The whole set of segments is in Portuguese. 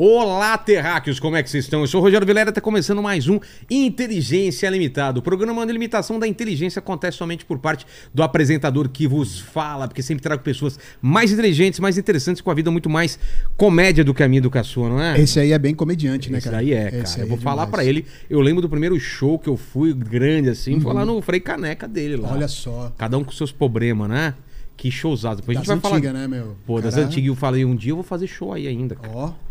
Olá, terráqueos, como é que vocês estão? Eu sou o Rogério Vilera, está começando mais um Inteligência Limitada. O programa de limitação da inteligência acontece somente por parte do apresentador que vos fala, porque sempre trago pessoas mais inteligentes, mais interessantes, com a vida muito mais comédia do que a minha do que a sua, não é? Esse aí é bem comediante, né, Esse cara? aí é, Esse cara. aí Eu vou é falar pra ele. Eu lembro do primeiro show que eu fui grande assim, foi lá no Frei Caneca dele lá. Olha só. Cada um com seus problemas, né? Que showzado. Depois a Das gente vai antigas, falar. né, meu? Pô, das antigas eu falei, um dia eu vou fazer show aí ainda, cara. Ó.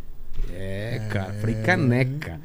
É, cara, Frei Caneca.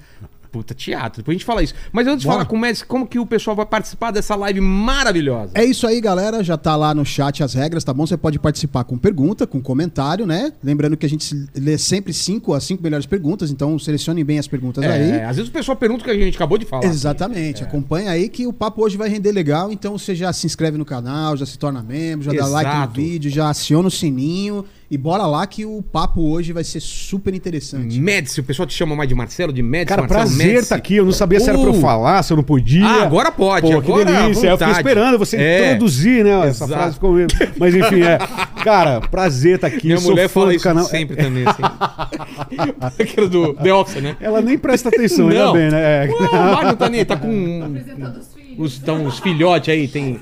Puta teatro. Depois a gente fala isso. Mas antes de Bora. falar com o Médici, como que o pessoal vai participar dessa live maravilhosa? É isso aí, galera. Já tá lá no chat as regras, tá bom? Você pode participar com pergunta, com comentário, né? Lembrando que a gente lê sempre cinco as cinco melhores perguntas, então selecionem bem as perguntas É, aí. às vezes o pessoal pergunta o que a gente acabou de falar. Exatamente. Acompanha aí que o papo hoje vai render legal. Então você já se inscreve no canal, já se torna membro, já dá like no Exato. vídeo, já aciona o sininho e bora lá que o papo hoje vai ser super interessante. Médici, o pessoal te chama mais de Marcelo, de Médici, Cara, Marcelo prazer estar aqui. Eu não sabia se era pra eu Uh. falar, se eu não podia. Ah, agora pode, Pô, agora que delícia. Eu fiquei esperando você É. introduzir, né? Essa Exato. frase ficou... Mas enfim, é. Cara, prazer estar aqui. Minha sou mulher fã fala do isso canal. sempre também, assim. Aquilo do The Office, né? Ela nem presta atenção, ainda bem, né? É. Ué, o Mário tá nem, tá com os, tão, os filhotes aí, tem...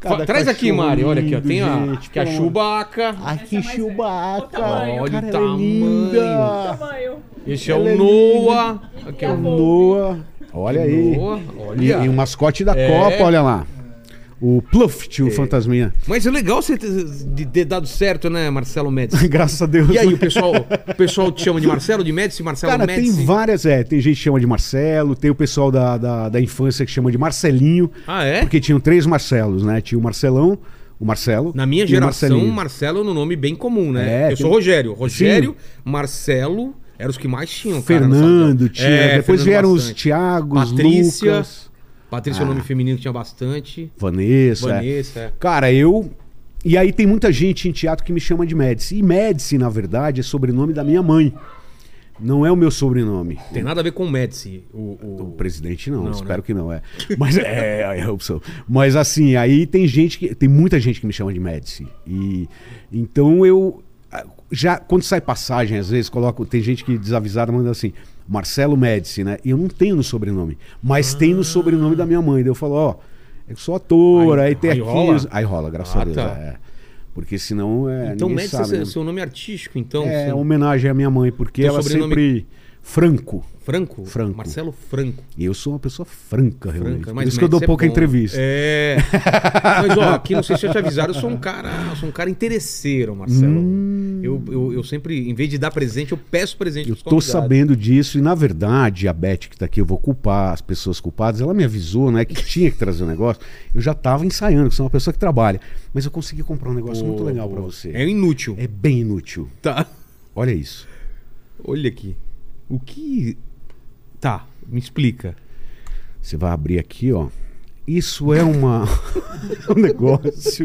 Cada Traz aqui, Mário, olha aqui, ó. Tem a, gente, que é a Chewbacca. Ai, que Chewbacca. tamanho. Olha o é tamanho. Esse é o é Noah. Aqui é É o o Noah. Olha aí. Noah. E, Olha. e o mascote da É. Copa, olha lá. O Pluft, o fantasminha. Mas é legal você ter, de ter dado certo, né, Marcelo Médici? Graças a Deus. E aí, o pessoal, o pessoal te chama de Marcelo, de Médici, Marcelo Cara, Médici? tem várias, é. Tem gente que chama de Marcelo, tem o pessoal da, da, da infância que chama de Marcelinho. Ah, é? Porque tinham três Marcelos, né? Tinha o Marcelão, o Marcelo. Na minha geração. Marcelo é um nome bem comum, né? É, eu sou tem- Rogério. Rogério, Marcelo, eram os que mais tinham, cara, na Fernando, sala. tinha. É, depois Fernando vieram os bastante. Tiagos, Patrícia. Lucas, Patrícia é um nome feminino que tinha bastante. Vanessa. é. Vanessa, é. Cara, eu. E aí tem muita gente em teatro que me chama de Médici. E Médici, na verdade, é sobrenome da minha mãe. Não é o meu sobrenome. Tem nada a ver com o Médici. O, o- O presidente não, Não, espero né? que não, é. Mas é, é a opção. Mas assim, aí tem gente que. Tem muita gente que me chama de Médici. E então eu. Já, quando sai passagem, às vezes, coloco. Tem gente que desavisada manda assim, Marcelo Médici, né? E eu não tenho no sobrenome. Mas tem no sobrenome da minha mãe. Daí eu falo, ó, eu sou ator, Aí- aí, tem aí aqui. rola? Aí rola, graças Ah, a Deus. tá. é. Porque senão é. Então, Médici sabe, é né? seu nome artístico, então. É seu- homenagem à minha mãe, porque Teu ela sobrenome- sempre. Franco. Franco? Franco. Marcelo Franco. E eu sou uma pessoa franca, realmente. Franca, Por isso que eu dou é pouca bom. entrevista. É. Mas, ó, aqui não sei se já te avisaram, eu sou um cara, eu sou um cara interesseiro, Marcelo. Eu, eu, eu sempre, em vez de dar presente, eu peço presente Eu tô sabendo disso e, na verdade, a Beth que tá aqui, eu vou culpar as pessoas culpadas. Ela me avisou, né, que tinha que trazer o negócio. Eu já tava ensaiando, que sou uma pessoa que trabalha. Mas eu consegui comprar um negócio muito legal pra você. É inútil. É bem inútil. Tá. Olha isso. Olha aqui. O que. Tá, me explica. Você vai abrir aqui, ó. Isso é uma... um negócio.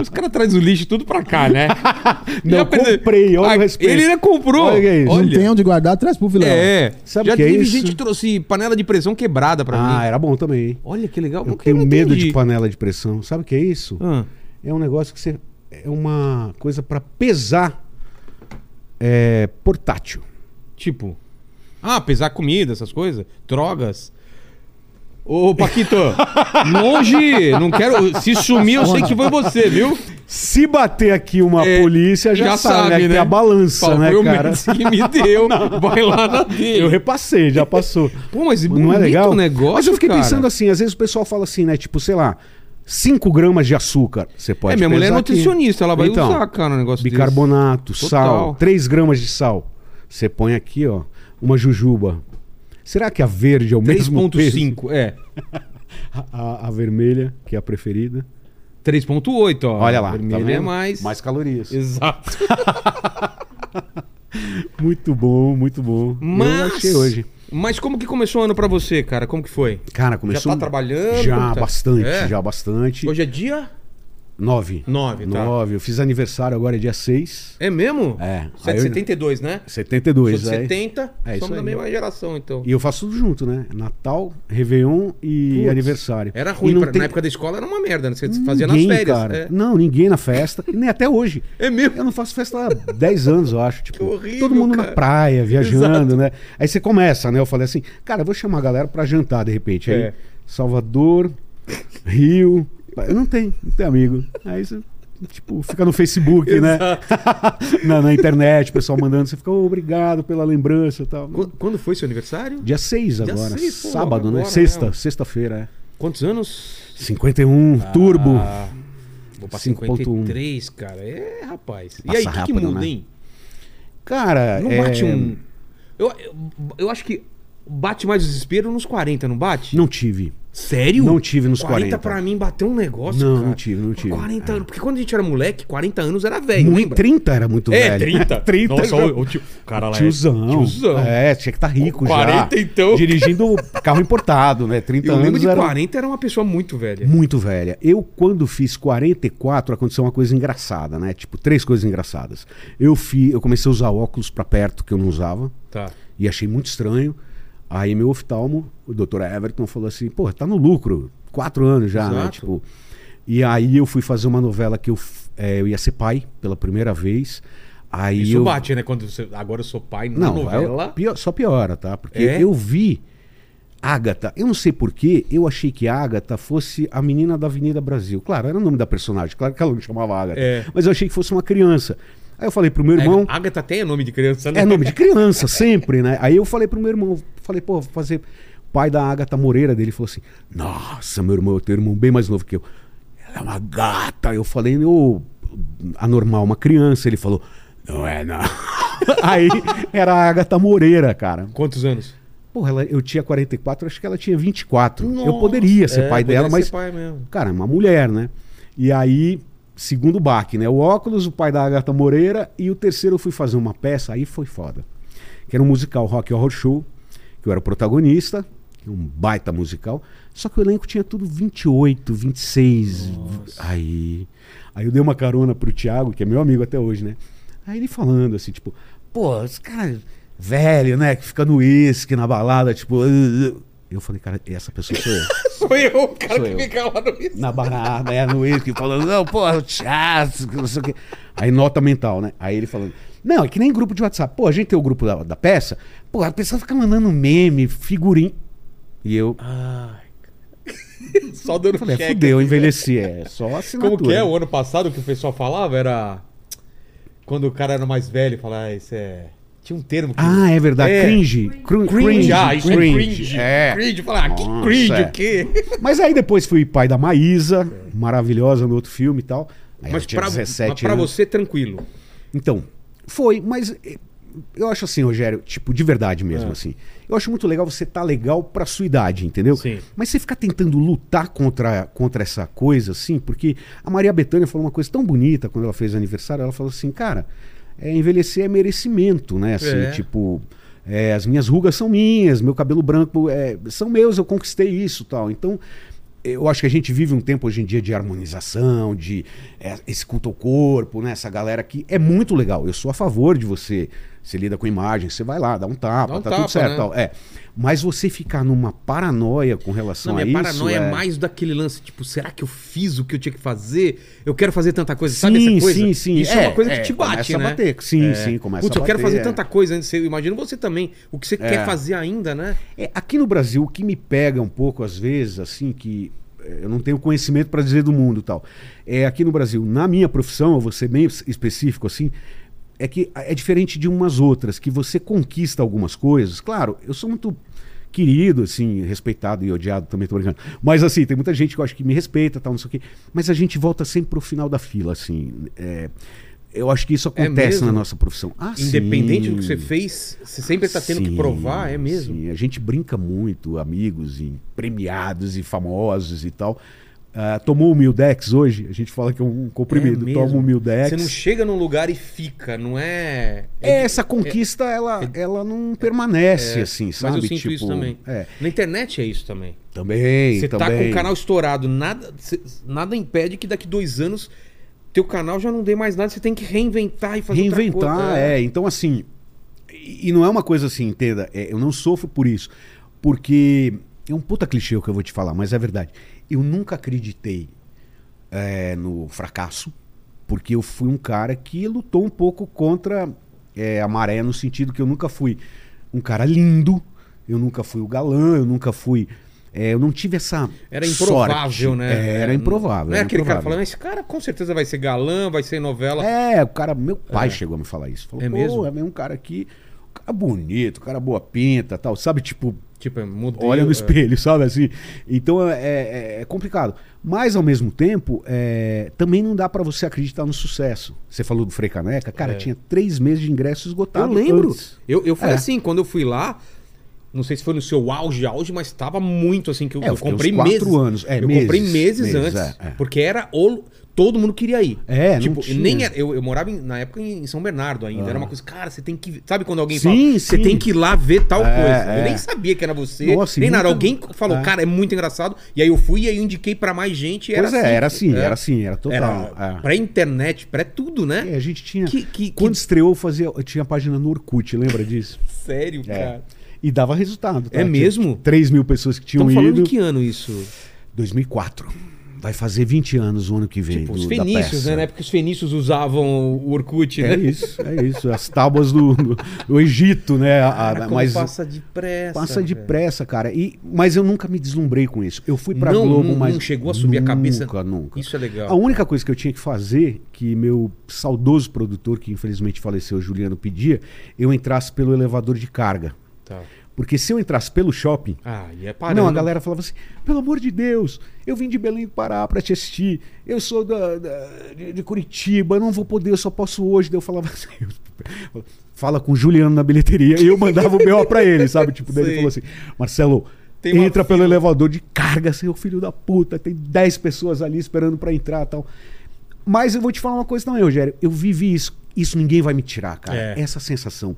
Os caras trazem o lixo tudo pra cá, né? Não, eu comprei, olha o Ah, respeito. Ele ainda comprou. Olha que é isso. Não tem onde guardar, traz pro Vilela. É. Sabe Já o que é teve isso? gente que trouxe panela de pressão quebrada pra Ah, mim. era bom também. hein? Olha que legal. Eu Nunca tenho medo de panela de pressão. Sabe o que é isso? Ah, É um negócio que você. É uma coisa pra pesar é, portátil. Tipo. Ah, pesar comida, essas coisas. Drogas. Ô, Paquito, longe! Não quero. Se sumir, eu sei que foi você, viu? Se bater aqui uma É, polícia, já, sabe, né? que Tem a balança, Fala, né, foi o cara? Que me deu. Vai lá na dele. Eu repassei, já passou. Pô, mas não bonito é legal? o negócio, Mas eu fiquei cara. pensando assim, às vezes o pessoal fala assim, né? Tipo, sei lá, 5 gramas de açúcar. Você pode É, minha mulher é pesar aqui. nutricionista, ela vai Então, usar, cara, um negócio Bicarbonato, sal, 3 gramas de sal. Você põe aqui, ó, uma jujuba. Será que a verde é o desse. mesmo peso? 3.5, é. A, a vermelha, que é a preferida. 3.8, ó. Olha lá, tá Vermelho é vendo? mais... mais calorias. Exato. Muito bom, muito bom. Mas... Eu achei hoje. Mas como que começou o ano pra você, cara? Como que foi? Cara, começou. tá trabalhando? Já tá? bastante, É? já bastante. Hoje é dia... Nove. Nove, tá. Nove. Eu fiz aniversário agora, é dia 6. É mesmo? É. Você é de eu- 72, né? 72, Sou de é. 70, É isso somos da mesma geração, então. E eu faço tudo junto, né? Natal, Réveillon e Putz, aniversário. Era ruim, pra- tem na época da escola era uma merda, né? Você fazia nas ninguém, férias. cara. É. Não, ninguém na festa. e nem até hoje. É mesmo? Eu não faço festa há 10 anos, eu acho. Tipo, Que horrível, todo mundo cara. na praia, viajando, Exato. né? Aí você começa, né? Eu falei assim, cara, eu vou chamar a galera pra jantar de repente. Aí, É. Salvador, Rio. Eu não tenho, não tenho amigo. Aí você, tipo, fica no Facebook, né? na, na internet, o pessoal mandando, você fica, "Ô, obrigado pela lembrança e tal. Qu- Quando foi seu aniversário? Dia 6 Dia agora. seis, pô, sábado, né? agora Sexta, mesmo. sexta-feira, é. Quantos anos? 51, turbo. Ah, vou pra 5.1. 53, cara. É, rapaz. E Passa aí, o que, que muda, né? hein? Cara, Não é, bate um. Eu, eu, eu acho que bate mais desespero nos 40, não bate? Não tive. Sério? Não tive nos 40 40. pra mim bateu um negócio, Não, cara. não tive, não tive. 40 anos. Porque quando a gente era moleque, 40 anos era velho, Muito, lembra? 30 era muito É, velho. 30. 30 Nossa, já- o, o tio, o cara lá é Tiozão. tiozão. É, tinha que estar rico 40 já. então. Dirigindo carro importado, né? 30 Eu anos lembro de era 40 era uma pessoa muito velha. muito velha. Eu, quando fiz 44, aconteceu uma coisa engraçada, né? Tipo, três coisas engraçadas. Eu, fi, eu comecei a usar óculos pra perto, que eu não usava. Tá. E achei muito estranho. Aí meu oftalmo, o Dr. Everton, falou assim: pô, tá no lucro. Quatro anos já, né? Exato. Tipo. E aí eu fui fazer uma novela que eu, é, eu ia ser pai pela primeira vez. Aí Isso eu... bate, né? Quando você, agora eu sou pai na Não, novela. vai- pior- só piora, tá? Porque É? eu vi Agatha. Eu não sei porquê, eu achei que a Agatha fosse a menina da Avenida Brasil. Claro, era o nome da personagem, claro que ela não chamava Agatha. É. Mas eu achei que fosse uma criança. Aí eu falei pro meu irmão. É, Agatha tem nome de criança, né? É nome de criança, sempre, né? Aí eu falei pro meu irmão, falei, pô, vou fazer pai da Agatha Moreira dele. falou assim: Nossa, meu irmão, eu tenho um irmão bem mais novo que eu. Ela é uma gata. Eu falei, ô, anormal, uma criança. Ele falou, não é, não. Aí era a Agatha Moreira, cara. Quantos anos? Porra, ela, eu tinha 44, acho que ela tinha 24. eu Nossa, poderia ser é, pai poderia dela, ser mas. pai mesmo. Cara, é uma mulher, né? E aí, segundo baque, né? O óculos, o pai da Agatha Moreira, e o terceiro eu fui fazer uma peça, aí foi foda. Que era um musical Rock Horror Show, que eu era o protagonista, um baita musical. Só que o elenco tinha tudo 28, 26. Aí. Aí eu dei uma carona pro Thiago, que é meu amigo até hoje, né? Aí ele falando assim, tipo, pô, esse cara velho, né? Que fica no uísque, na balada, tipo. "Uh, uh." Eu falei, cara, essa pessoa sou eu. Sou eu, o cara Sou que eu. fica lá no isso. na barata, é, no uísque, falando, não, porra, chato, não sei o quê. Aí nota mental, né? Aí ele falando, não, é que nem grupo de WhatsApp. Pô, a gente tem o grupo da, da peça, pô, a pessoa fica mandando meme, figurinha. E eu Ai. Só dando falei, é, cheque. fudeu, envelheci, é só assinatura. Como que é? O ano passado que o pessoal falava era. Quando o cara era mais velho, falava, ah, isso é. Tinha um termo que. Ah, é verdade, É. cringe. Cru- Cringe, ah, isso cringe. é cringe. É. Cringe, falar, ah, que Nossa, cringe, é. o quê? Mas aí depois fui pai da Maísa, maravilhosa no outro filme e tal. Aí Mas pra, 17 mas pra anos. você, tranquilo. Então, foi, mas eh, eu acho assim, Rogério, tipo, de verdade mesmo, É. assim. Eu acho muito legal você estar legal pra sua idade, entendeu? Sim. Mas você ficar tentando lutar contra, contra essa coisa, assim, porque a Maria Bethânia falou uma coisa tão bonita quando ela fez aniversário, ela falou assim, cara, é, envelhecer é merecimento, né? Assim, É. tipo, é, as minhas rugas são minhas, meu cabelo branco é, são meus, eu conquistei isso tal. Então, eu acho que a gente vive um tempo hoje em dia de harmonização, de é, esse culto ao corpo, né? Essa galera aqui é muito legal. Eu sou a favor de você. Você lida com imagem, você vai lá, dá um tapa, Dá um tá tapa, tudo certo. né? tal. É. Mas você ficar numa paranoia com relação Não, a isso. paranoia é... é mais daquele lance, tipo, será que eu fiz o que eu tinha que fazer? Eu quero fazer tanta coisa, sabe Sim, essa coisa? sim, sim. Isso é, É, uma coisa é, que te bate, começa a né? bater. Sim, É. sim, começa Putz, a eu quero bater, fazer é. tanta coisa antes. Você imagina você também, o que você quer fazer ainda, né? É, aqui no Brasil, o que me pega um pouco às vezes, assim, que eh, eu não tenho conhecimento para dizer do mundo e tal. É aqui no Brasil, na minha profissão, eu vou ser bem es- específico assim, é que é diferente de umas outras, que você conquista algumas coisas. Claro, eu sou muito querido, assim, respeitado e odiado também, tô brincando. Mas assim, tem muita gente que eu acho que me respeita, tal, não sei o quê. Mas a gente volta sempre pro final da fila, assim. é, eu acho que isso É acontece mesmo? na nossa profissão. Ah, Independente do que sim. você fez, você sempre tá tendo que Sim, provar, é mesmo. sim. A gente brinca muito, amigos e premiados e famosos e tal, Ah, tomou o Mildex hoje? A gente fala que é um comprimido. É? Toma o Mildex. Você não chega num lugar e fica, não é. É, essa conquista, ela, ela não permanece assim, sabe? Mas eu sinto Tipo, isso também. É. Na internet é isso também. Também, Você tá também. com o canal estourado, nada, cê- nada impede que daqui dois anos teu canal já não dê mais nada, você tem que reinventar e fazer outra Reinventar, coisa. é. Então, assim. E não é uma coisa assim, entenda. é, eu não sofro por isso. Porque. É um puta clichê o que eu vou te falar, mas é verdade. Eu nunca acreditei é, no fracasso, porque eu fui um cara que lutou um pouco contra é, a maré, no sentido que eu nunca fui um cara lindo, eu nunca fui o galã, eu nunca fui. é, eu não tive essa. Era improvável, sorte. né? É, era improvável. Não é era aquele cara improvável. falando, esse cara com certeza vai ser galã, vai ser novela. É, o cara, meu pai chegou a me falar isso. Falou, É pô, mesmo? é um cara aqui, bonito, cara boa pinta, tal, sabe? Tipo, Tipo, é modelo. olha no é. espelho, sabe? Assim. Então é, é- é complicado. Mas ao mesmo tempo, é, também não dá pra você acreditar no sucesso. Você falou do Frei Caneca, cara, É. tinha três meses de ingresso Eu esgotado. lembro. antes. Eu, eu fui É. assim, quando eu fui lá, não sei se foi no seu auge, auge, mas tava muito assim, que eu, É, eu eu comprei quatro anos. É, eu meses, comprei meses, meses, antes. é, é. Porque era o. Todo mundo queria ir. É, tipo, nem era- eu, eu morava em- na época em São Bernardo ainda. Era uma coisa, cara, você tem que. Sabe quando alguém Sim, fala, você tem que ir lá ver tal É, coisa. é. Eu nem sabia que era você. Nossa, nem nada. Alguém falou, É. cara, é muito engraçado. E aí eu fui e aí eu indiquei pra mais gente. E Pois era é, era assim, É. era assim, era total. Era é. pré-internet, pré-tudo, né? É, a gente tinha. Que- que- quando que- estreou, fazia, tinha página no Orkut, lembra disso? Sério, É. cara. E dava resultado. tá? É Tinha mesmo? 3 mil pessoas que tinham Estamos falando ido. de que ano isso? 2004. Vai fazer 20 anos o ano que vem. Tipo, do- os fenícios, né? Na época que os fenícios usavam o Orkut, É né? isso, é isso. As tábuas do, do, do Egito, né? A- Cara, como mas passa depressa. passa depressa, cara. E, mas eu nunca me deslumbrei com isso. Eu fui pra Não, Globo, não- mas. não chegou a subir a cabeça? Nunca, nunca. Isso é legal. A única coisa que eu tinha que fazer, que meu saudoso produtor, que infelizmente faleceu, Juliano, pedia, eu entrasse pelo elevador de carga. Tá. Porque se eu entrasse pelo shopping, Ah, e é parando. Não, a galera falava assim: pelo amor de Deus, eu vim de Belém do Pará pra te assistir. Eu sou da, da- de, Curitiba, não vou poder, eu só posso hoje. Daí eu falava assim: fala com o Juliano na bilheteria. E eu mandava o BO pra ele, sabe? Tipo, daí ele falou assim: Marcelo. Entra pelo fila." elevador de carga, seu filho da puta. Tem 10 pessoas ali esperando pra entrar tal. Mas eu vou te falar uma coisa também, Rogério. Eu vivi isso. Isso ninguém vai me tirar, cara. É. Essa sensação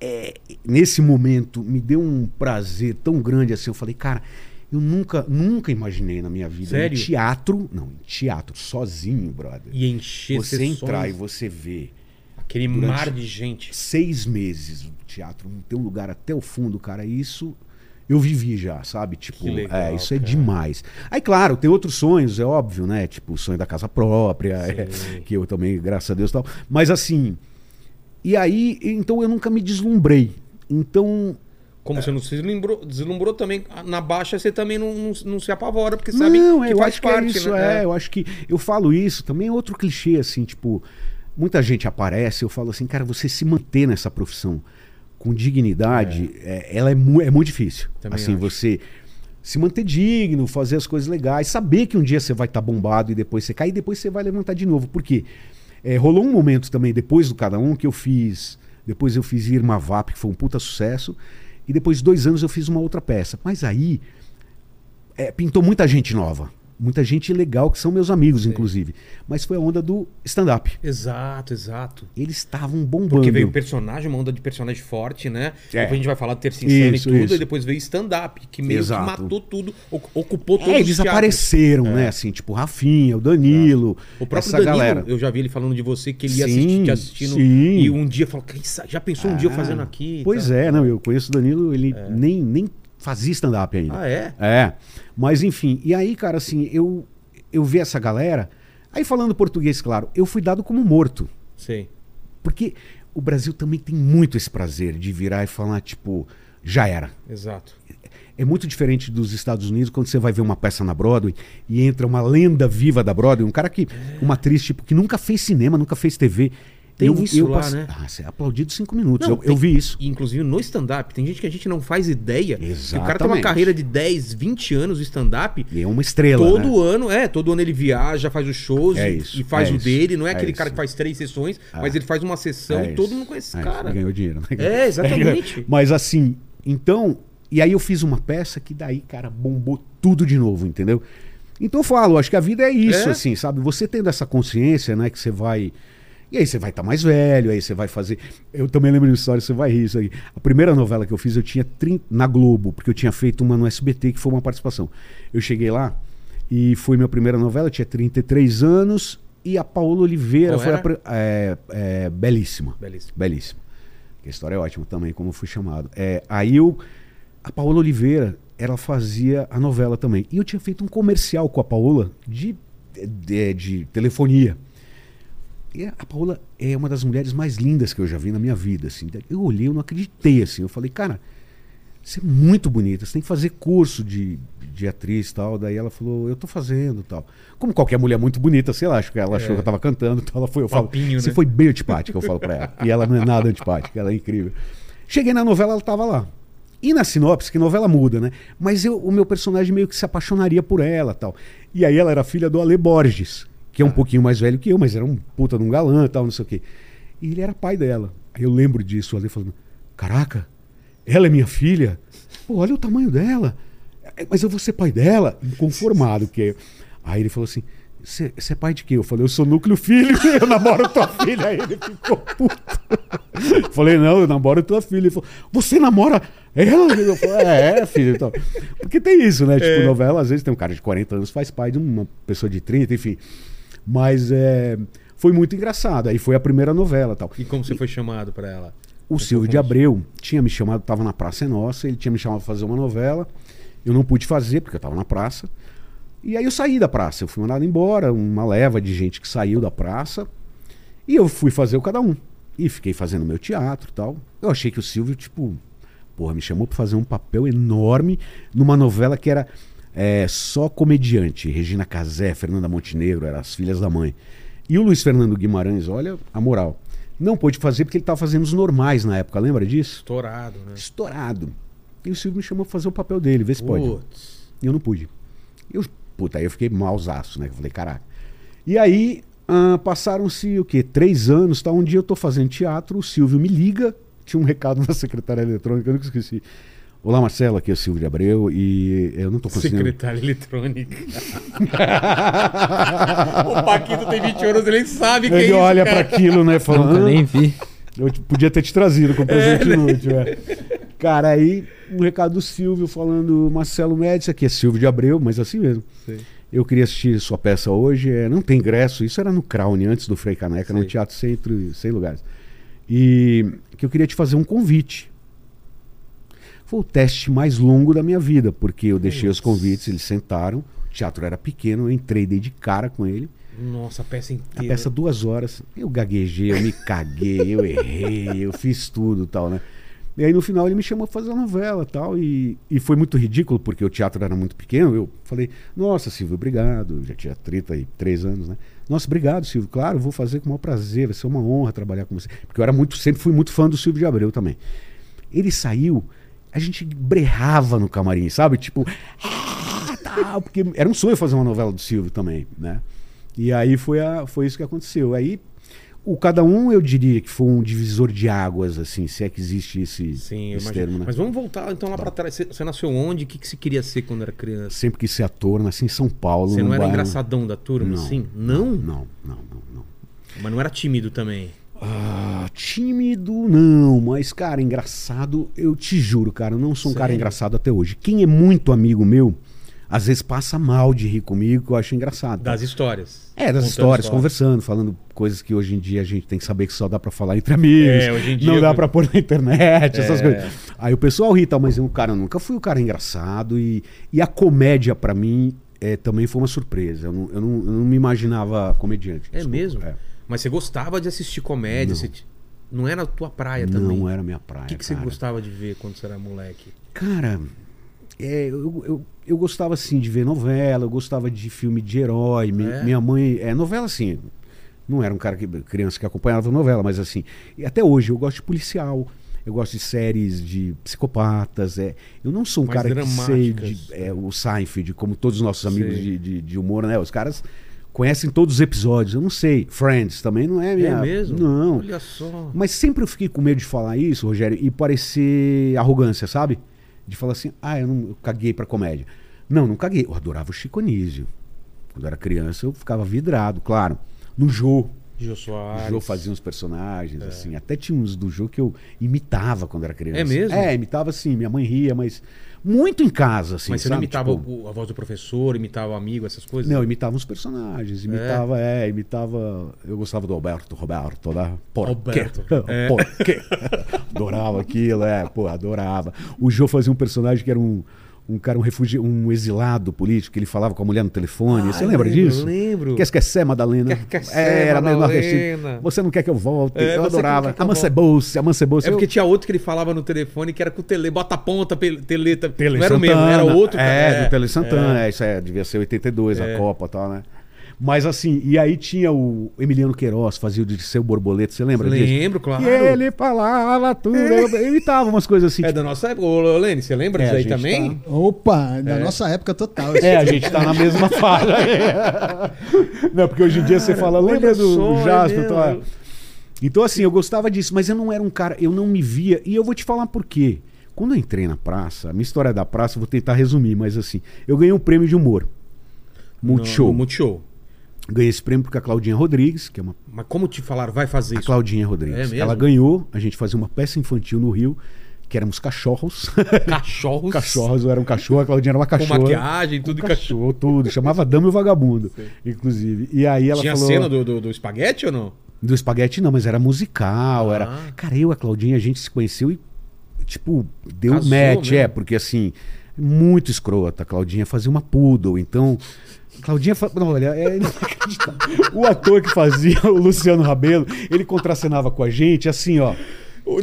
é, nesse momento me deu um prazer tão grande assim. Eu falei, cara, eu nunca, nunca imaginei na minha vida Sério? em teatro, não, em teatro, sozinho, brother. E encher você entrar e você ver Aquele mar de gente. seis meses no teatro, não ter um lugar até o fundo, cara, isso eu vivi já, sabe? Tipo, legal, é, isso é cara. demais. Aí, claro, tem outros sonhos, é óbvio, né? Tipo, o sonho da casa própria, é, que eu também, graças a Deus, tal. Mas assim, e aí, então eu nunca me deslumbrei. Então, Como você não se deslumbrou, deslumbrou também, na baixa você também não, não, não se apavora, porque sabe não, que eu faz acho parte, que é isso, né? é, eu acho que eu falo isso, também é outro clichê assim, tipo, muita gente aparece, eu falo assim, cara, você se manter nessa profissão com dignidade, é, ela é, mu é muito difícil. Também assim, acho. você se manter digno, fazer as coisas legais, saber que um dia você vai estar bombado e depois você cai e depois você vai levantar de novo. Por quê? É, rolou um momento também, depois do Cada Um, que eu fiz. Depois eu fiz Irma Vap, que foi um puta sucesso. E depois de dois anos eu fiz uma outra peça. Mas aí é, pintou muita gente nova. Muita gente legal, que são meus amigos, inclusive. Mas foi a onda do stand-up. Exato, exato. Eles estavam bombando. Porque veio personagem, uma onda de personagem forte, né? É. Depois a gente vai falar de Terça Insana e tudo, isso. e depois veio stand-up, que meio Exato. que matou tudo, oc- ocupou todos É, eles apareceram, né? Assim, tipo o Rafinha, o Danilo, O próprio essa Danilo, galera. eu já vi ele falando de você, que ele ia Sim, assistir, te assistindo. sim. E um dia falou, "Quem sabe, já pensou um dia eu Ah, fazendo aqui? Pois tal?" é, não, eu conheço o Danilo, ele nem, nem fazia stand-up ainda. Ah, é? É. Mas enfim, e aí, cara, assim, eu, eu vi essa galera. Aí falando português, claro, eu fui dado como morto. Sei. Porque o Brasil também tem muito esse prazer de virar e falar, tipo, já era. Exato. É muito diferente dos Estados Unidos quando você vai ver uma peça na Broadway e entra uma lenda viva da Broadway, um cara que. Uma atriz, tipo, que nunca fez cinema, nunca fez TV. Tem eu, isso eu lá, passe- né? Ah, você é aplaudido cinco minutos. Não, eu, eu tem- vi isso. Inclusive no stand-up, tem gente que a gente não faz ideia. que O cara tem uma Exatamente. carreira de 10, 20 anos de stand-up. E é uma estrela. Todo né? ano, é, todo ano ele viaja, faz os shows É e- isso, e faz é o isso, dele. Não é, é aquele isso. cara que faz três sessões, É. mas ele faz uma sessão É e todo mundo conhece É esse isso, cara. Ganhou dinheiro. né? É, exatamente. Mas assim, então. E aí eu fiz uma peça que daí, cara, bombou tudo de novo, entendeu? Então eu falo, acho que a vida é isso, É? assim, sabe? Você tendo essa consciência, né, que você vai. E aí você vai estar mais velho, aí você vai fazer. Eu também lembro de uma história, você vai rir isso aí. A primeira novela que eu fiz, eu tinha 30... na Globo, porque eu tinha feito uma no SBT que foi uma participação. Eu cheguei lá e foi minha primeira novela, eu tinha 33 anos, e a Paola Oliveira Qual foi a é, é, belíssima. Belíssimo. Belíssima. A história é ótima também, como eu fui chamado. É, aí eu. A Paola Oliveira, ela fazia a novela também. E eu tinha feito um comercial com a Paola de, de, de telefonia. E a Paola é uma das mulheres mais lindas que eu já vi na minha vida. Assim. Eu olhei, eu não acreditei. Assim. Eu falei, cara, você é muito bonita, você tem que fazer curso de, de atriz e tal. Daí ela falou, eu tô fazendo tal. Como qualquer mulher muito bonita, sei lá, acho que ela achou que eu tava cantando tal. Ela foi, eu falo, Papinho, você né? foi bem antipática, eu falo pra ela. E ela não é nada antipática, ela é incrível. Cheguei na novela, ela tava lá. E na sinopse, que novela muda, né? Mas eu, o meu personagem meio que se apaixonaria por ela tal. E aí ela era filha do Ale Borges, que é um pouquinho mais velho que eu, mas era um puta de um galã tal, não sei o quê. E ele era pai dela. Aí eu lembro disso, o Ale falando: Caraca, ela é minha filha? Pô, olha o tamanho dela. "É, Mas eu vou ser pai dela? Inconformado, que Aí ele falou assim: Você é pai de quê? Eu falei: Eu sou núcleo filho, eu namoro tua filha. Aí ele ficou puto. Falei: Não, eu namoro tua filha. Ele falou: Você namora ela? Eu falei: É, é, filho. Então. Porque tem isso, né? Tipo, novela, às vezes tem um cara de 40 anos faz pai de uma pessoa de 30, enfim. Mas é, foi muito engraçado. Aí foi a primeira novela tal. E como você foi chamado pra ela? O Silvio de Abreu tinha me chamado, estava na Praça é Nossa, ele tinha me chamado para fazer uma novela. Eu não pude fazer, porque eu estava na praça. E aí eu saí da praça, eu fui mandado embora, uma leva de gente que saiu da praça. E eu fui fazer o cada um. E fiquei fazendo meu teatro e tal. Eu achei que o Silvio, tipo, porra, me chamou para fazer um papel enorme numa novela que era é, só comediante. Regina Casé, Fernanda Montenegro, eram as filhas da mãe. E o Luiz Fernando Guimarães, olha a moral. Não pôde fazer porque ele estava fazendo os normais na época, lembra disso? Estourado, né? Estourado. E o Silvio me chamou pra fazer o papel dele, vê se pode. Putz. E eu não pude. Eu, puta, aí eu fiquei malzaço, né? Eu falei, caraca. E aí, ah, passaram-se o quê? Três anos, tá? Um dia eu tô fazendo teatro, o Silvio me liga, tinha um recado na secretária eletrônica, eu nunca esqueci. Olá, Marcelo, aqui é o Silvio de Abreu e eu não tô conseguindo. Secretária eletrônica. o Paquito tem 20 anos, ele nem sabe quem é Ele isso, olha pra aquilo, né? Falando. Nunca "Ah, nem vi. Eu podia ter te trazido com presente inútil. é. Cara, aí um recado do Silvio falando: Marcelo Médici, aqui é Silvio de Abreu, mas assim mesmo. Sei. Eu queria assistir sua peça hoje. é, não tem ingresso, isso era no Crown, antes do Frei Caneca, no Sei. Teatro Centro, sem lugares. E que eu queria te fazer um convite. Foi o teste mais longo da minha vida, porque eu deixei os convites, eles sentaram, o teatro era pequeno, eu entrei, dei de cara com ele. Nossa, a peça A inteira. peça duas horas. Eu gaguejei, eu me caguei, eu errei, eu fiz tudo tal, né? E aí no final ele me chamou pra fazer a novela tal. E, e foi muito ridículo, porque o teatro era muito pequeno. Eu falei, nossa, Silvio, obrigado. Eu já tinha 33 anos, né? Nossa, obrigado, Silvio. Claro, vou fazer com o maior prazer, vai ser uma honra trabalhar com você. Porque eu era muito, sempre fui muito fã do Silvio de Abreu também. Ele saiu, a gente berrava no camarim, sabe? Tipo, ah, tal, porque era um sonho fazer uma novela do Silvio também, né? E aí foi, a, foi isso que aconteceu. Aí o cada um eu diria que foi um divisor de águas, assim, se é que existe esse, Sim, esse termo, né? Mas vamos voltar então lá pra trás. Você, você nasceu onde? O que, que você queria ser quando era criança? Sempre quis ser ator, nasci em São Paulo. Você não era bairro- engraçadão da turma, Não, assim? Não? Não, não, não, não. Mas não era tímido também. Ah, tímido não, mas cara, engraçado, eu te juro, cara, eu não sou um cara Sério? engraçado até hoje. Quem é muito amigo meu, às vezes passa mal de rir comigo, que eu acho engraçado. Das histórias. É, das histórias, história. conversando, falando coisas que hoje em dia a gente tem que saber que só dá pra falar entre amigos. É, hoje em dia- Não dá pra pôr na internet, essas É. coisas. Aí o pessoal ri e tal, mas eu, cara, eu nunca fui o cara engraçado e, e a comédia pra mim é, também foi uma surpresa. Eu não, eu não, eu não me imaginava comediante. É desculpa. mesmo? É. Mas você gostava de assistir comédia? Não. Você t- não era a tua praia também? Não era minha praia. O que, que você gostava de ver quando você era moleque? Cara, é, eu, eu, eu gostava assim de ver novela, eu gostava de filme de herói. Mi- É? Minha mãe. É, novela assim. Não era um cara que. criança que acompanhava novela, mas assim. E até hoje eu gosto de policial. Eu gosto de séries de psicopatas. É, eu não sou um Mais cara que sei de, é, o Seinfeld, como todos os nossos amigos de, de, de humor, né? Os caras conhecem todos os episódios. Eu não sei. Friends também não é minha. É mesmo? Não. Olha só. Mas sempre eu fiquei com medo de falar isso, Rogério, e parecer arrogância, sabe? De falar assim, ah, eu não eu caguei pra comédia. Não, não caguei. Eu adorava o Chico Anísio. Quando eu era criança, eu ficava vidrado, claro. No Jô. Jô O Soares. Jô fazia uns personagens, assim. Até tinha uns do Jô que eu imitava quando era criança. É mesmo? É, imitava assim. Minha mãe ria, mas muito em casa, assim. Mas você não sabe? imitava Tipo, a voz do professor, imitava o amigo, essas coisas? Não, imitava uns personagens. Imitava, é, imitava. Eu gostava do Alberto Roberto, da Por Alberto, quê? é. Por quê? adorava aquilo, é, pô, adorava. O Jô fazia um personagem que era um. Um cara, um refugio, um exilado político, que ele falava com a mulher no telefone. Ah, Você lembra lembro, disso? lembro. Quer esquecer, Madalena? Quer esquecer, é, era nordestino. Você não quer que eu volte? É, eu que adorava. que eu. Bolsa, Amansa Bolsa. É porque tinha outro que ele falava no telefone que era com o Tele, bota a ponta, teleta. Tele não era o mesmo, era outro. É, do Tele Santana. É. isso é, devia ser 82, É. a Copa e tal, né? Mas assim, e aí tinha o Emiliano Queiroz, fazia o de seu borboleta, você lembra disso? Lembro, claro. E ele falava tudo, eu eu imitava umas coisas assim. É da nossa época. Ô, Lene, você lembra É, disso aí também? Opa, da nossa época total. É, a gente tá na mesma fase. Não, porque hoje em dia você fala, lembra do, só, é Jasper? Então, é. Então, assim, eu gostava disso, mas eu não era um cara, eu não me via, e eu vou te falar por quê. Quando eu entrei na praça, a minha história da praça, eu vou tentar resumir, mas assim, eu ganhei um prêmio de humor. Multishow. No Multishow. Ganhei esse prêmio porque a Claudinha Rodrigues, que é uma. Mas como te falaram, vai fazer A isso? Claudinha Rodrigues. É mesmo? ela ganhou, a gente fazia uma peça infantil no Rio, que éramos cachorros. Cachorros. cachorros, eu era um cachorro, a Claudinha era uma Com cachorra. maquiagem, tudo Com cachorro. cachorro, tudo. Chamava Dama e o Vagabundo, inclusive. E aí ela Tinha falou. cena do, do, do espaguete ou não? Do espaguete não, mas era musical, Ah. era... Cara, eu e a Claudinha, a gente se conheceu e, tipo, deu Casou match, mesmo. é, porque assim, muito escrota. A Claudinha fazia uma poodle, então... Claudinha, fa... não, olha, é. O ator que fazia, o Luciano Rabelo, ele contracenava com a gente, assim, ó.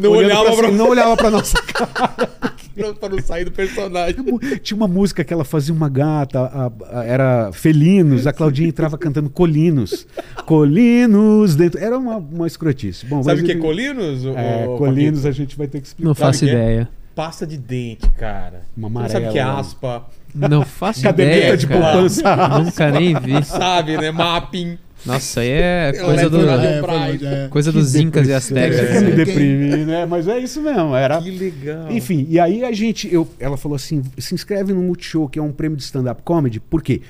Não olhava pra pra, não olhava pra nossa cara. pra, pra não sair do personagem. Tinha uma música que ela fazia uma gata, a- a- era Felinos, a Claudinha entrava cantando Colinos. Colinos dentro. Era uma, uma escrotice. Bom, Sabe o que é colinos? É, ô, Colinos a gente vai ter que explicar. Não faço é? ideia. Pasta de dente, cara. Uma Você não sabe que é amarela. aspa. Não faço Caderneta ideia, de cara. poupança. Nunca nem vi. Sabe, né? Mapping. Nossa, aí é coisa, do, É, é. coisa dos incas e astecas. É, né? me deprimi, né? Mas é isso mesmo. Era. Que legal. Enfim, e aí a gente, eu, ela falou assim: se inscreve no Multishow, que é um prêmio de stand-up comedy, por quê?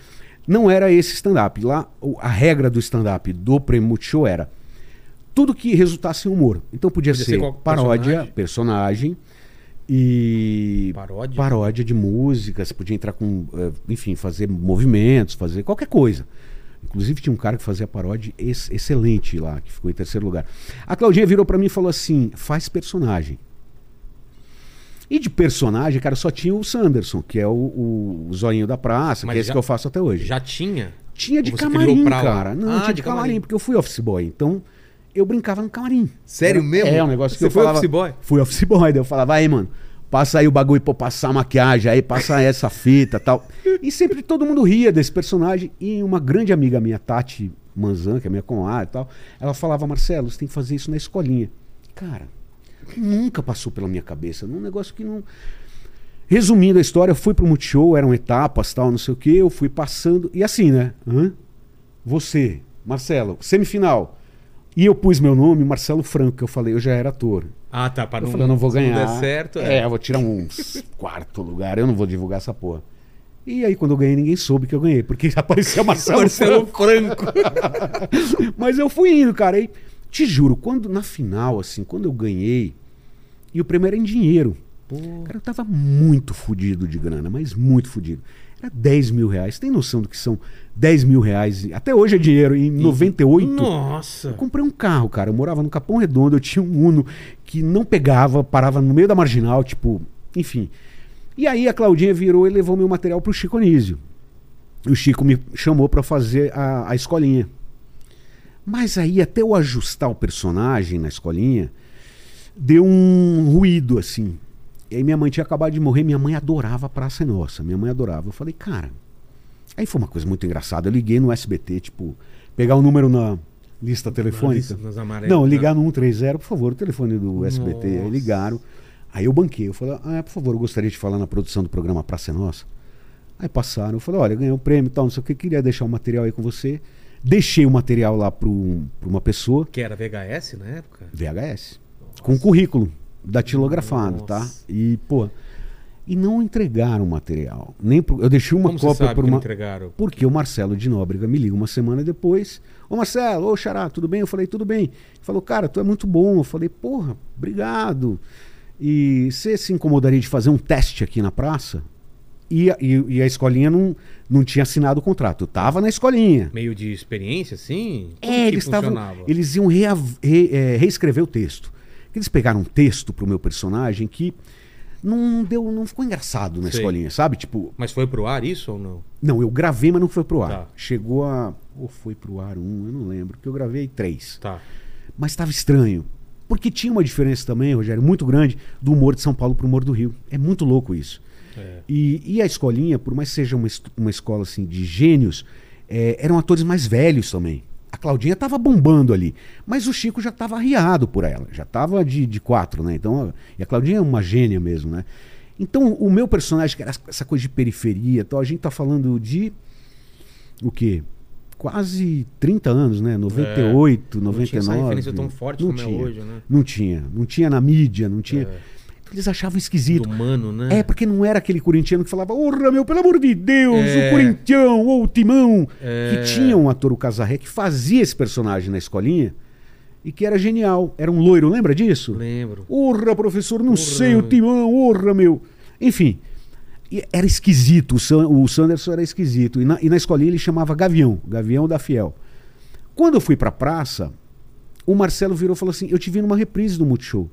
Não era esse stand-up. Lá, a regra do stand-up do prêmio Multishow era tudo que resultasse em humor. Então podia, Podia ser ser, paródia, personagem, e Paródia? paródia de música. Você podia entrar com, eh, enfim, fazer movimentos, fazer qualquer coisa. Inclusive tinha um cara que fazia paródia ex- excelente lá, que ficou em terceiro lugar. A Claudinha virou pra mim e falou assim: faz personagem. E de personagem, cara, só tinha o Sanderson, que é o, o, zoinho da praça, Mas que é esse que eu faço até hoje. Já tinha? Tinha de camarim, cara. Não, Ah, tinha de de camarim, camarim. porque eu fui office boy. Então, eu brincava no camarim. Sério Era- mesmo? É, um negócio que Você eu foi falava... office boy? Fui office boy. Daí eu falava, aí, mano, passa aí o bagulho pra passar a maquiagem, aí passa essa fita tal. E sempre todo mundo ria desse personagem. E uma grande amiga minha, Tati Manzan, que é minha comadre e tal, ela falava, Marcelo, você tem que fazer isso na escolinha. Cara, nunca passou pela minha cabeça. Num negócio que não... Resumindo a história, eu fui pro Multishow, eram etapas, tal, não sei o que, eu fui passando, e assim, né? Hã? Você, Marcelo, semifinal. E eu pus meu nome, Marcelo Franco, que eu falei, eu já era ator. Ah, tá. Para Eu não, falei, não vou se ganhar. der certo, é. é. eu vou tirar um quarto lugar, eu não vou divulgar essa porra. E aí, quando eu ganhei, ninguém soube que eu ganhei, porque apareceu Marcelo, Marcelo Franco. Franco. Mas eu fui indo, cara. E te juro, quando na final, assim, quando eu ganhei, e o prêmio era em dinheiro. Cara, eu tava muito fudido de grana, mas muito fudido. Era 10 mil reais. Tem noção do que são 10 mil reais? Até hoje é dinheiro. Em 98, Nossa. eu comprei um carro, cara. Eu morava no Capão Redondo, eu tinha um Uno que não pegava, parava no meio da marginal, tipo, enfim. E aí a Claudinha virou e levou meu material pro Chico Anísio. O Chico me chamou pra fazer a, a escolinha. Mas aí, até eu ajustar o personagem na escolinha, deu um ruído, assim. E aí minha mãe tinha acabado de morrer, minha mãe adorava a Praça é Nossa. Minha mãe adorava. Eu falei, cara. Aí foi uma coisa muito engraçada. Eu liguei no SBT, tipo, pegar o número na lista telefônica. lista, nas amarelas, Não, né? ligar no 130, por favor, o telefone do SBT. Aí Nossa. ligaram. Aí eu banquei. Eu falei, ah, por favor, eu gostaria de falar na produção do programa Praça é Nossa. Aí passaram, eu falei, olha, ganhei um prêmio e tal, não sei o que, queria deixar o material aí com você. Deixei o material lá para uma pessoa, Que era VHS na época? VHS, com currículo, datilografado, tá? Nossa. E, pô. E não entregaram o material. Nem pro- eu deixei uma Como cópia por uma. entregaram? Porque o Marcelo de Nóbrega me liga uma semana depois. Ô Marcelo, ô Xará, tudo bem? Eu falei, tudo bem. Ele falou, cara, tu é muito bom. Eu falei, porra, obrigado. E você se incomodaria de fazer um teste aqui na praça? E, a- e- e a escolinha não, não tinha assinado o contrato. Eu tava na escolinha. Meio de experiência, assim? Como É, eles estavam. Eles iam re- é, reescrever o texto. Eles pegaram um texto pro meu personagem que não deu, não ficou engraçado na Sei. escolinha, sabe? Tipo, Mas foi pro ar isso ou não? não, eu gravei, mas não foi pro ar. Tá. Chegou a. Ou foi pro ar um, eu não lembro, porque eu gravei três. Tá. Mas estava estranho. Porque tinha uma diferença também, Rogério, muito grande do humor de São Paulo pro humor do Rio. É muito louco isso. É. E, e a escolinha, por mais que seja uma, uma escola assim de gênios, é, eram atores mais velhos também. A Claudinha estava bombando ali, mas o Chico já estava arriado por ela, já estava de, de quatro, né? Então, e a Claudinha é uma gênia mesmo, né? Então, o meu personagem, que era essa coisa de periferia, e tal, a gente tá falando de o quê? Quase 30 anos, né? 98, É. Não tinha essa 99. referência tão forte Não como é tinha. hoje, né? Não tinha, não tinha na mídia, não tinha. É. Eles achavam esquisito. Do mano, né? É, porque não era aquele corintiano que falava, porra, meu, pelo amor de Deus, É. o Corintião ou o Timão. É. Que tinha um ator, o Casarré, que fazia esse personagem na escolinha e que era genial. Era um loiro, lembra disso? Lembro. Porra, professor, não sei o Timão, porra, meu. Enfim, era esquisito, o, San- o Sanderson era esquisito. E na, e na escolinha ele chamava Gavião, Gavião da Fiel. Quando eu fui pra praça, o Marcelo virou e falou assim: Eu te vi numa reprise do Multishow.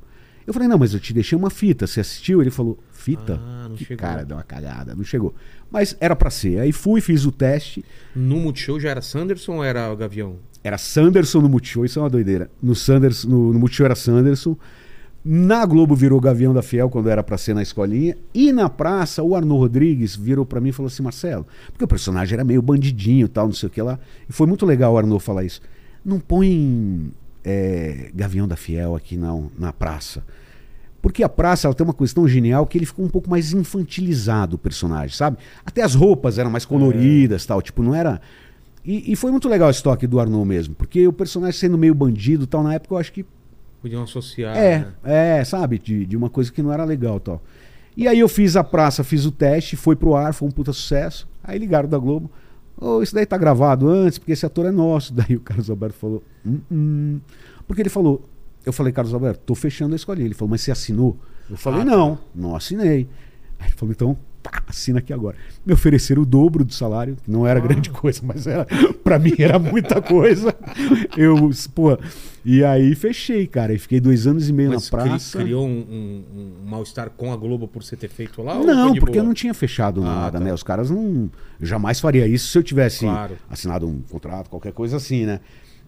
Eu falei: Não, mas eu te deixei uma fita. Você assistiu? Ele falou: Fita? Ah, não que chegou. cara, deu uma cagada, não chegou. Mas era pra ser. Aí fui, fiz o teste. No Multishow já era Sanderson ou era o Gavião? Era Sanderson no Multishow, isso é uma doideira. No, Sanders, no, no Multishow era Sanderson. Na Globo virou Gavião da Fiel quando era pra ser na escolinha. E na praça, o Arnaud Rodrigues virou pra mim e falou assim: Marcelo, porque o personagem era meio bandidinho e tal, não sei o que lá. E foi muito legal o Arnaud falar isso. Não põe é, Gavião da Fiel aqui não, na praça. Porque a praça ela tem uma coisa tão genial que ele ficou um pouco mais infantilizado o personagem, sabe? Até as roupas eram mais coloridas tal, tipo, não era. E, e foi muito legal esse toque do Arnaud mesmo, porque o personagem sendo meio bandido tal, na época eu acho que. Podiam associar. é, né? é, sabe? De, de uma coisa que não era legal tal. E aí eu fiz a praça, fiz o teste, foi pro ar, foi um puta sucesso. Aí ligaram da Globo. Ô, isso daí tá gravado antes, porque esse ator é nosso. Daí o Carlos Alberto falou. "Hum, hum." Porque ele falou. Eu falei, Carlos Alberto, tô fechando a escolinha. Ele falou, mas você assinou? Eu falei, Ah, tá. não, não assinei. Aí ele falou, então, pá, assina aqui agora. Me ofereceram o dobro do salário, que não era Ah. grande coisa, mas era, pra mim era muita coisa. Eu, pô, e aí fechei, cara. E fiquei dois anos e meio Mas na praça. criou um, um- um mal-estar com a Globo por você ter feito lá? Não, porque eu boa? não tinha fechado Ah, nada, tá. né? Os caras não. eu jamais faria isso se eu tivesse Claro. assinado um contrato, qualquer coisa assim, né?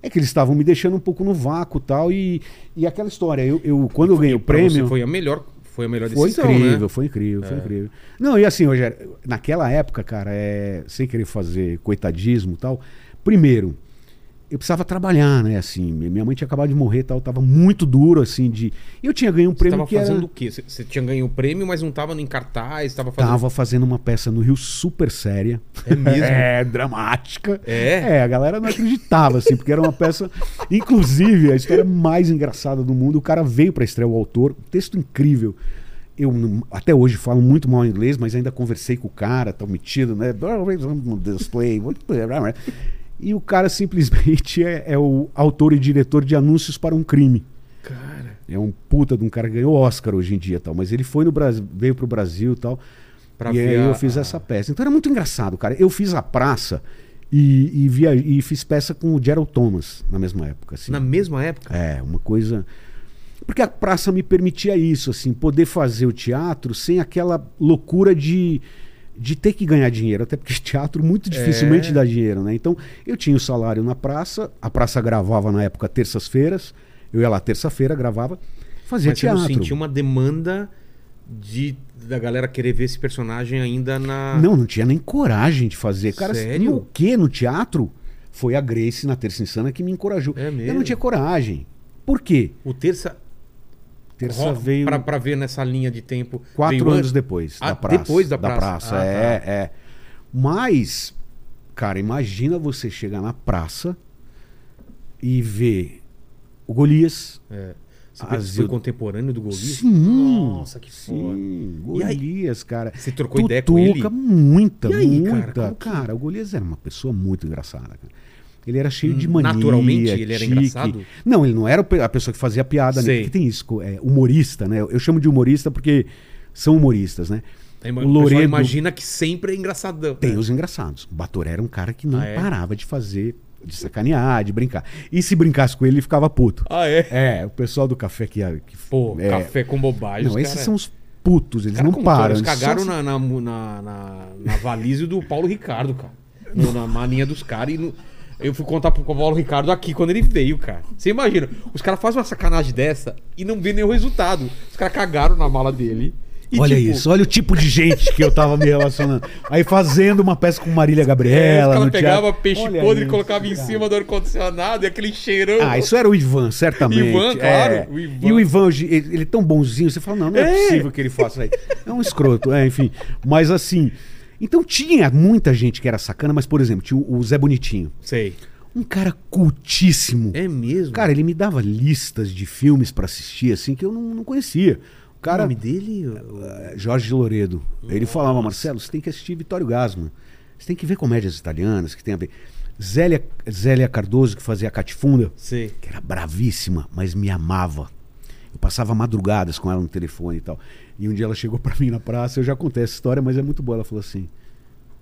É que eles estavam me deixando um pouco no vácuo e tal. E, e aquela história, eu, eu quando eu ganhei o prêmio. Você foi a melhor, foi a melhor Foi decisão, incrível, né? foi incrível, foi É. incrível. Não, e assim, Rogério, naquela época, cara, é, sem querer fazer coitadismo e tal, primeiro, eu precisava trabalhar, né, assim, minha mãe tinha acabado de morrer e tal, tava muito duro, assim, de... Eu tinha ganho um prêmio tava que fazendo era... o quê? Você, tinha ganho o prêmio, mas não tava em cartaz, tava fazendo... Tava fazendo uma peça no Rio super séria. É mesmo? É, dramática. É? É, a galera não acreditava, assim, porque era uma peça. Inclusive, a história mais engraçada do mundo, o cara veio pra estrear o autor, um texto incrível. Eu até hoje falo muito mal inglês, mas ainda conversei com o cara, tão metido, né? Display. E o cara simplesmente é, é o autor e diretor de anúncios para um crime. Cara, É um puta de um cara que ganhou Oscar hoje em dia tal. Mas ele foi no Brasil, veio pro Brasil e tal. pra e aí a- eu fiz essa peça. Então era muito engraçado, cara. Eu fiz a praça e, e, via, e fiz peça com o Gerald Thomas na mesma época. Assim. Na mesma época? É, uma coisa. Porque a praça me permitia isso, assim, poder fazer o teatro sem aquela loucura de, de ter que ganhar dinheiro, até porque teatro muito dificilmente É. dá dinheiro, né? Então, eu tinha o salário na praça, a praça gravava na época terças-feiras, eu ia lá terça-feira, gravava, fazia Mas teatro. não sentiu uma demanda de da galera querer ver esse personagem ainda na... Não, não tinha nem coragem de fazer. Cara, Sério? no quê? No teatro? Foi a Grace na Terça Insana que me encorajou. É Eu não tinha coragem. Por quê? O terça... Terça ro- veio Pra, pra ver nessa linha de tempo... quatro veio anos an- depois Ah, da praça. depois da praça. Ah, é, tá. é. Mas, cara, imagina você chegar na praça e ver o Golias, É. Você foi Asilo- contemporâneo do Golias? Sim. Nossa, que foda. Sim, E aí? Golias, cara. Você trocou ideia com ele? Tutuca, Muita, E aí, cara, muita. como Cara, que- o Golias era uma pessoa muito engraçada, cara. Ele era cheio de mania. Hum, Naturalmente, ele era engraçado? Não, ele não era a pessoa que fazia piada, né? Sei. Porque tem isso, é, humorista, né? Eu chamo de humorista porque são humoristas, né? Aí, o Loredo imagina que sempre é engraçadão. tem né? os engraçados. O Batoré era um cara que não Ah, é? parava de fazer, de sacanear, de brincar. E se brincasse com ele, ele ficava puto. Ah, é? É, o pessoal do café que... que Pô, é, café com bobagem. Não, esses cara- são os putos, eles cara não param. Eles só cagaram se- na, na, na, na, na valise do Paulo Ricardo, cara. No- na maninha dos caras. E no- eu fui contar pro Paulo Ricardo aqui quando ele veio, cara. Você imagina, os caras fazem uma sacanagem dessa e não vê nenhum resultado. Os caras cagaram na mala dele. E, olha tipo, isso, olha o tipo de gente que eu tava me relacionando. Aí fazendo uma peça com Marília É, Gabriela. os no caras pegavam teatro. peixe Olha podre e isso, colocavam em cara. cima do ar-condicionado e aquele cheirão. Ah, isso era o Ivan, certamente. Ivan, claro, É. o Ivan. E o Ivan, ele é tão bonzinho, você fala, não, não é, É. possível que ele faça isso. É um escroto, é, enfim. Mas assim, então tinha muita gente que era sacana, mas, por exemplo, tinha o o Zé Bonitinho. Sei. Um cara cultíssimo. É mesmo? Cara, ele me dava listas de filmes pra assistir, assim, que eu não, não conhecia. O o cara, nome dele? Jorge de Loredo. Ele falava, Marcelo, você tem que assistir Vitório Gasman. Você tem que ver comédias italianas que tem a ver. Zélia, Zélia Cardoso, que fazia a Catifunda, Sei. que era bravíssima, mas me amava. Eu passava madrugadas com ela no telefone e tal. E um dia ela chegou pra mim na praça, eu já contei essa história, mas é muito boa. Ela falou assim: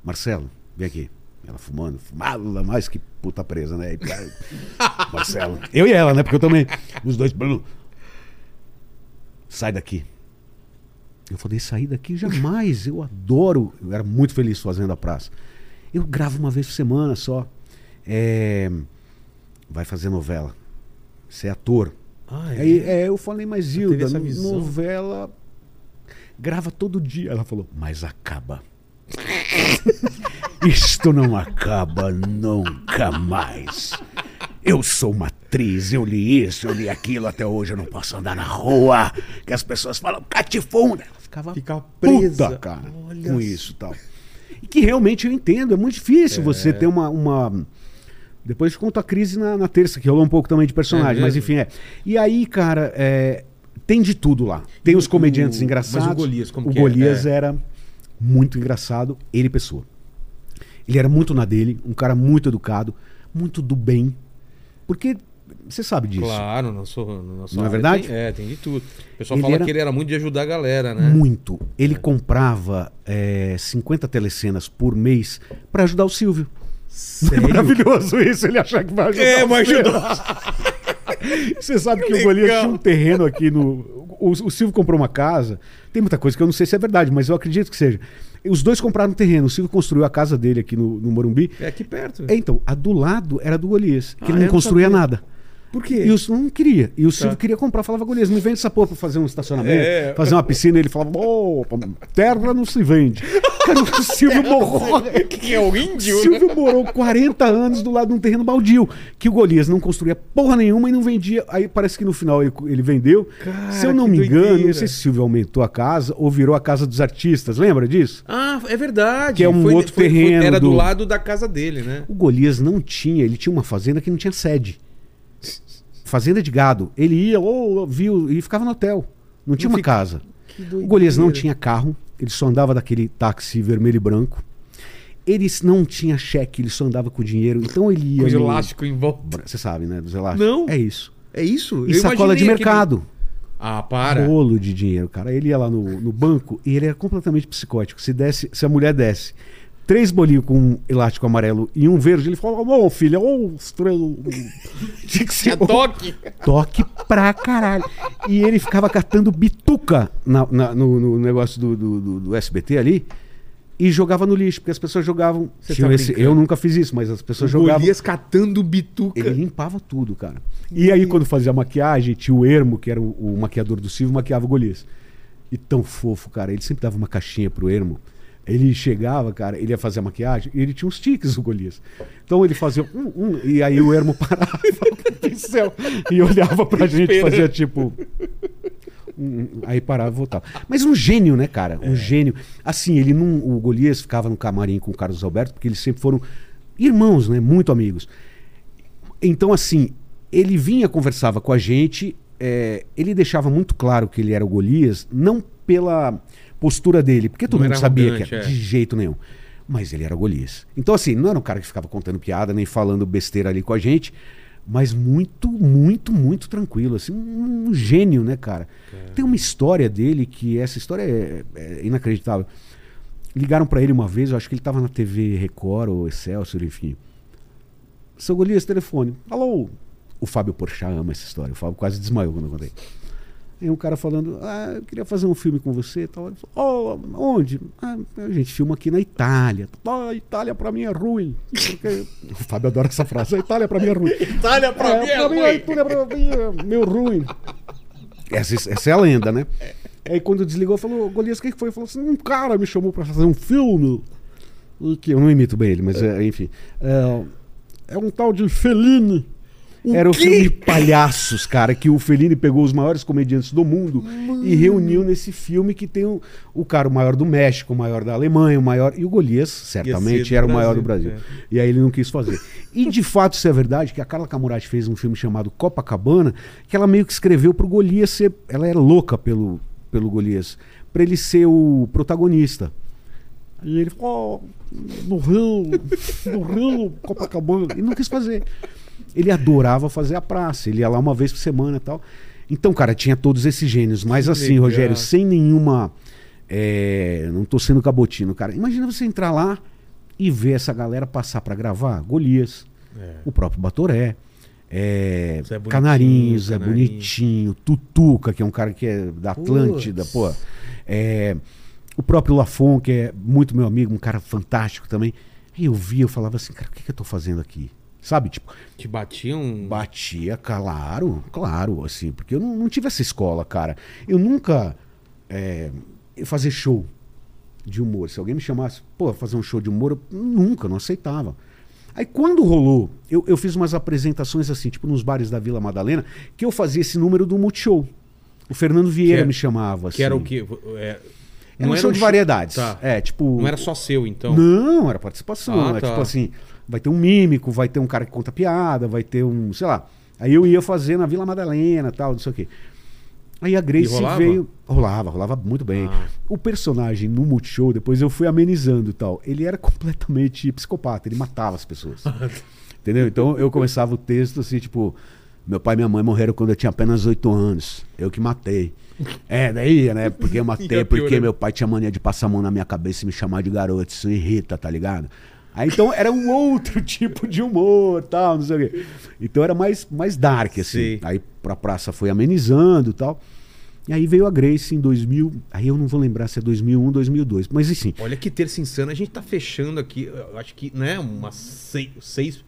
Marcelo, vem aqui. Ela fumando, fumava mais que puta presa, né? E, Marcelo. Eu e ela, né? Porque eu também. Os dois. Bruno, sai daqui. Eu falei, sair daqui jamais. Eu adoro. Eu era muito feliz fazendo a praça. Eu gravo uma vez por semana só. É, vai fazer novela. Você é ator. Ah, é? Aí é, eu falei, mas Hilda, novela grava todo dia. Ela falou, mas acaba. Isto não acaba nunca mais. Eu sou uma atriz, eu li isso, eu li aquilo, até hoje eu não posso andar na rua. Que as pessoas falam catifunda. Ela ficava Fica presa. puta, cara, Olha com isso e tal. E que realmente eu entendo, é muito difícil É. você ter uma. uma... Depois eu conto a crise na, na terça, que rolou um pouco também de personagem, É mas enfim, é. E aí, cara, é, tem de tudo lá. Tem os o- comediantes mas o engraçados. Golias, como o que é? Golias É. era muito engraçado, ele pessoa. Ele era muito na dele, um cara muito educado, muito do bem. Porque você sabe disso. Claro, não sou. Não, Não é verdade? Tem, é, tem de tudo. O pessoal Ele fala era- que ele era muito de ajudar a galera, né? Muito. Ele comprava é, 50 telecenas por mês pra ajudar o Silvio. Sério? Maravilhoso isso, ele achar que vai ajudar. É, o vai Silvio. ajudar. Você sabe que, Que o Golias tinha um terreno aqui no. O, o Silvio comprou uma casa. Tem muita coisa que eu não sei se é verdade, mas eu acredito que seja. Os dois compraram um terreno. O Silvio construiu a casa dele aqui no, no Morumbi. É aqui perto. É, Então, a do lado era do Golias, que Ah, ele não construía sabia. nada. Por quê? E o Silvio não queria. E o Silvio Tá. queria comprar. Falava, Golias, me vende essa porra pra fazer um estacionamento, É. fazer uma piscina. Ele falava, ô, terra não se vende. Cara, o Silvio morrou. que é o O índio, né? Silvio morou 40 anos do lado de um terreno baldio, que o Golias não construía porra nenhuma e não vendia. Aí parece que no final ele, ele vendeu. Cara, Se eu não me engano, doideira. não sei se o Silvio aumentou a casa ou virou a casa dos artistas. Lembra disso? Ah, é verdade. Que é um outro terreno Era do... do- lado da casa dele, né? O Golias não tinha, ele tinha uma fazenda que não tinha sede. Fazenda de gado. Ele ia, ou viu, e ficava no hotel. Não tinha uma casa. O Golias não tinha carro, ele só andava daquele táxi vermelho e branco. Ele não tinha cheque, ele só andava com dinheiro. Então ele ia. Com no- elástico em volta. Você sabe, né? Dos elásticos. Não. É isso. É isso? E Eu sacola de mercado. aquele- Ah, para. Bolo de dinheiro, cara. Ele ia lá no, no banco e ele era completamente psicótico. Se desse, se a mulher desse três bolinhos com um elástico amarelo e um verde, ele falava, ô filha, ô estrela. Tinha que ser É toque. toque pra caralho. E ele ficava catando bituca na- na- no, no negócio do, do- do- do SBT ali e jogava no lixo, porque as pessoas jogavam. Tá esse- eu nunca fiz isso, mas as O pessoas jogavam. Golias catando bituca. Ele limpava tudo, cara. E aí, quando fazia maquiagem, tinha o Ermo, que era o, o maquiador do Silvio, maquiava o Golias. E tão fofo, cara. Ele sempre dava uma caixinha pro Ermo. Ele chegava, cara, ele ia fazer a maquiagem e ele tinha uns tiques, o Golias. Então ele fazia um, um, e aí o Ermo parava com o pincel e olhava pra gente fazia tipo. um, aí parava e voltava. Mas um gênio, né, cara? Um gênio. Assim, ele não. O Golias ficava no camarim com o Carlos Alberto, porque eles sempre foram irmãos, né? Muito amigos. Então, assim, ele vinha, conversava com a gente, é, ele deixava muito claro que ele era o Golias, não pela postura dele, porque todo Não mundo sabia que era, é. de jeito nenhum. Mas ele era Golias. Então, assim, não era um cara que ficava contando piada, nem falando besteira ali com a gente, mas muito, muito, muito tranquilo, assim, um, um gênio, né, cara? Tem uma história dele que essa história é, é inacreditável. Ligaram pra ele uma vez, eu acho que ele tava na TV Record ou Excelsior, enfim. Seu Golias, telefone. Alô? O Fábio Porchat ama essa história. O Fábio quase desmaiou quando eu contei. Aí um cara falando, ah, eu queria fazer um filme com você e tal. Ele falou, oh, onde? Ah, a gente filma aqui na Itália. Ah, Itália pra mim é ruim. Porque- O Fábio adora essa frase. A Itália pra mim é ruim. Itália pra É, mim é pra mim, a ruim. Itália pra mim é meio ruim. Essa, essa é a lenda, né? Aí quando desligou, falou, Golias, o que foi? Falou assim, um cara me chamou pra fazer um filme. Que eu não imito bem ele, mas é, enfim. É, é um tal de Fellini. Era o filme de palhaços, cara, que o Fellini pegou os maiores comediantes do mundo e reuniu nesse filme que tem o, o cara o maior do México, o maior da Alemanha, o maior. E o Golias, certamente, era o maior do Brasil, Brasil. E aí ele não quis fazer. E de fato isso é verdade, que a Carla Camurati fez um filme chamado Copacabana, que ela meio que escreveu pro Golias ser. Ela era louca pelo, pelo Golias, pra ele ser o protagonista. E ele falou, "Oh, no Rio, no Rio, Copacabana. E não quis fazer. Ele adorava fazer a praça, ele ia lá uma vez por semana e tal. Então, cara, tinha todos esses gênios. Mas Que assim, legal. Rogério, sem nenhuma. é, não tô sendo cabotino, cara. Imagina você entrar lá e ver essa galera passar pra gravar. Golias, É. o próprio Batoré. É, Zé Bonitinho, Canarinho, Zé Canarinho. Bonitinho, Tutuca, que é um cara que é da Atlântida, pô. É, o próprio Lafon, que é muito meu amigo, um cara fantástico também. Aí eu via, eu falava assim, cara, o que, que eu tô fazendo aqui? Sabe, tipo, Te batiam. batia, claro, claro, assim, porque eu não, não tive essa escola, cara. Eu nunca é, fazer show de humor. Se alguém me chamasse, pô, fazer um show de humor, eu nunca, não aceitava. Aí quando rolou, eu, eu fiz umas apresentações assim, tipo nos bares da Vila Madalena, que eu fazia esse número do Multishow. O Fernando Vieira era- me chamava. Que era o assim. quê? É, Era um show de variedades. Tá. É, tipo. Não era só seu, então. Não, era participação. Ah, é tá. tipo assim, vai ter um mímico, vai ter um cara que conta piada, vai ter um, sei lá. Aí eu ia fazer na Vila Madalena, tal, não sei o quê. Aí a Grace veio, rolava, rolava muito bem. Ah. O personagem no Multishow, depois eu fui amenizando e tal. Ele era completamente psicopata, ele matava as pessoas. Entendeu? Então eu começava o texto assim, tipo, meu pai e minha mãe morreram quando eu tinha apenas oito anos. Eu que matei. É, daí, né? Porque eu matei, porque piorando. meu pai tinha mania de passar a mão na minha cabeça e me chamar de garoto. Isso irrita, tá ligado? Aí então era um outro tipo de humor, tal, não sei o quê. Então era mais, mais dark, assim. Sim. Aí pra praça foi amenizando e tal. E aí veio a Grace em 2000. Aí eu não vou lembrar se é 2001, 2002. Mas assim, Olha que terça insana. A gente tá fechando aqui, eu acho que, né? Umas seis. seis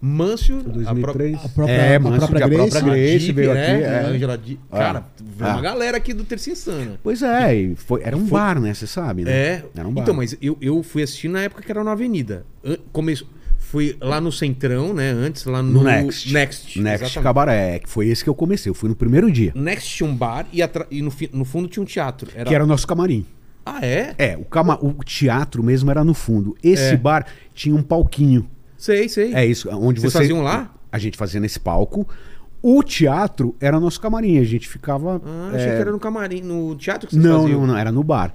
Mâncio. 2003. A própria- é, a Manso, própria que a Grace. própria Grace veio né? aqui. é. Angela Di- Ah. Cara, veio Ah. uma galera aqui do Terça Insana. Pois é, e foi, era um Foi- bar, né? Você sabe, né? É. Era um bar. Então, mas eu, eu fui assistir na época que era na Avenida. An- Come... Fui lá no Centrão, né? Antes, lá no, No Next. Next. Next exatamente. Cabaré, que foi esse que eu comecei. Eu fui no primeiro dia. Next tinha um bar e, atra- e no, fi- no fundo tinha um teatro. Era... Que era o nosso camarim. Ah, é? É, o, cama... o teatro mesmo era no fundo. Esse É. bar tinha um palquinho. Sei, sei. É isso, onde Vocês você. faziam lá? A gente fazia nesse palco. O teatro era nosso camarim. A gente ficava. Ah, achei é, que era no camarim, no teatro que vocês Não, faziam. não, não, era no bar.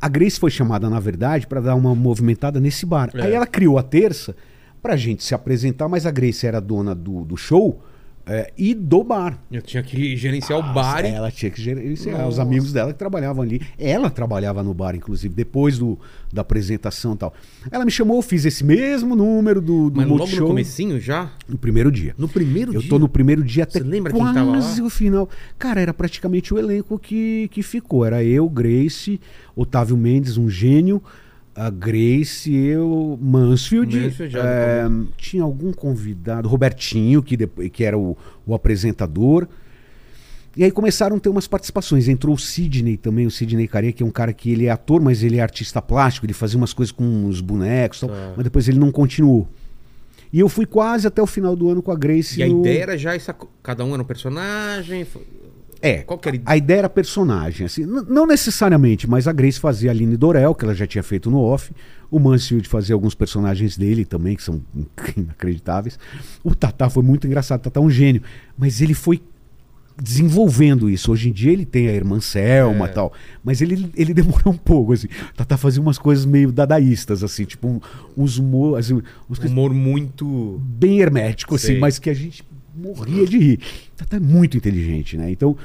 A Grace foi chamada, na verdade, para dar uma movimentada nesse bar. É. Aí ela criou a terça pra gente se apresentar, mas a Grace era dona do, do show é, e do bar. Eu tinha que gerenciar o Nossa, bar. Ela tinha que gerenciar. Os Nossa. amigos dela que trabalhavam ali. Ela trabalhava no bar, inclusive, depois do, da apresentação e tal. Ela me chamou, eu fiz esse mesmo número do, do Mas logo no Multishow comecinho já? no primeiro dia. No primeiro Eu dia? tô no primeiro dia até Você lembra quem quase tava lá? o final. Cara, era praticamente o elenco que, que ficou. Era eu, Grace, Otávio Mendes, um gênio, a Grace, eu, Mansfield. Mansfield, já é, tinha algum convidado, Robertinho, que, depois, que era o, o apresentador. E aí começaram a ter umas participações. Entrou o Sidney também, o Sidney Caria, que é um cara que ele é ator, mas ele é artista plástico, ele fazia umas coisas com os bonecos, e tal, Tá. mas depois ele não continuou. E eu fui quase até o final do ano com a Grace. E a no- ideia era já essa. Cada um era um personagem. É, Qual que era a a ideia era personagem, assim, não necessariamente, mas a Grace fazia a Aline Dorel, que ela já tinha feito no off, o Mansfield fazia alguns personagens dele também, que são inacreditáveis. O Tatá foi muito engraçado, o Tatá é um gênio, mas ele foi desenvolvendo isso. Hoje em dia ele tem a irmã Selma É. e tal, mas ele, ele demorou um pouco, assim. Tata fazia umas coisas meio dadaístas, assim, tipo um- uns humor, assim, uns Um humor muito. bem hermético, assim, Sei. mas que a gente morria de rir. Tata é muito inteligente, né? Então,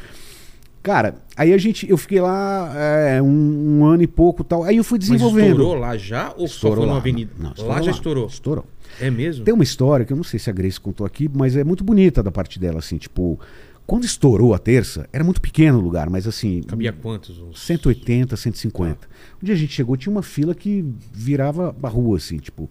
cara, aí a gente, eu fiquei lá é, um, um ano e pouco tal, aí eu fui Mas desenvolvendo. estourou lá já ou só foi lá. avenida? Não, lá já estourou. Estourou. É mesmo? Tem uma história que eu não sei se a Grace contou aqui, mas é muito bonita da parte dela, assim, tipo, quando estourou a terça, era muito pequeno o lugar, mas assim, Cabia quantos? Uns... 180, 150. Um dia a gente chegou, tinha uma fila que virava a rua, assim, tipo.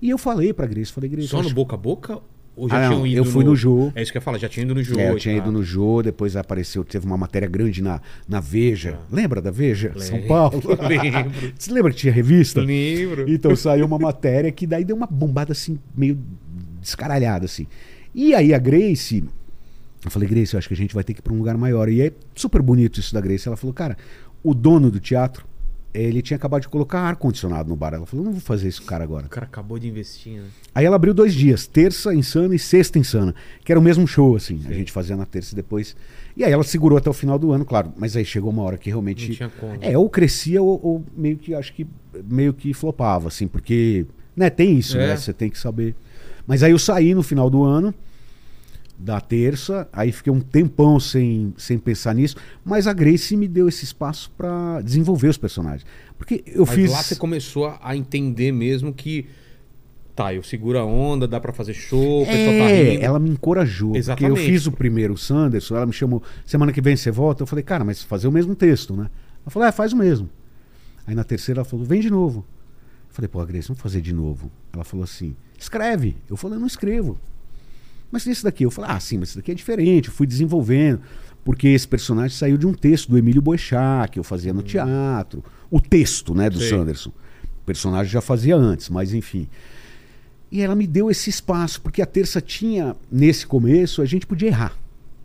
E eu falei pra Grace, falei, Grace, Só no boca a boca? Ou já Ah, não, tinham ido eu fui no Jô. É isso que eu ia falar, já tinha ido no Jô. É, eu tinha ido tal. no Jô, depois apareceu, teve uma matéria grande na, na Veja. Lembra da Veja? São Lembro. Paulo. Lembro. Você lembra que tinha revista? Lembro. Então saiu uma matéria que daí deu uma bombada assim, meio descaralhada, assim. E aí a Grace, eu falei, Grace, eu acho que a gente vai ter que ir pra um lugar maior. E é super bonito isso da Grace. Ela falou, cara, o dono do teatro, ele tinha acabado de colocar ar-condicionado no bar. Ela falou, não vou fazer isso, cara, agora. O cara acabou de investir, né? Aí ela abriu dois dias, terça insana e sexta insana, que era o mesmo show, assim. A gente fazia na terça e depois. E aí ela segurou até o final do ano, claro. Mas aí chegou uma hora que realmente. Não tinha como. É, ou crescia ou, ou meio que acho que meio que flopava, assim, porque. Né, tem isso, É. né? Você tem que saber. Mas aí eu saí no final do ano, da terça, aí fiquei um tempão sem, sem pensar nisso, mas a Grace me deu esse espaço pra desenvolver os personagens. Porque eu Mas fiz. lá você começou a- entender mesmo que. Tá, eu seguro a onda, dá pra fazer show, o pessoal tá É, rindo. ela me encorajou. Exatamente. Porque eu fiz o primeiro o Sanderson, ela me chamou, semana que vem você volta? Eu falei, cara, mas fazer o mesmo texto, né? Ela falou, é, faz o mesmo. Aí na terceira ela falou, vem de novo. Eu falei, pô, Grace, vamos fazer de novo. Ela falou assim, escreve. Eu falei, eu não escrevo. Mas esse daqui, eu falei, ah, sim, mas esse daqui é diferente. Eu fui desenvolvendo. Porque esse personagem saiu de um texto do Emílio Boechat, que eu fazia no teatro. O texto, né, do Sei. Sanderson. O personagem já fazia antes, mas enfim. E ela me deu esse espaço, porque a terça tinha, nesse começo, a gente podia errar.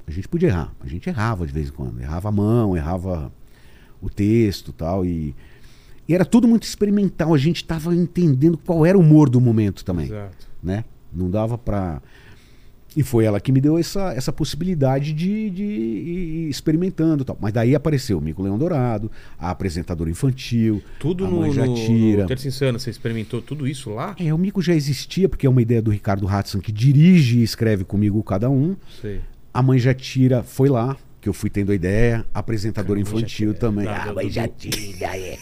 A gente podia errar. A gente errava de vez em quando. Errava a mão, errava o texto tal, e e era tudo muito experimental. A gente estava entendendo qual era o humor do momento também. Exato. Né? Não dava pra. E foi ela que me deu essa, essa possibilidade de, de ir experimentando. Tal. Mas daí apareceu o Mico Leão Dourado, a apresentadora infantil, Tudo a no, Mãe no, Jatira. no Terça Insana, você experimentou tudo isso lá? É, o Mico já existia, porque é uma ideia do Ricardo Hudson, que dirige e escreve comigo cada um. Sei. A Mãe Jatira foi lá, que eu fui tendo a ideia. Apresentadora infantil também. Ah, mãe do- Jatira, é.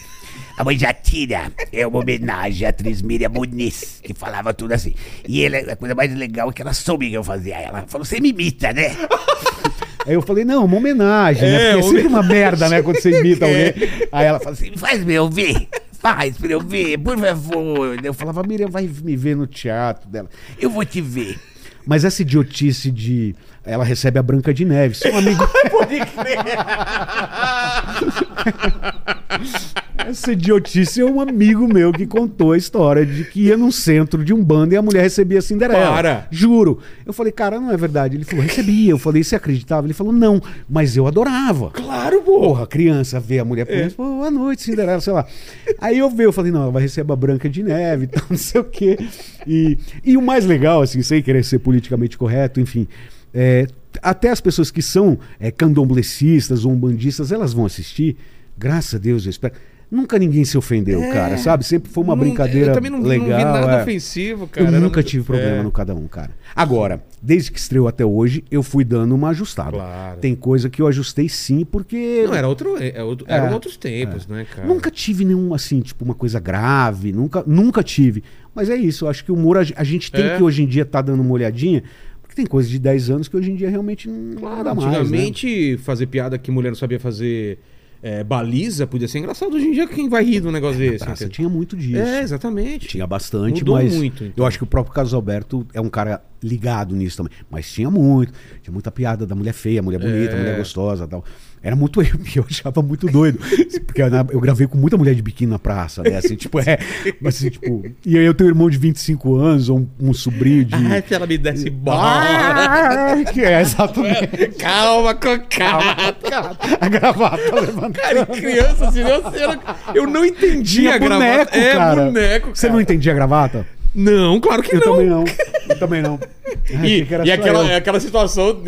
A mãe Jatira é uma homenagem à atriz Miriam Muniz, que falava tudo assim. E ela, a coisa mais legal é que ela soube que eu fazia. Ela falou, você me imita, né? Aí eu falei, não, uma homenagem, É, né? Porque é sempre uma merda, né? Quando você imita alguém. Aí ela fala assim, Assim, faz pra eu ver. Faz pra eu ver, por favor. eu falava, Miriam, vai me ver no teatro dela. Eu vou te ver. Mas essa idiotice de. Ela recebe a Branca de Neve. Seu amigo. Essa idiotice é um amigo meu que contou a história de que ia num centro de um bando e a mulher recebia a Cinderela. Para. Juro. Eu falei, cara, não é verdade. Ele falou, recebia. Eu falei, você acreditava? Ele falou, não, mas eu adorava. Claro, pô. Porra, criança vê a mulher por pô, boa noite, Cinderela, sei lá. Aí eu vi, eu falei, não, ela vai receber a Branca de Neve e tal, não sei o quê. E, e o mais legal, assim, sem querer ser politicamente correto, enfim, é, até as pessoas que são é, candomblecistas ou umbandistas, elas vão assistir, graças a Deus, eu espero. Nunca ninguém se ofendeu, cara, sabe? Sempre foi uma Não- brincadeira Eu também não, legal. não vi nada é. ofensivo, cara. Eu nunca tive problema É. no cada um, cara. Agora, desde que estreou até hoje, eu fui dando uma ajustada. Claro. Tem coisa que eu ajustei sim, porque. Não, era outro, é, outro- eram É, outros tempos, né, cara? Nunca tive nenhum, assim, tipo, uma coisa grave. Nunca, nunca tive. Mas é isso, eu acho que o humor, a, gente tem É. que hoje em dia tá dando uma olhadinha, tem coisa de 10 anos que hoje em dia realmente não Claro, dá mais. Né? antigamente fazer piada que mulher não sabia fazer é, baliza podia ser engraçado. Hoje em dia quem vai rir de um negócio desse? Praça tinha muito disso. É, exatamente. Tinha bastante, Mudou mas muito, então. eu acho que o próprio Carlos Alberto é um cara ligado nisso também. Mas tinha muito. Tinha muita piada da mulher feia, mulher bonita, É. mulher gostosa tal. Era muito eu, eu achava muito doido. Porque eu gravei com muita mulher de biquíni na praça, né? Assim, tipo, é. Assim, tipo. E aí eu tenho um irmão de 25 anos, ou um, um sobrinho de. Ai, se ela me desse bola. Ah, que é, exatamente. Calma, com calma. A gravata levantando. Cara, criança, assim, eu, eu, eu não entendia a gravata. boneco, é, cara. boneco, Você cara. não entendia a gravata? Não, claro que Eu não. também não. Eu também não. E, e aquela, eu. aquela situação,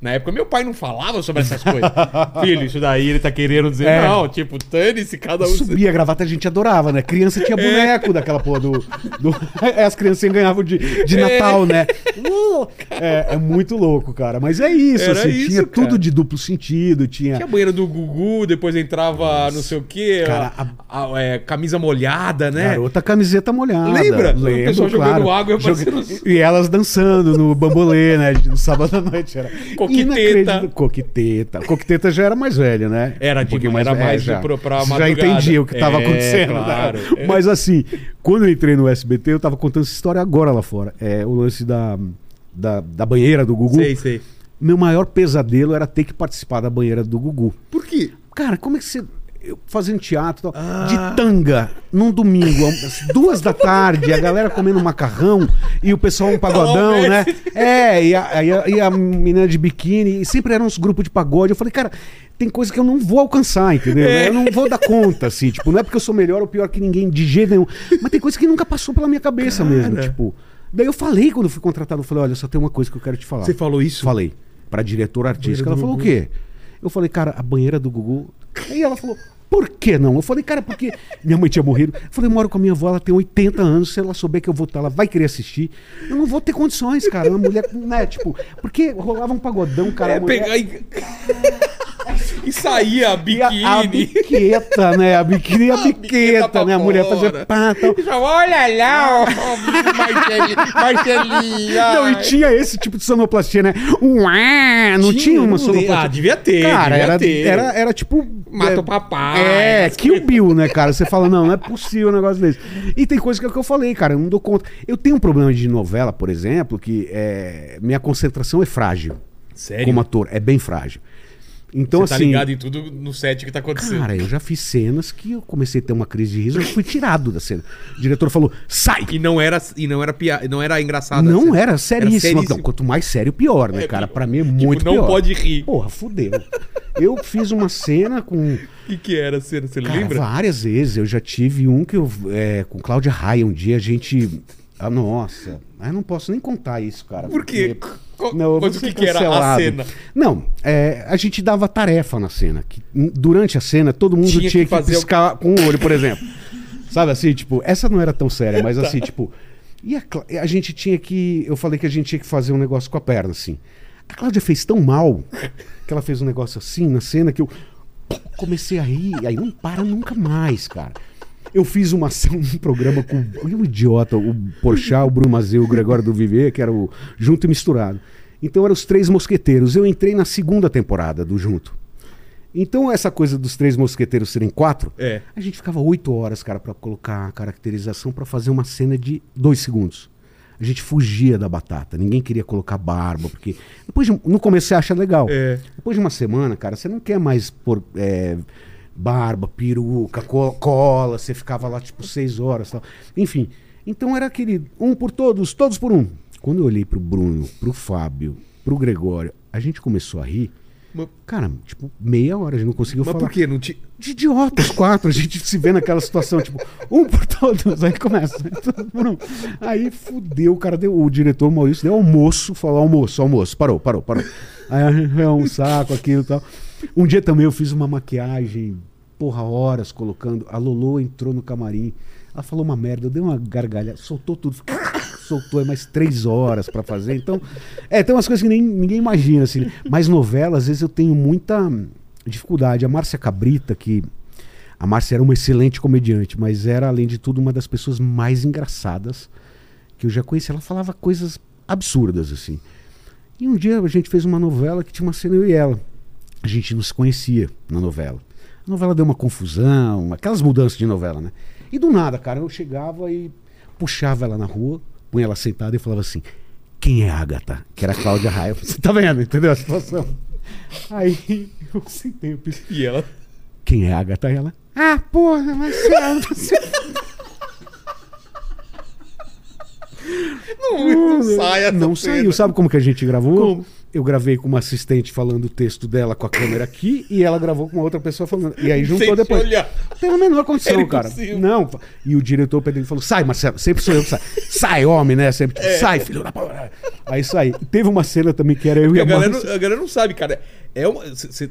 na época meu pai não falava sobre essas coisas. Filho, isso daí ele tá querendo dizer, É. não, tipo, dane-se, cada um. Subia a gravata, a gente adorava, né? Criança tinha É. boneco daquela porra do. do... As criancinhas ganhavam de, de Natal, né? Uh, É, é muito louco, cara. Mas é isso, Era assim, isso, tinha cara. tudo de duplo sentido, tinha. Tinha a banheira do Gugu, depois entrava não sei o quê, Cara, a- a- é, camisa molhada, né? Garota camiseta molhada. Lembra? O Lembro, pessoal jogando claro. água e Joga- aparecendo- E elas dançando no bambolê, né? No sábado à noite. Era Coqueteta. Coqueteta. Coqueteta já era mais velha, né? Era um era velha mais já. pro- pra Você já madrugada. entendia o que estava É, acontecendo. né? claro. Mas assim, quando eu entrei no SBT, eu tava contando essa história agora lá fora. É o lance da, da, da banheira do Gugu. Sei, sei. Meu maior pesadelo era ter que participar da banheira do Gugu. Por quê? Cara, como é que você. Eu fazendo teatro tal, de tanga, num domingo, às duas da tarde, a galera comendo macarrão e o pessoal um pagodão, Não, né? É, e a, e a, e a menina de biquíni, e sempre eram uns grupos de pagode. Eu falei, cara, tem coisa que eu não vou alcançar, entendeu? Eu não vou dar conta, assim, tipo, não é porque eu sou melhor ou pior que ninguém, de jeito nenhum. Mas tem coisa que nunca passou pela minha cabeça mesmo, tipo. Daí eu falei quando eu fui contratado, eu falei, olha, só tem uma coisa que eu quero te falar. Você falou isso? Falei. Pra diretora artística. Ela falou o quê? Eu falei, cara, a banheira do Gugu. Aí ela falou, por que não? Eu falei, cara, porque minha mãe tinha morrido. Eu falei, moro com a minha avó, ela tem 80 anos. Se ela souber que eu vou estar, ela vai querer assistir. Eu não vou ter condições, cara. Uma mulher, né? Tipo, porque rolava um pagodão, cara. É, mulher- pegar e... e saía a E a, a biquíni. biqueta, né? A biquíni e a biqueta biqueta, pra né? A mulher fazia pá, tal. Já, Olha lá, ó, Marcelinho. Não, e tinha esse tipo de sonoplastia, né? Ué, não tinha, uma não sonoplastia. Ah, devia ter, Cara, devia era, ter. era, era tipo. Mata é, o papai. É, essas Kill Bill, né, cara? Você fala, não, não é possível um negócio desse. E tem coisa que é o que eu falei, cara, eu não dou conta. Eu tenho um problema de novela, por exemplo, que é, minha concentração é frágil. Sério? Como ator, é bem frágil. Então, Você tá assim. ligado em tudo no set que tá acontecendo. Cara, eu já fiz cenas que eu comecei a ter uma crise de riso, eu fui tirado da cena. O diretor falou, sai! E não era, e não era, pia... não era engraçado. Não era seríssimo. seríssimo. Então, quanto mais sério, pior, né, É, cara? tipo, Pra mim é tipo, muito não pior. pode rir. Porra, fudeu. Eu fiz uma cena com. O que, que era a cena? Você Cara, lembra? várias vezes. Eu já tive um que eu. É, com Cláudia Raia, um dia a gente. Ah, nossa. Mas eu não posso nem contar isso, cara. Por quê? porque- Não, mas o que que era a cena? Não, é, a gente dava tarefa na cena. Que, durante a cena, todo mundo Tinha tinha, que que, piscar com o olho, por exemplo. Sabe assim, tipo, essa não era tão séria, mas assim, tipo. E a, a gente tinha que. Eu falei que a gente tinha que fazer um negócio com a perna, assim. A Cláudia fez tão mal que ela fez um negócio assim na cena que eu comecei a rir, e aí não para nunca mais, cara. Eu fiz uma ação num programa com um idiota, o Porchat, o Bruno Mazeu, o Gregório do Viver, que era o Junto e Misturado. Então eram os três mosqueteiros. Eu entrei na segunda temporada do Junto. Então essa coisa dos três mosqueteiros serem quatro, É. a gente ficava oito horas, cara, pra colocar a caracterização pra fazer uma cena de dois segundos. A gente fugia da batata, ninguém queria colocar barba, porque depois de, um- no começo você acha legal. É. Depois de uma semana, cara, você não quer mais pôr é, barba, peruca, co- cola, você ficava lá tipo seis horas, tal. Enfim, então era aquele um por todos, todos por um. Quando eu olhei pro Bruno, pro Fábio, pro Gregório, a gente começou a rir. Mas, Cara, tipo, meia hora a gente não conseguiu mas falar. por quê? Não ti... De idiota, os quatro, a gente se vê naquela situação, tipo, um por todos, aí começa. um. Aí fudeu, o cara deu, o diretor Maurício deu almoço, falou almoço, almoço, parou, parou, parou. Aí foi um saco, aquilo e tal. Um dia também eu fiz uma maquiagem, porra, horas colocando. A Lolo entrou no camarim, ela falou uma merda, eu dei uma gargalhada, soltou tudo, soltou é mais três horas pra fazer. Então, é, tem umas coisas que nem, ninguém imagina, assim. Mas novela, às vezes eu tenho muita dificuldade. A Márcia Cabrita, que. A Márcia era uma excelente comediante, mas era, além de tudo, uma das pessoas mais engraçadas que eu já conheci. Ela falava coisas absurdas, assim. E um dia a gente fez uma novela que tinha uma cena eu e ela. A gente não se conhecia na novela. A novela deu uma confusão, aquelas mudanças de novela, né? E do nada, cara, eu chegava e puxava ela na rua, punha ela sentada e falava assim: Quem é a Agatha? Que era a Cláudia Raia. Você tá vendo? Entendeu a situação? Aí eu sentei, eu pensei, E ela... quem é a Agatha? E ela, ah, porra, mas você... Não, não sai essa Não saiu. Sabe como que a gente gravou? Como? Eu gravei com uma assistente falando o texto dela com a câmera aqui e ela gravou com uma outra pessoa falando. E aí juntou Sem depois. olhar. A menor condição, Era cara. Não. E o diretor Pedro falou: sai, Marcelo, sempre sou eu que sai. Sai, homem, né? Sempre, É. sai, filho da porra. Aí saí. Teve uma cena também que era eu e Porque a a galera, não, a galera não sabe, cara. É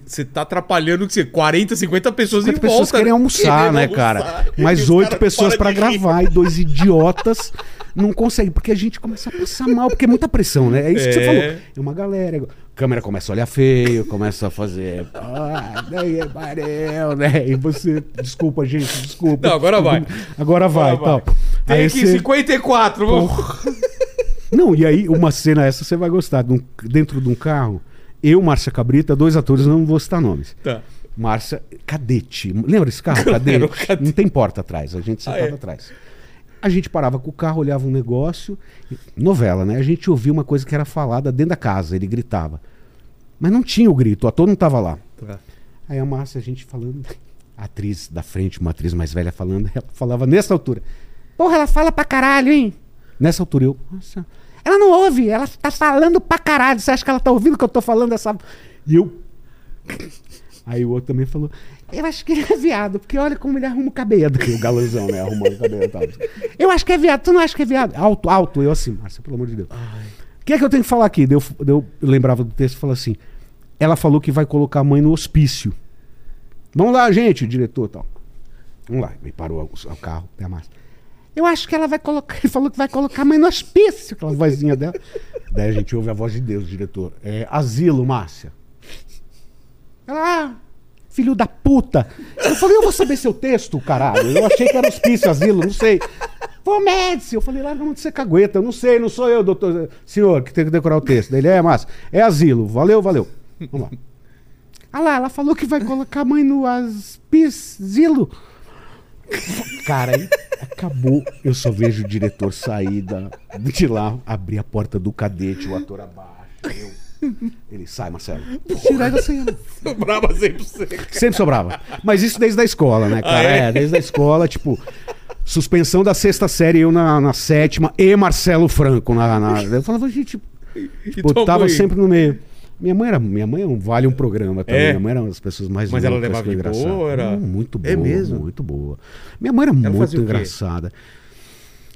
Você tá atrapalhando que você 40, 50 pessoas 50 em pessoas volta. querem almoçar, né, cara? Mais oito pessoas rir. gravar e dois idiotas não conseguem, porque a gente começa a passar mal, porque é muita pressão, né? É isso que você É. falou. É uma galera. A câmera começa a olhar feio, começa a fazer. Ah, daí é barel, né? E você. Desculpa, gente, desculpa. Não, agora vai. Agora vai, Agora vai. tal. Tem Aí aqui você- 54. Vamos... Não, e aí, uma cena essa você vai gostar. de dentro de um carro, eu, Márcia Cabrita, dois atores, não vou citar nomes. Tá. Márcia, cadete. Lembra esse carro? Cadete. cadete. Não tem porta atrás, a gente sentava Ah, é? atrás. A gente parava com o carro, olhava um negócio. Novela, né? A gente ouvia uma coisa que era falada dentro da casa, ele gritava. Mas não tinha o grito, o ator não estava lá. Tá. Aí a Márcia, a gente falando, a atriz da frente, uma atriz mais velha falando, ela falava nessa altura. Porra, ela fala pra caralho, hein? Nessa altura eu, nossa, ela não ouve, ela tá falando pra caralho. Você acha que ela tá ouvindo o que eu tô falando essa. E eu. Aí o outro também falou, eu acho que ele é viado, porque olha como ele arruma o cabelo. Que o galãozão, né? Arrumando o cabelo e tal. Eu acho que é viado, tu não acha que é viado? Alto, alto. Eu assim, Márcia, pelo amor de Deus. O que é que eu tenho que falar aqui? Daí Eu, daí eu lembrava do texto e falava assim: ela falou que vai colocar a mãe no hospício. Vamos lá, gente, diretor tal. Vamos lá. Me parou o, o carro, até a Márcia. Eu acho que ela vai colocar. Ele falou que vai colocar a mãe no hospício, aquela vozinha dela. Daí a gente ouve a voz de Deus, diretor. É asilo, Márcia. Ela, ah, filho da puta. Eu falei, eu vou saber seu texto, caralho. Eu achei que era hospício, asilo, não sei. Foi Médici. Eu falei, larga a mão de ser cagueta. Eu não sei, não sou eu, doutor. Senhor, que tem que decorar o texto. Ele é, Márcia. É asilo. Valeu, valeu. Vamos lá. Ah lá, ela falou que vai colocar a mãe no asilo. Cara, aí acabou. Eu só vejo o diretor sair da, de lá, abrir a porta do cadete, o ator abaixo. Eu. Ele sai, Marcelo. Tirar da cena. Sobrava sempre você. Sempre sobrava. Mas isso desde a escola, né, cara? Ah, é? é? desde a escola, tipo. Suspensão da sexta série, eu na, na sétima, e Marcelo Franco na. na- eu falava, gente, tipo, eu tava sempre no meio. Minha mãe era. Minha mãe não vale um programa também. É? Minha mãe era uma das pessoas mais Mas ela levava de engraçava. boa, era- Hum, Muito boa. É mesmo? Muito boa. Minha mãe era fazia muito engraçada.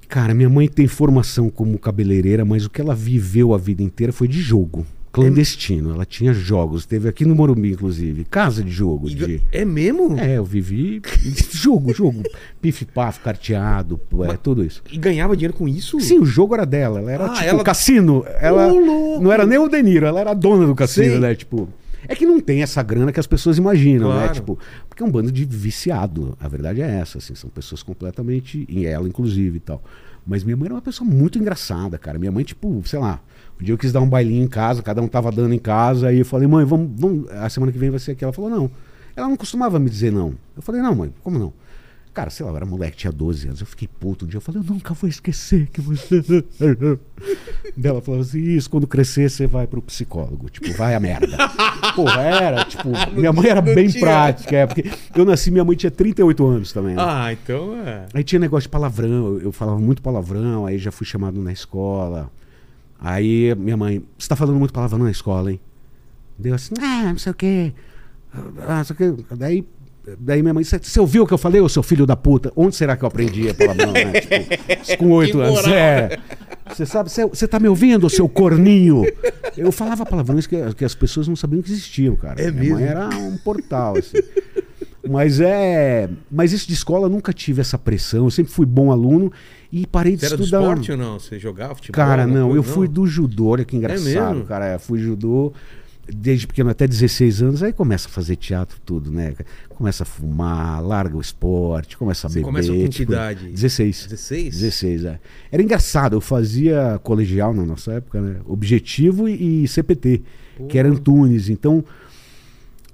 Cara, minha mãe tem formação como cabeleireira, mas o que ela viveu a vida inteira foi de jogo. Clandestino. Ela tinha jogos. Teve aqui no Morumbi, inclusive. Casa de jogo. de... É mesmo? É, eu vivi jogo, jogo. Pif-paf, carteado, é, tudo isso. E ganhava dinheiro com isso? Sim, o jogo era dela. Ela era Ah, tipo ela- cassino. Ela louco! não era nem o Deniro, ela era a dona do cassino, Sei. né? Tipo. É que não tem essa grana que as pessoas imaginam, né? Claro. Tipo, porque é um bando de viciado. A verdade é essa, assim, são pessoas completamente. E ela, inclusive e tal. Mas minha mãe era uma pessoa muito engraçada, cara. Minha mãe, tipo, sei lá, um dia eu quis dar um bailinho em casa, cada um tava dando em casa, aí eu falei, mãe, vamos, vamos. A semana que vem vai ser aqui. Ela falou, não. Ela não costumava me dizer não. Eu falei, não, mãe, como não? Cara, sei lá, eu era moleque, tinha 12 anos. Eu fiquei puto um dia. Eu falei, eu nunca vou esquecer que você. Daí ela falava assim: Isso, quando crescer, você vai pro psicólogo. Tipo, vai a merda. Porra, era, tipo, minha mãe era bem prática. É, porque eu nasci, minha mãe tinha 38 anos também. né? Ah, então é. Aí tinha negócio de palavrão, eu- eu falava muito palavrão, aí já fui chamado na escola. Aí minha mãe, você tá falando muito palavrão na escola, hein? Deu assim, ah, não sei o quê. Ah, não sei o quê. Daí, daí minha mãe, você você ouviu o que eu falei, ô seu filho da puta? Onde será que eu aprendi a palavrão, né? Tipo, com oito anos. É. Você sabe, você, tá me ouvindo, seu corninho? Eu falava palavrões que, que as pessoas não sabiam que existiam, cara. É minha mãe mesmo? era um portal, assim. Mas é. Mas isso de escola eu nunca tive essa pressão. Eu sempre fui bom aluno e parei de Você era do estudar. esporte ou não? Você jogava futebol? Cara, não, coisa? eu fui do judô, olha que engraçado, mesmo? cara. Eu fui judô desde pequeno até 16 anos, aí começa a fazer teatro tudo, né? Começa a fumar, larga o esporte, começa a Você beber. começa com tipo, idade? 16. 16? 16, é. Era engraçado, eu fazia colegial na nossa época, né? Objetivo e, e CPT, que era Antunes. Então,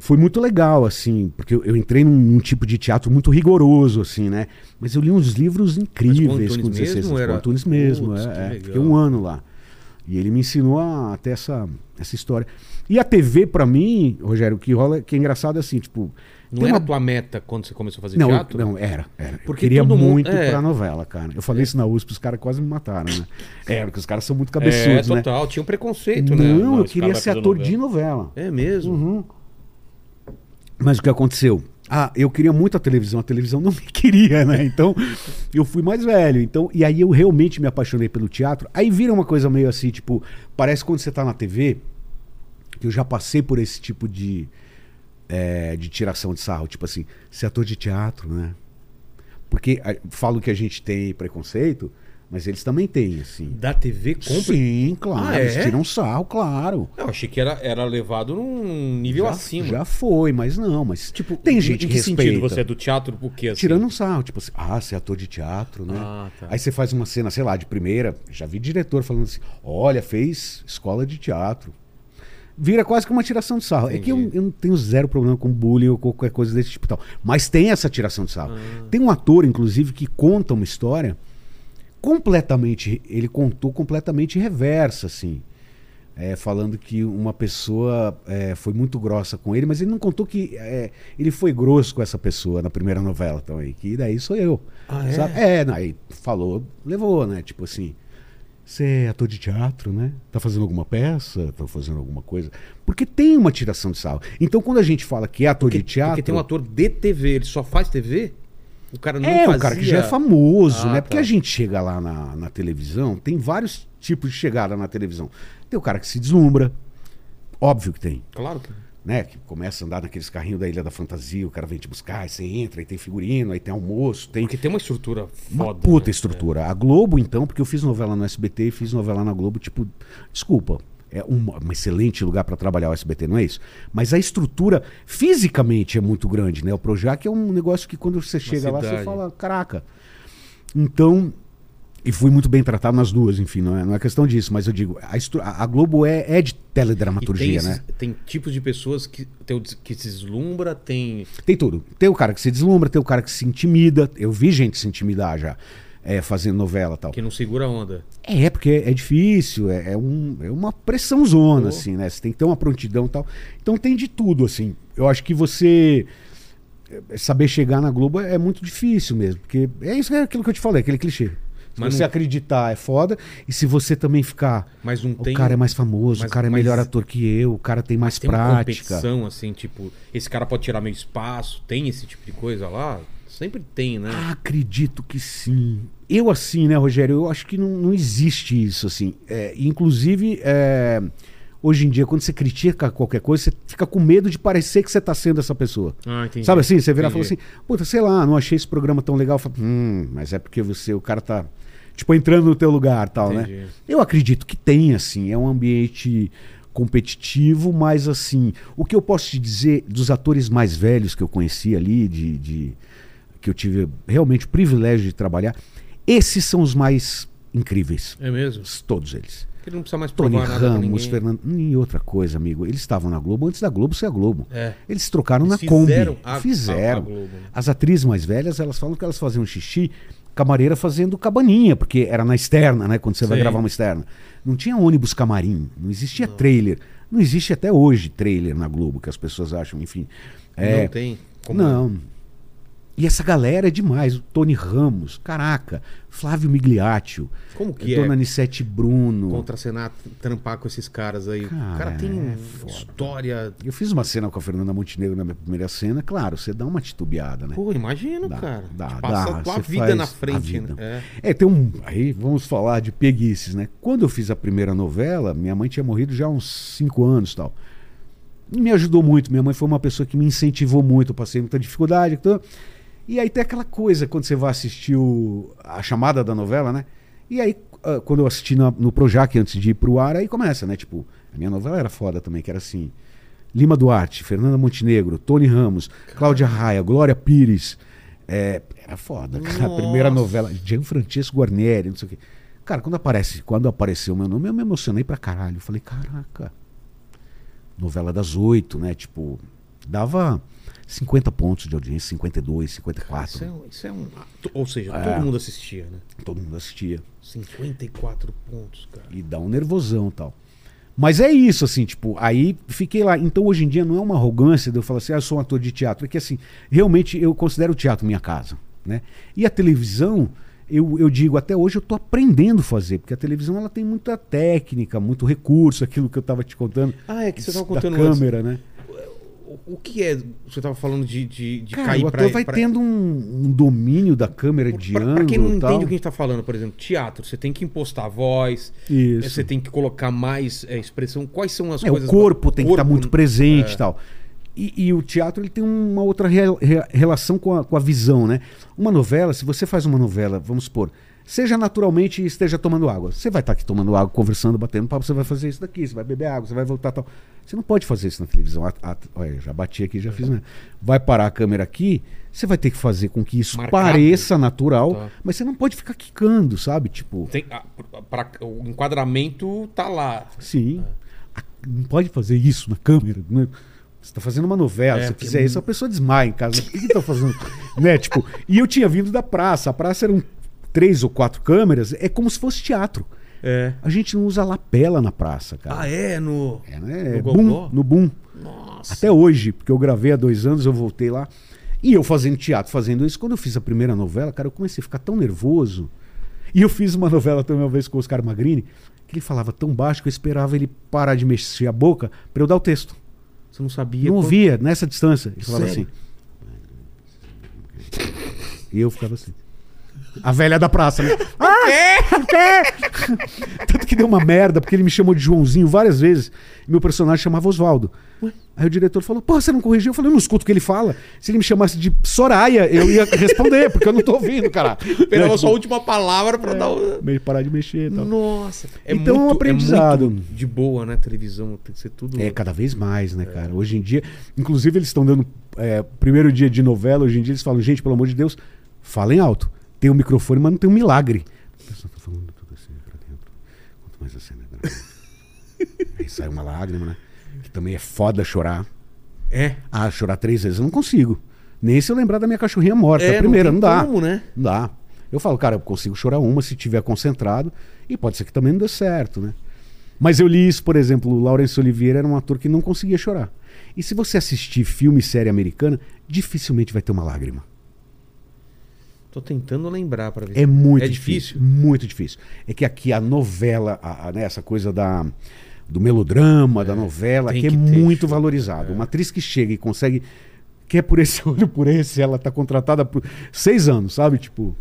foi muito legal, assim, porque eu, eu entrei num, num tipo de teatro muito rigoroso, assim, né? Mas eu li uns livros incríveis Antunes com 16 mesmo, anos. era? Com Antunes mesmo, Putz, é, é. Fiquei um ano lá. E ele me ensinou a ter essa, essa história. E a TV, pra mim, Rogério, o que rola, que é engraçado é assim, tipo, Não era uma- tua meta quando você começou a fazer Não, teatro? não, era. era. Porque eu queria mundo- muito é. pra novela, cara. Eu falei isso na USP, os caras quase me mataram, né? É, porque os caras são muito É, cabeçudos, né? total. Tinha um preconceito, né? Não, eu queria ser ator novela. de novela. É mesmo? Uhum. Mas o que aconteceu? Ah, eu queria muito a televisão, a televisão não me queria, né? Então, eu fui mais velho. Então, e aí eu realmente me apaixonei pelo teatro. Aí vira uma coisa meio assim, tipo, parece quando você tá na TV, que eu já passei por esse tipo de, é, de tiração de sarro, tipo assim, ser ator de teatro, né? Porque ah, falo que a gente tem preconceito, mas eles também têm, assim. Da TV compra? Sim, claro, Ah, é? eles tiram sarro, claro. Eu achei que era, era levado num nível já, acima. já foi, mas não, mas Tipo, tem em- gente em que que respeita. sentido você é do teatro? Por quê? Assim? Tirando um sarro, tipo assim, ah, você é ator de teatro, né? Ah, tá. Aí você faz uma cena, sei lá, de primeira, já vi diretor falando assim, olha, fez escola de teatro. Vira quase que uma tiração de sarro. É que eu, Entendi. eu não tenho zero problema com bullying ou qualquer coisa desse tipo e tal. Mas tem essa tiração de sarro. Ah. Tem um ator, inclusive, que conta uma história completamente. Ele contou completamente reversa, assim. É, falando que uma pessoa é, foi muito grossa com ele, mas ele não contou que é, ele foi grosso com essa pessoa na primeira novela também. Que daí sou eu. Ah, é? sabe? É, não, aí falou, levou, né? Tipo assim. Você é ator de teatro, né? Tá fazendo alguma peça? Tá fazendo alguma coisa? Porque tem uma tiração de sarro. Então, quando a gente fala que é ator Porque, de teatro. porque tem um ator de TV, ele só faz TV? O cara não É, fazia... o cara que já é famoso, Ah, né? Porque tá. a gente chega lá na, na televisão, tem vários tipos de chegada na televisão. Tem o cara que se deslumbra, óbvio que tem, Claro que... né? Que começa a andar naqueles carrinhos da Ilha da Fantasia, o cara vem te buscar, aí você entra, aí tem figurino, aí tem almoço, tem Porque tem uma estrutura uma foda. puta né? estrutura. A Globo, então, porque eu fiz novela no SBT e fiz novela na Globo, tipo, desculpa. É um, um excelente lugar para trabalhar o SBT, não é isso? Mas a estrutura fisicamente é muito grande, né? O Projac é um negócio que quando você chega lá, você fala, caraca. Então, e fui muito bem tratado nas duas, enfim, não é, não é questão disso, mas eu digo, a, a- Globo é, é de tem, teledramaturgia, esses- né? tem tipos de pessoas que, tem que se deslumbra, tem... Tem tudo. Tem o cara que se deslumbra, tem o cara que se intimida. Eu vi gente se intimidar já, é, fazendo novela e tal. que não segura a onda. É, porque é difícil, é, é um, é uma pressão zona, Pô. assim, né? Você tem que ter uma prontidão e tal. Então tem de tudo, assim. Eu acho que você é, saber chegar na Globo é, é muito difícil mesmo. Porque é isso é aquilo que eu te falei, aquele clichê. Se Mas você não- acreditar é foda, e se você também ficar. Mas não O tem... cara é mais famoso, mas- o cara é mas- melhor ator que eu, o cara tem mais Tem uma prática. competição, assim, tipo... Esse cara pode tirar meu espaço, tem esse tipo de coisa lá? Sempre tem, né? Ah, acredito que sim. Eu, assim, né, Rogério, eu acho que não, não existe isso, assim. É, inclusive, é, hoje em dia, quando você critica qualquer coisa, você fica com medo de parecer que você está sendo essa pessoa. Ah, entendi. Sabe assim? Você virar e falar assim, puta, sei lá, não achei esse programa tão legal. Fala, hum, mas é porque você, o cara tá, tipo, entrando no teu lugar tal, Entendi. né? Eu acredito que tem, assim, é um ambiente competitivo, mas assim, o que eu posso te dizer dos atores mais velhos que eu conheci ali, de, de- que eu tive realmente o privilégio de trabalhar, esses são os mais incríveis. É mesmo? Todos eles. Ele não precisa mais Tony Ramos. Fernando. E outra coisa, amigo. Eles estavam na Globo antes da Globo ser a Globo. É. Eles trocaram Eles na Kombi. fizeram a- fizeram. a- a Globo, né? As atrizes mais velhas, elas falam que elas faziam xixi, camareira fazendo cabaninha, porque era na externa, né? Quando você vai Sim. gravar uma externa. Não tinha ônibus camarim, não existia trailer. Não existe até hoje trailer na Globo, que as pessoas acham, enfim. É, Não tem. como- não. E essa galera é demais. O Tony Ramos, caraca. Flávio Migliaccio. Como que Dona é Anissete Bruno. contracenar, trampar com esses caras aí? Cara, o cara tem é história... Eu fiz uma cena com a Fernanda Montenegro na minha primeira cena. Claro, você dá uma titubeada, né? Pô, imagino, Dá, cara. dá, Te passa dá. a tua vida na frente, vida. né? É. É, tem um. Aí vamos falar de peguices, né? Quando eu fiz a primeira novela, minha mãe tinha morrido já há uns 5 anos e tal. Me ajudou muito. Minha mãe foi uma pessoa que me incentivou muito. Eu passei muita dificuldade. Então... E aí tem aquela coisa, quando você vai assistir o- a chamada da novela, né? E aí, ah, quando eu assisti na- no Projac antes de ir pro ar, aí começa, né? Tipo, a minha novela era foda também, que era assim. Lima Duarte, Fernanda Montenegro, Tony Ramos, Cláudia Raia, Glória Pires. É, era foda, cara. A primeira Nossa. novela, Gianfrancesco Guarnieri, não sei o quê. Cara, quando aparece, quando apareceu o meu nome, eu me emocionei pra caralho. Eu falei, caraca. Novela das oito, né? Tipo, dava 50 pontos de audiência, 52, 54. Isso é, isso é um. Ou seja, É. todo mundo assistia, né? Todo mundo assistia. 54 pontos, cara. E dá um nervosão e tal. Mas é isso, assim, tipo, aí fiquei lá. Então hoje em dia não é uma arrogância de eu falar assim, ah, eu sou um ator de teatro. É que assim, realmente eu considero o teatro minha casa, né? E a televisão, eu, eu digo, até hoje eu tô aprendendo a fazer, porque a televisão ela tem muita técnica, muito recurso, aquilo que eu tava te contando. Ah, é que você tava da contando antes. câmera, né? O- O que é? Você tava falando de, de, de Cara, cair o ator pra, vai pra- tendo um, um domínio da câmera de pra, ângulo pra quem não entende tal. o que a gente tá falando, por exemplo, teatro, você tem que impostar a voz, Isso. você tem que colocar mais é, expressão. Quais são as É, o coisas? corpo tem que estar Corpo, muito presente é. e tal. E, e o teatro ele tem uma outra re- re- relação com a, com a visão, né? Uma novela, se você faz uma novela, vamos supor, seja naturalmente e esteja tomando água. Você vai estar aqui tomando água, conversando, batendo papo, você vai fazer isso daqui, você vai beber água, você vai voltar tal. Você não pode fazer isso na televisão. A- a- olha, já bati aqui, já fiz. Né? Vai parar a câmera aqui, você vai ter que fazer com que isso Marcado. pareça natural, Tá. mas você não pode ficar quicando, sabe? Tipo, Tem, ah, pra- o enquadramento tá lá. Sim. A- Não pode fazer isso na câmera. Né? Você está fazendo uma novela, É, se fizer isso, a pessoa desmaia em casa. Por que, que tá fazendo? né? tipo, e eu tinha vindo da praça. A praça eram três ou quatro câmeras. É como se fosse teatro. É. A gente não usa lapela na praça, cara. Ah, é? No. É, né? no boom, Gogó? no boom. Nossa. Até hoje, porque eu gravei há dois anos, eu voltei lá. E eu fazendo teatro, fazendo isso. Quando eu fiz a primeira novela, cara, eu comecei a ficar tão nervoso. E eu fiz uma novela também uma vez com o Oscar Magrini, que ele falava tão baixo que eu esperava ele parar de mexer a boca para eu dar o texto. Você não sabia. não quanto- ouvia nessa distância. Ele falava Sério? assim. E eu ficava assim. A velha da praça, né? Ah, Tanto que deu uma merda, porque ele me chamou de Joãozinho várias vezes. E meu personagem chamava Oswaldo. Aí o diretor falou: Pô, você não corrigiu? Eu falei: Eu não escuto o que ele fala. Se ele me chamasse de Soraya, eu ia responder, porque eu não tô ouvindo, cara. Esperava só a tipo, última palavra pra dar o. meio parar de mexer e tal. Nossa. É Então, muito, um aprendizado. É de boa, né? Televisão. Tem que ser tudo. É, cada vez mais, né, cara? Hoje em dia, inclusive eles estão dando é, primeiro dia de novela, hoje em dia eles falam, gente, pelo amor de Deus, falem alto. Tem um microfone, mas não tem um milagre. A pessoa tá falando tudo assim pra dentro. Quanto mais assim, né? Aí sai uma lágrima, né? Que também é foda chorar. É. Ah, chorar três vezes eu não consigo. Nem se eu lembrar da minha cachorrinha morta. É, a primeira, não não, dá. como, né? Não dá. Eu falo, cara, eu consigo chorar uma se tiver concentrado. E pode ser que também não dê certo, né? Mas eu li isso, por exemplo, o Laurence Oliveira era um ator que não conseguia chorar. E se você assistir filme e série americana, dificilmente vai ter uma lágrima. Tô tentando lembrar pra ver. É muito É difícil, difícil? Muito difícil. É que aqui a novela, a, a- né, essa coisa da, do melodrama, da novela, é que ter muito show. valorizado. Uma atriz que chega e consegue. Que é por esse olho por esse, ela tá contratada por seis anos, sabe? Tipo,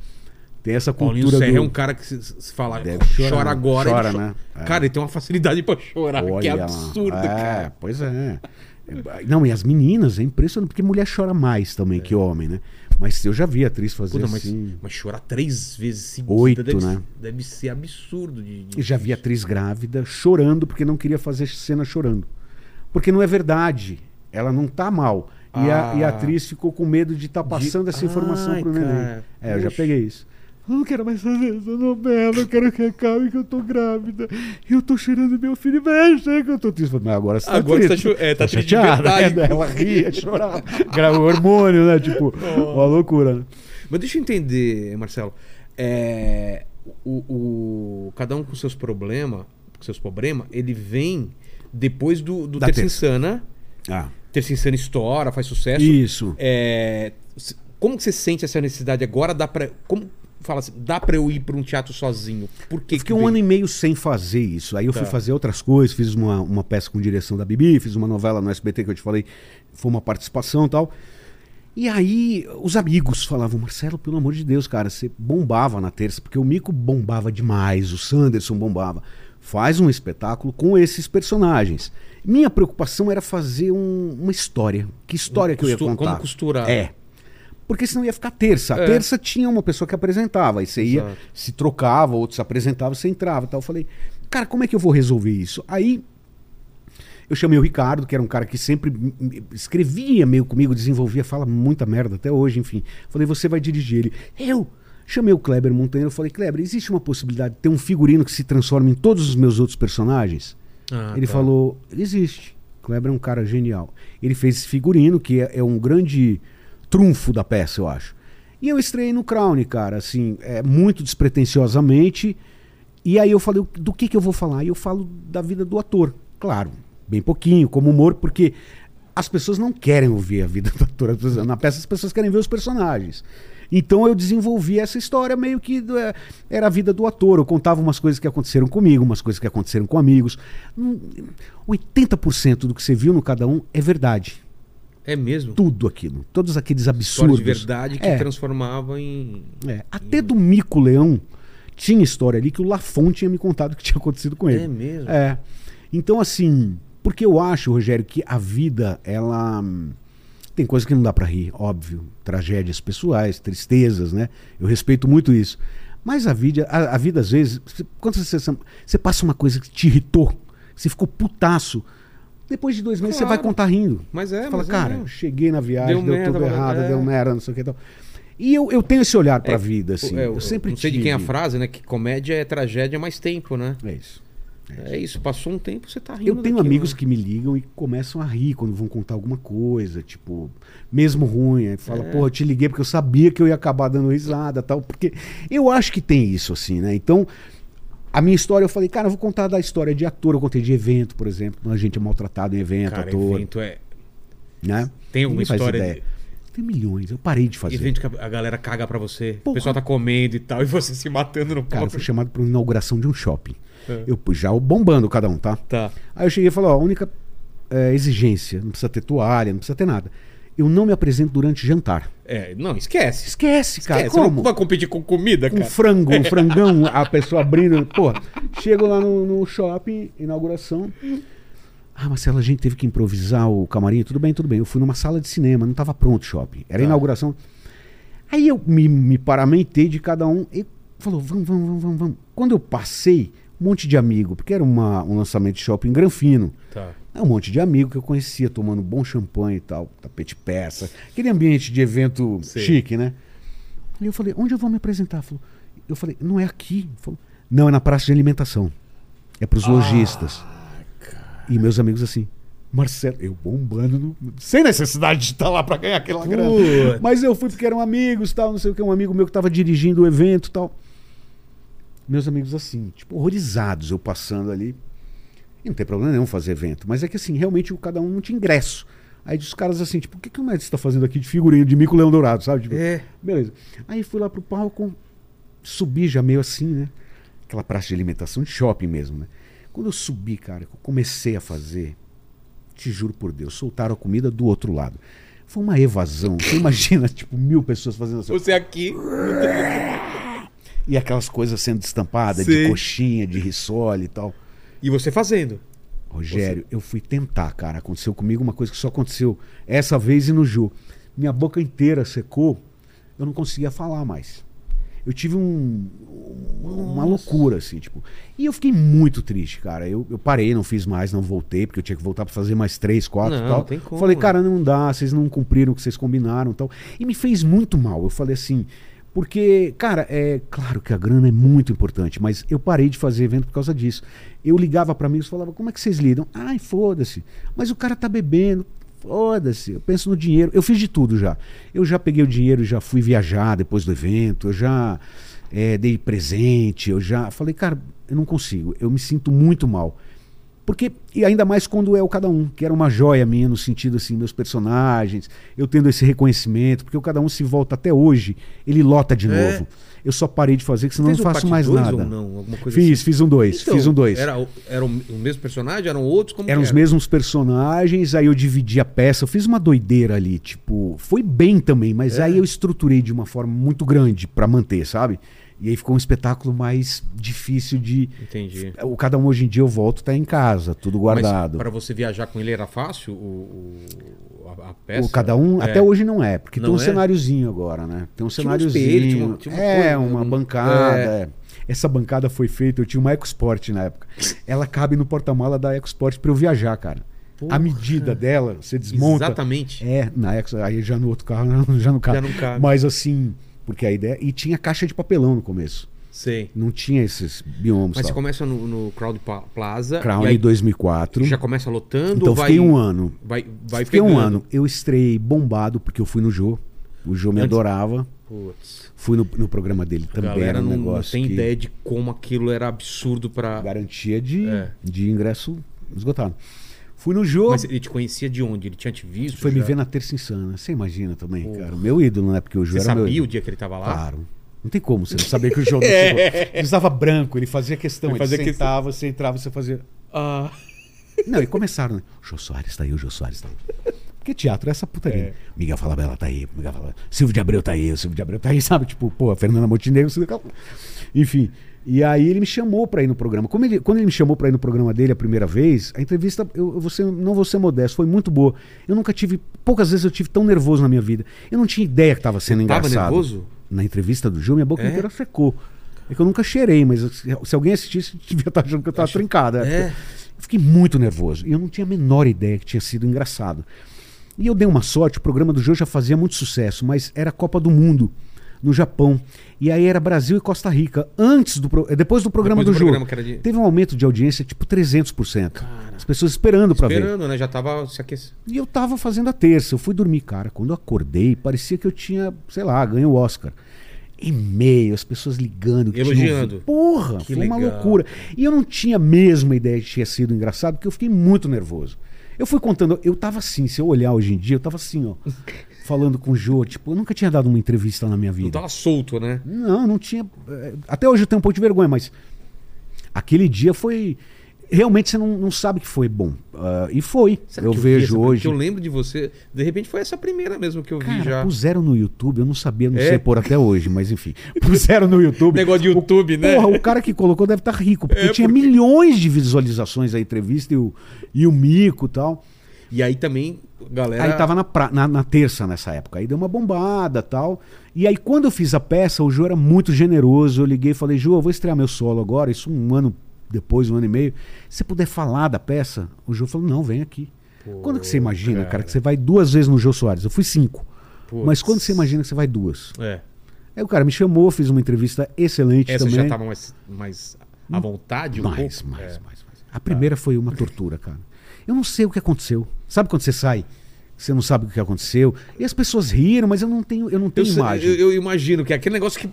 tem essa Paulinho cultura. Serra do... é um cara que se, se fala, Deve chora, agora. chora, né? É. Cara, ele tem uma facilidade pra chorar, que é Olha absurdo, é, cara. Pois é. É, Não, e as meninas, é impressionante, porque mulher chora mais também que homem, né? Mas eu já vi atriz fazer Puta, mas, assim. mas chorar três vezes seguida Oito, deve, né? deve ser absurdo. De, de já vi atriz grávida chorando porque não queria fazer cena chorando. Porque não é verdade. Ela não tá mal. E, a, Ah. e a atriz ficou com medo de estar passando essa informação Ai, pro neném. cara. É, eu já peguei isso. Eu não quero mais fazer essa novela, eu quero que acabe que eu tô grávida. Eu tô chorando meu filho, chega que eu tô triste. Mas agora você tá Agora você tá triste. é, tá triste de chateada. verdade. É, ela ria, chorava. Grava o hormônio, né? Tipo, uma loucura, né? Mas deixa eu entender, Marcelo. É, o, o- cada um com seus problemas, com seus problemas, ele vem depois do, do Terça. Insana. Ah, Terça Insana estoura, faz sucesso. isso. É, como que você sente essa necessidade agora? Dá pra, como fala assim, dá pra eu ir pra um teatro sozinho? Por que Eu fiquei que um ano e meio sem fazer isso. Aí eu fui Tá. fazer outras coisas, fiz uma, uma peça com direção da Bibi, fiz uma novela no SBT que eu te falei, foi uma participação e tal. E aí os amigos falavam, Marcelo, pelo amor de Deus, cara, você bombava na terça, porque o Mico bombava demais, o Sanderson bombava. Faz um espetáculo com esses personagens. Minha preocupação era fazer um- uma história. Que história que eu ia contar? como costurar. É. Porque senão ia ficar terça. A É. terça tinha uma pessoa que apresentava. Aí você ia, Exato. se trocava, outro se apresentava, você entrava e tal. Eu falei, cara, como é que eu vou resolver isso? Aí eu chamei o Ricardo, que era um cara que sempre escrevia meio comigo, desenvolvia, fala muita merda até hoje, enfim. Falei, você vai dirigir ele. Eu chamei o Kleber Montanha, eu falei, Kleber, existe uma possibilidade de ter um figurino que se transforme em todos os meus outros personagens? Ah, Ele tá. falou, existe. Kleber é um cara genial. Ele fez esse figurino, que é, é um grande trunfo da peça, eu acho. E eu estreiei no Crown, cara, assim, é, muito despretensiosamente. E aí eu falei, do que, que eu vou falar? E eu falo da vida do ator. claro, bem pouquinho, como humor, porque as pessoas não querem ouvir a vida do ator. Na peça as pessoas querem ver os personagens. Então eu desenvolvi essa história meio que é, era a vida do ator. Eu contava umas coisas que aconteceram comigo, umas coisas que aconteceram com amigos. Hum, 80% do que você viu no cada um é verdade. É mesmo? Tudo aquilo. Todos aqueles História absurdos. de verdade que É. transformava em. É, até do Mico Leão tinha história ali que o Lafon tinha me contado que tinha acontecido com ele. É mesmo? É. Então, assim, porque eu acho, Rogério, que a vida, ela. hum, Tem coisas que não dá pra rir, óbvio. Tragédias pessoais, tristezas, né? Eu respeito muito isso. Mas a vida, a, a vida às vezes, quando você, você passa uma coisa que te irritou, você ficou putaço. Depois de dois meses você vai Claro. contar rindo. Mas é, Você fala, mas é cara, mesmo. cheguei na viagem, Deu deu, merda, tudo errado, é. deu merda, não sei o que e tal. E eu, eu tenho esse olhar pra É, vida, assim. É, eu sempre não sei de quem é a tive. frase, né? Que comédia é tragédia mais tempo, né? É isso. É isso, passou um tempo, você tá rindo. Eu tenho daquilo, amigos né? que me ligam e começam a rir quando vão contar alguma coisa, tipo, mesmo ruim. Aí fala, É. pô, eu te liguei porque eu sabia que eu ia acabar dando risada tal. Porque eu acho que tem isso, assim, né? Então, a minha história, eu falei, cara, eu vou contar da história de ator. Eu contei de evento, por exemplo. quando A gente é maltratado em evento, Cara, ator. evento é. Né? Tem alguma história de- Tem milhões. Eu parei de fazer. Evento que a galera caga pra você. Porra. O pessoal tá comendo e tal, e você se matando no Cara, eu palco. fui chamado para uma inauguração de um shopping. É. Eu já bombando cada um, tá? Tá. Aí eu cheguei e falei, ó, a única é, exigência, não precisa ter toalha, não precisa ter nada. Eu não me apresento durante jantar. É, não, esquece. Esquece, cara. Esquece. Você Como? não vai competir com comida, Um cara. frango, um frangão, a pessoa abrindo. Pô, chego lá no, no shopping, inauguração. Ah, Marcelo, a gente teve que improvisar o camarim. Tudo bem, tudo bem. Eu fui numa sala de cinema, não estava pronto o shopping. Era Tá. inauguração. Aí eu me, me paramentei de cada um e falou: vamos, vamos, vamos, vamos, vamos. Quando eu passei, um monte de amigo, porque era uma, um lançamento de shopping Granfino. Tá. É um monte de amigo que eu conhecia tomando bom champanhe e tal, tapete persa, aquele ambiente de evento Sei. chique, né? E eu falei, onde eu vou me apresentar? Falou, eu falei, não é aqui. Falou, não, é na praça de alimentação. É pros Ah, lojistas. E meus amigos assim, Marcelo, eu bombando, no- sem necessidade de estar lá pra ganhar aquela grana. Putz. Mas eu fui porque eram amigos, tal, não sei o que, um amigo meu que tava dirigindo o evento tal. Meus amigos assim, tipo, horrorizados, eu passando ali. E não tem problema nenhum fazer evento. Mas é que assim, realmente cada um não tinha ingresso. Aí os caras assim, tipo, o que, que o Médici está fazendo aqui de figurinha de Mico Leão Dourado, sabe? Tipo, É. Beleza. Aí fui lá pro palco, subi já meio assim, né? Aquela praça de alimentação de shopping mesmo, né? Quando eu subi, cara, que eu comecei a fazer, te juro por Deus, soltaram a comida do outro lado. Foi uma evasão. Você imagina, tipo, mil pessoas fazendo assim. Você aqui. E aquelas coisas sendo destampadas, Sei. de coxinha, de rissole e tal. E você fazendo. Rogério, eu fui tentar, cara. Aconteceu comigo uma coisa que só aconteceu essa vez e no Ju. Minha boca inteira secou, eu não conseguia falar mais. Eu tive um, uma loucura, assim, tipo. E eu fiquei muito triste, cara. Eu, eu parei, não fiz mais, não voltei, porque eu tinha que voltar pra fazer mais três, quatro e Não, tal. tem como. Falei, cara, não dá, vocês não cumpriram o que vocês combinaram e tal. E me fez muito mal. Eu falei assim, porque, cara, é claro que a grana é muito importante, mas eu parei de fazer evento por causa disso. Eu ligava pra amigos e falava, como é que vocês lidam? Ai, foda-se. Mas o cara tá bebendo. Foda-se, eu penso no dinheiro. Eu fiz de tudo já. Eu já peguei o dinheiro, já fui viajar depois do evento, eu já eh, dei presente, eu já. Falei, cara, eu não consigo. Eu me sinto muito mal. Porque, e ainda mais quando é o cada um, que era uma joia minha, no sentido assim, meus personagens, eu tendo esse reconhecimento, porque o cada um se volta até hoje, ele lota de É. novo. Eu só parei de fazer, que senão Fez não faço mais dois nada. Ou não? Alguma coisa Fiz, assim? fiz um dois, Então, fiz um dois. Era, o- era o, mesmo personagem? Eram outros? Como Eram que os era? mesmos personagens, aí eu dividi a peça, eu fiz uma doideira ali, tipo, foi bem também, mas É. aí eu estruturei de uma forma muito grande pra manter, sabe? E aí ficou um espetáculo mais difícil de. Entendi. O cada um hoje em dia eu volto, tá em casa, tudo guardado. Para você viajar com ele era fácil o, o- a, a peça? O cada um, É. até hoje não é, porque tem Não um é? cenáriozinho agora, né? Tem um Tinha um cenáriozinho. espelho, tinha uma- tinha uma é, coisa, uma um- bancada. é. é. Essa bancada foi feita, eu tinha uma EcoSport na época. Ela cabe no porta-mala da EcoSport pra eu viajar, cara. Porra. A medida dela, você desmonta. Exatamente. É, na Exo, aí já no outro carro já não cabe. Já não cabe. Mas assim, porque a ideia. E tinha caixa de papelão no começo. Sei. Não tinha esses biomas. Mas você tal. começa no, no Crowd Plaza. Crown e aí 2004. já começa lotando Então vai, fiquei um ano. Vai, vai fiquei um pegando? ano. Eu estrei bombado porque eu fui no Jô. O Jô me Antes- adorava. Putz. Fui no, no programa dele também. galera Era um não, não negócio tem que ideia de como aquilo era absurdo pra. garantia de, É. de ingresso esgotado. Fui no jogo. Mas ele te conhecia de onde? Ele tinha te visto? Foi me já? ver na Terça Insana. Você imagina também, cara. O meu ídolo, né? Porque o Jô Você era meu sabia ídolo. o dia que ele tava lá? Claro. Não tem como você não saber que o Jô não chegou. Ele usava branco, ele fazia questão. Ele Ele, fazia questão. sentava, você entrava, você fazia... Ah. Não, e começaram, né? O Jô Soares tá aí, o Jô Soares tá aí. Porque teatro é essa putaria. É. Miguel Falabella tá aí, Miguel Falabella. Silvio de Abreu tá aí, o Silvio de Abreu tá aí, sabe? Tipo, pô, a Fernanda Montenegro. Silvio- Enfim. E aí ele me chamou pra ir no programa. Como ele- quando ele me chamou pra ir no programa dele a primeira vez, a entrevista, eu, eu vou ser- não vou ser modesto, foi muito boa. Eu nunca tive, poucas vezes eu tive tão nervoso na minha vida. Eu não tinha ideia que tava sendo Tava engraçado. nervoso? Na entrevista do Jô, minha boca É? inteira secou. É que eu nunca cheirei, mas se alguém assistisse, devia estar achando que eu tava trincada. É. Eu fiquei muito nervoso. E eu não tinha a menor ideia que tinha sido engraçado. E eu dei uma sorte, o programa do Jô já fazia muito sucesso, mas era a Copa do Mundo no Japão. E aí era Brasil e Costa Rica, antes do pro- depois do programa Depois do, do programa era de- Teve um aumento de audiência tipo 300%. As pessoas esperando pra ver. Esperando, né? Já tava se aquecendo. E eu tava fazendo a terça, eu fui dormir, cara. Quando eu acordei, parecia que eu tinha, sei lá, ganho o Oscar. E-mail, as pessoas ligando. tinham Elogiando. Porra, Que foi uma legal. loucura. E eu não tinha mesmo a ideia de que tinha sido engraçado, porque eu fiquei muito nervoso. Eu fui contando, eu tava assim, se eu olhar hoje em dia, eu tava assim, ó, falando com o Jô. Tipo, eu nunca tinha dado uma entrevista na minha vida. Não tava solto, né? Não, não tinha. eh, Até hoje eu tenho um pouco de vergonha, mas aquele dia foi. Realmente você não, não sabe que foi bom. Ah, e foi. Eu vi vejo primeira? hoje. Eu lembro de você. De repente foi essa primeira mesmo que eu vi Cara, já. puseram no YouTube, eu não sabia, não É? sei por até hoje, mas enfim. Puseram no YouTube. Negócio de YouTube, o, né? Porra, o cara que colocou deve estar rico, porque É, tinha porque- milhões de visualizações a entrevista e o, e o mico e tal. E aí também, galera. Aí tava na, pra- na, na terça nessa época. Aí deu uma bombada tal. E aí, quando eu fiz a peça, o Jô era muito generoso. Eu liguei e falei, Jô, eu vou estrear meu solo agora, isso um ano depois, um ano e meio. Se você puder falar da peça, o Jô falou, não, vem aqui. quando que você imagina, cara. cara. que você vai duas vezes no Jô Soares? Eu fui cinco. Putz. Mas quando você imagina que você vai duas? É. Aí o cara me chamou, fiz uma entrevista excelente Essa também. já tava mais, mais à vontade um mais, pouco? mais, É. mais, mais. A primeira foi uma tortura, cara. Eu não sei o que aconteceu. Sabe quando você sai? Você não sabe o que aconteceu. E as pessoas riram, mas eu não tenho, eu não Eu, tenho sei- imagem. eu- eu imagino que é aquele negócio que.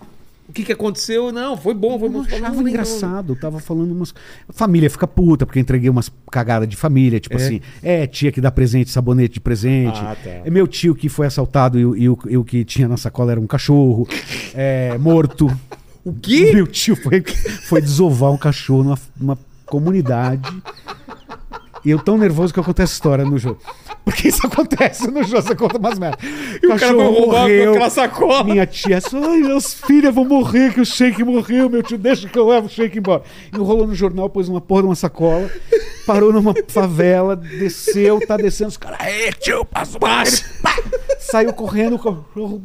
O que, que aconteceu? Não, foi bom, foi Eu bom. não achava Não, engraçado, eu tava falando umas. Família fica puta, porque eu entreguei umas cagadas de família, tipo É. assim, é, tia que dá presente, sabonete de presente. Ah, tá. É meu tio que foi assaltado e o que tinha na sacola era um cachorro. É, morto. O quê? Meu tio foi, foi desovar um cachorro numa, numa comunidade. E eu tão nervoso que eu conto essa história no jogo. Porque isso acontece no jogo, você conta umas merdas. E o cara vai roubar com aquela sacola. Minha tia, ai, meus filhos vão morrer, que o Sheik morreu, meu tio, deixa que eu levo o Sheik embora. Enrolou no jornal, pôs uma porra de uma sacola, parou numa favela, desceu, tá descendo, os caras, Aê, tio, passa o saiu correndo,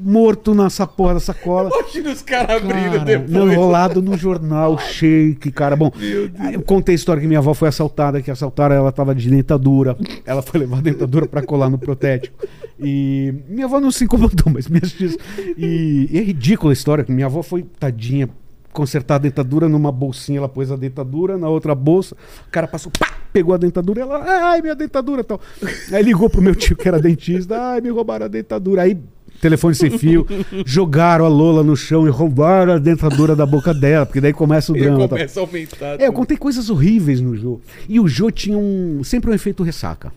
morto nessa porra da sacola. Imagina os caras abrindo Cara, depois. não, enrolado no jornal, shake, cara. Bom, eu contei a história que minha avó foi assaltada, que assaltaram, ela tava de dentadura. Ela foi levar a dentadura pra colar no protético. E minha avó não se incomodou, mas minhas tias. E, e é ridícula a história, que minha avó foi tadinha. Consertar a dentadura numa bolsinha, ela pôs a dentadura na outra bolsa. O cara passou, pá, pegou a dentadura, ela, ai, minha dentadura e tal. Aí ligou pro meu tio que era dentista, ai, me roubaram a dentadura. Aí telefone sem fio, jogaram a Lola no chão e roubaram a dentadura da boca dela, porque daí começa o drama. começa a aumentar. É, eu contei coisas horríveis no jogo. E o Jô tinha um, sempre um efeito ressaca.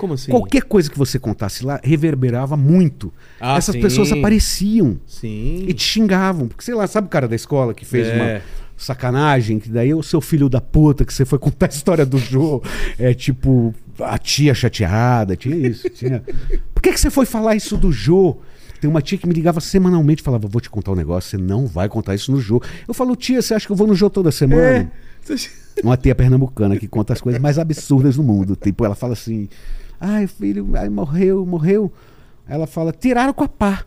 Como assim? Qualquer coisa que você contasse lá reverberava muito. Ah, Essas sim. pessoas apareciam Sim. e te xingavam. Porque, sei lá, sabe o cara da escola que fez É. uma sacanagem? Que daí o seu filho da puta que você foi contar a história do Jô. É tipo, a tia chateada, tinha isso. Tinha... Por que, que você foi falar isso do Jô? Tem uma tia que me ligava semanalmente e falava: Vou te contar um negócio, você não vai contar isso no Jô. Eu falo, tia, você acha que eu vou no Jô toda semana? É. Uma tia pernambucana que conta as coisas mais absurdas do mundo. Tipo, ela fala assim: ai, filho, ai, morreu, morreu. Ela fala: tiraram com a pá.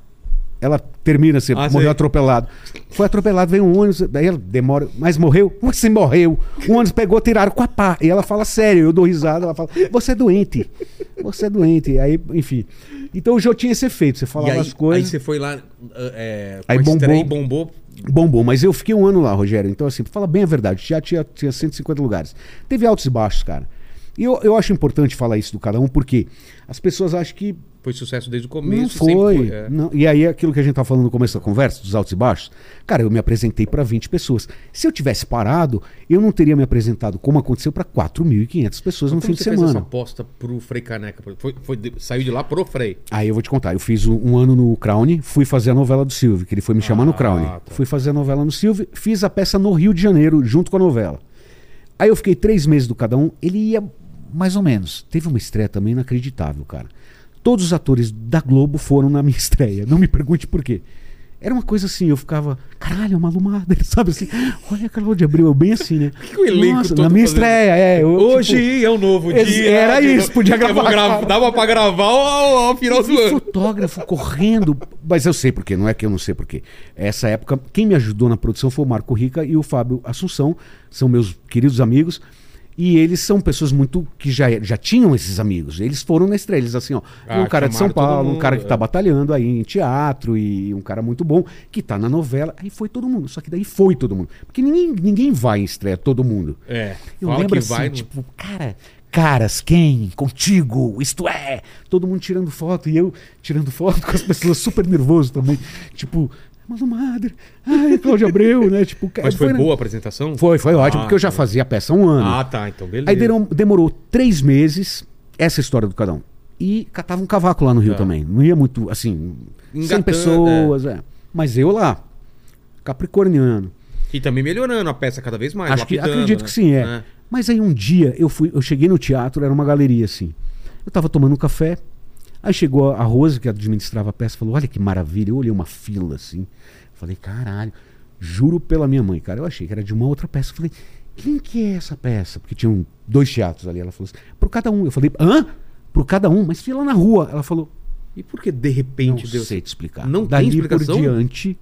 Ela termina assim, Ah, morreu sei. atropelado. Foi atropelado, veio um ônibus, daí ela demora, mas morreu? Você morreu. O ônibus pegou, tiraram com a pá. E ela fala sério, eu dou risada, ela fala: você é doente. Você é doente. Aí, enfim. Então o jogo tinha esse efeito, você falava aí, as coisas. aí você foi lá. É, Aí a estreia bombou. bombou. Bombou, mas eu fiquei um ano lá, Rogério. Então, assim, pra falar bem a verdade, já tinha, tinha 150 lugares. Teve altos e baixos, cara. E eu, eu acho importante falar isso do cada um, porque as pessoas acham que foi sucesso desde o Não começo. foi. sempre é. não. E aí, aquilo que a gente tá falando no começo da conversa, dos altos e baixos, cara, eu me apresentei para 20 pessoas. Se eu tivesse parado, eu não teria me apresentado como aconteceu para 4.500 pessoas no Como fim de você fez essa semana. aposta pro Frei Caneca? Foi, foi saiu de lá pro Frei. Aí eu vou te contar, eu fiz um, um ano no Crown, fui fazer a novela do Silvio, que ele foi me chamar no Ah, Crown. tá. Fui fazer a novela no Silvio, fiz a peça no Rio de Janeiro, junto com a novela. Aí eu fiquei três meses do cada um, ele ia mais ou menos. Teve uma estreia também inacreditável, cara. Todos os atores da Globo foram na minha estreia, não me pergunte por quê. Era uma coisa assim, eu ficava, caralho, é uma lumada, sabe assim, olha a Cláudia Abreu, eu bem assim, né? que o elenco Nossa, todo na minha fazendo? estreia, é. eu, Hoje tipo, é um novo dia. era de- isso, podia gravar. Dava pra gravar ao, ao final do ano. fotógrafo correndo. Mas eu sei porquê, não é que eu não sei porquê. Essa época, quem me ajudou na produção foi o Marco Rica e o Fábio Assunção, são meus queridos amigos. E eles são pessoas muito que já, já tinham esses amigos. Eles foram na estreia. Eles assim, ó, Ah, um cara de São Paulo, um mundo, cara que tá é. batalhando aí em teatro e um cara muito bom, que tá na novela. Aí foi todo mundo. Só que daí foi todo mundo. Porque ninguém, ninguém vai em estreia, todo mundo. É. Eu lembro assim, vai. tipo, cara, caras, quem? Contigo, isto é. Todo mundo tirando foto e eu tirando foto com as pessoas super nervoso também. Tipo, Mano Madre, ai, Cláudio Abreu, né? Tipo, Mas foi na- boa a apresentação? Foi, foi ótimo, Ah, porque eu já então. fazia a peça há um ano. Ah, tá. Então beleza. Aí demorou, demorou três meses, essa história do cada um. E catava um cavaco lá no Rio Tá. também. Não ia muito, assim, 100 Engatando, pessoas, é. Mas eu lá, capricorniano. E também melhorando a peça cada vez mais. Acho que, acredito né? que sim, é. Mas aí um dia eu fui, eu cheguei no teatro, era uma galeria assim. Eu tava tomando um café, aí chegou a Rose, que administrava a peça, falou: Olha que maravilha. Eu olhei uma fila assim. Falei: Caralho, juro pela minha mãe, cara. Eu achei que era de uma outra peça. Eu falei: Quem que é essa peça? Porque tinham dois teatros ali. Ela falou assim: Pro cada um. Eu falei: Hã? Pro cada um? Mas fila na rua. Ela falou: E por que de Não repente deu. sei te explicar. Não tem Dali explicação? por diante,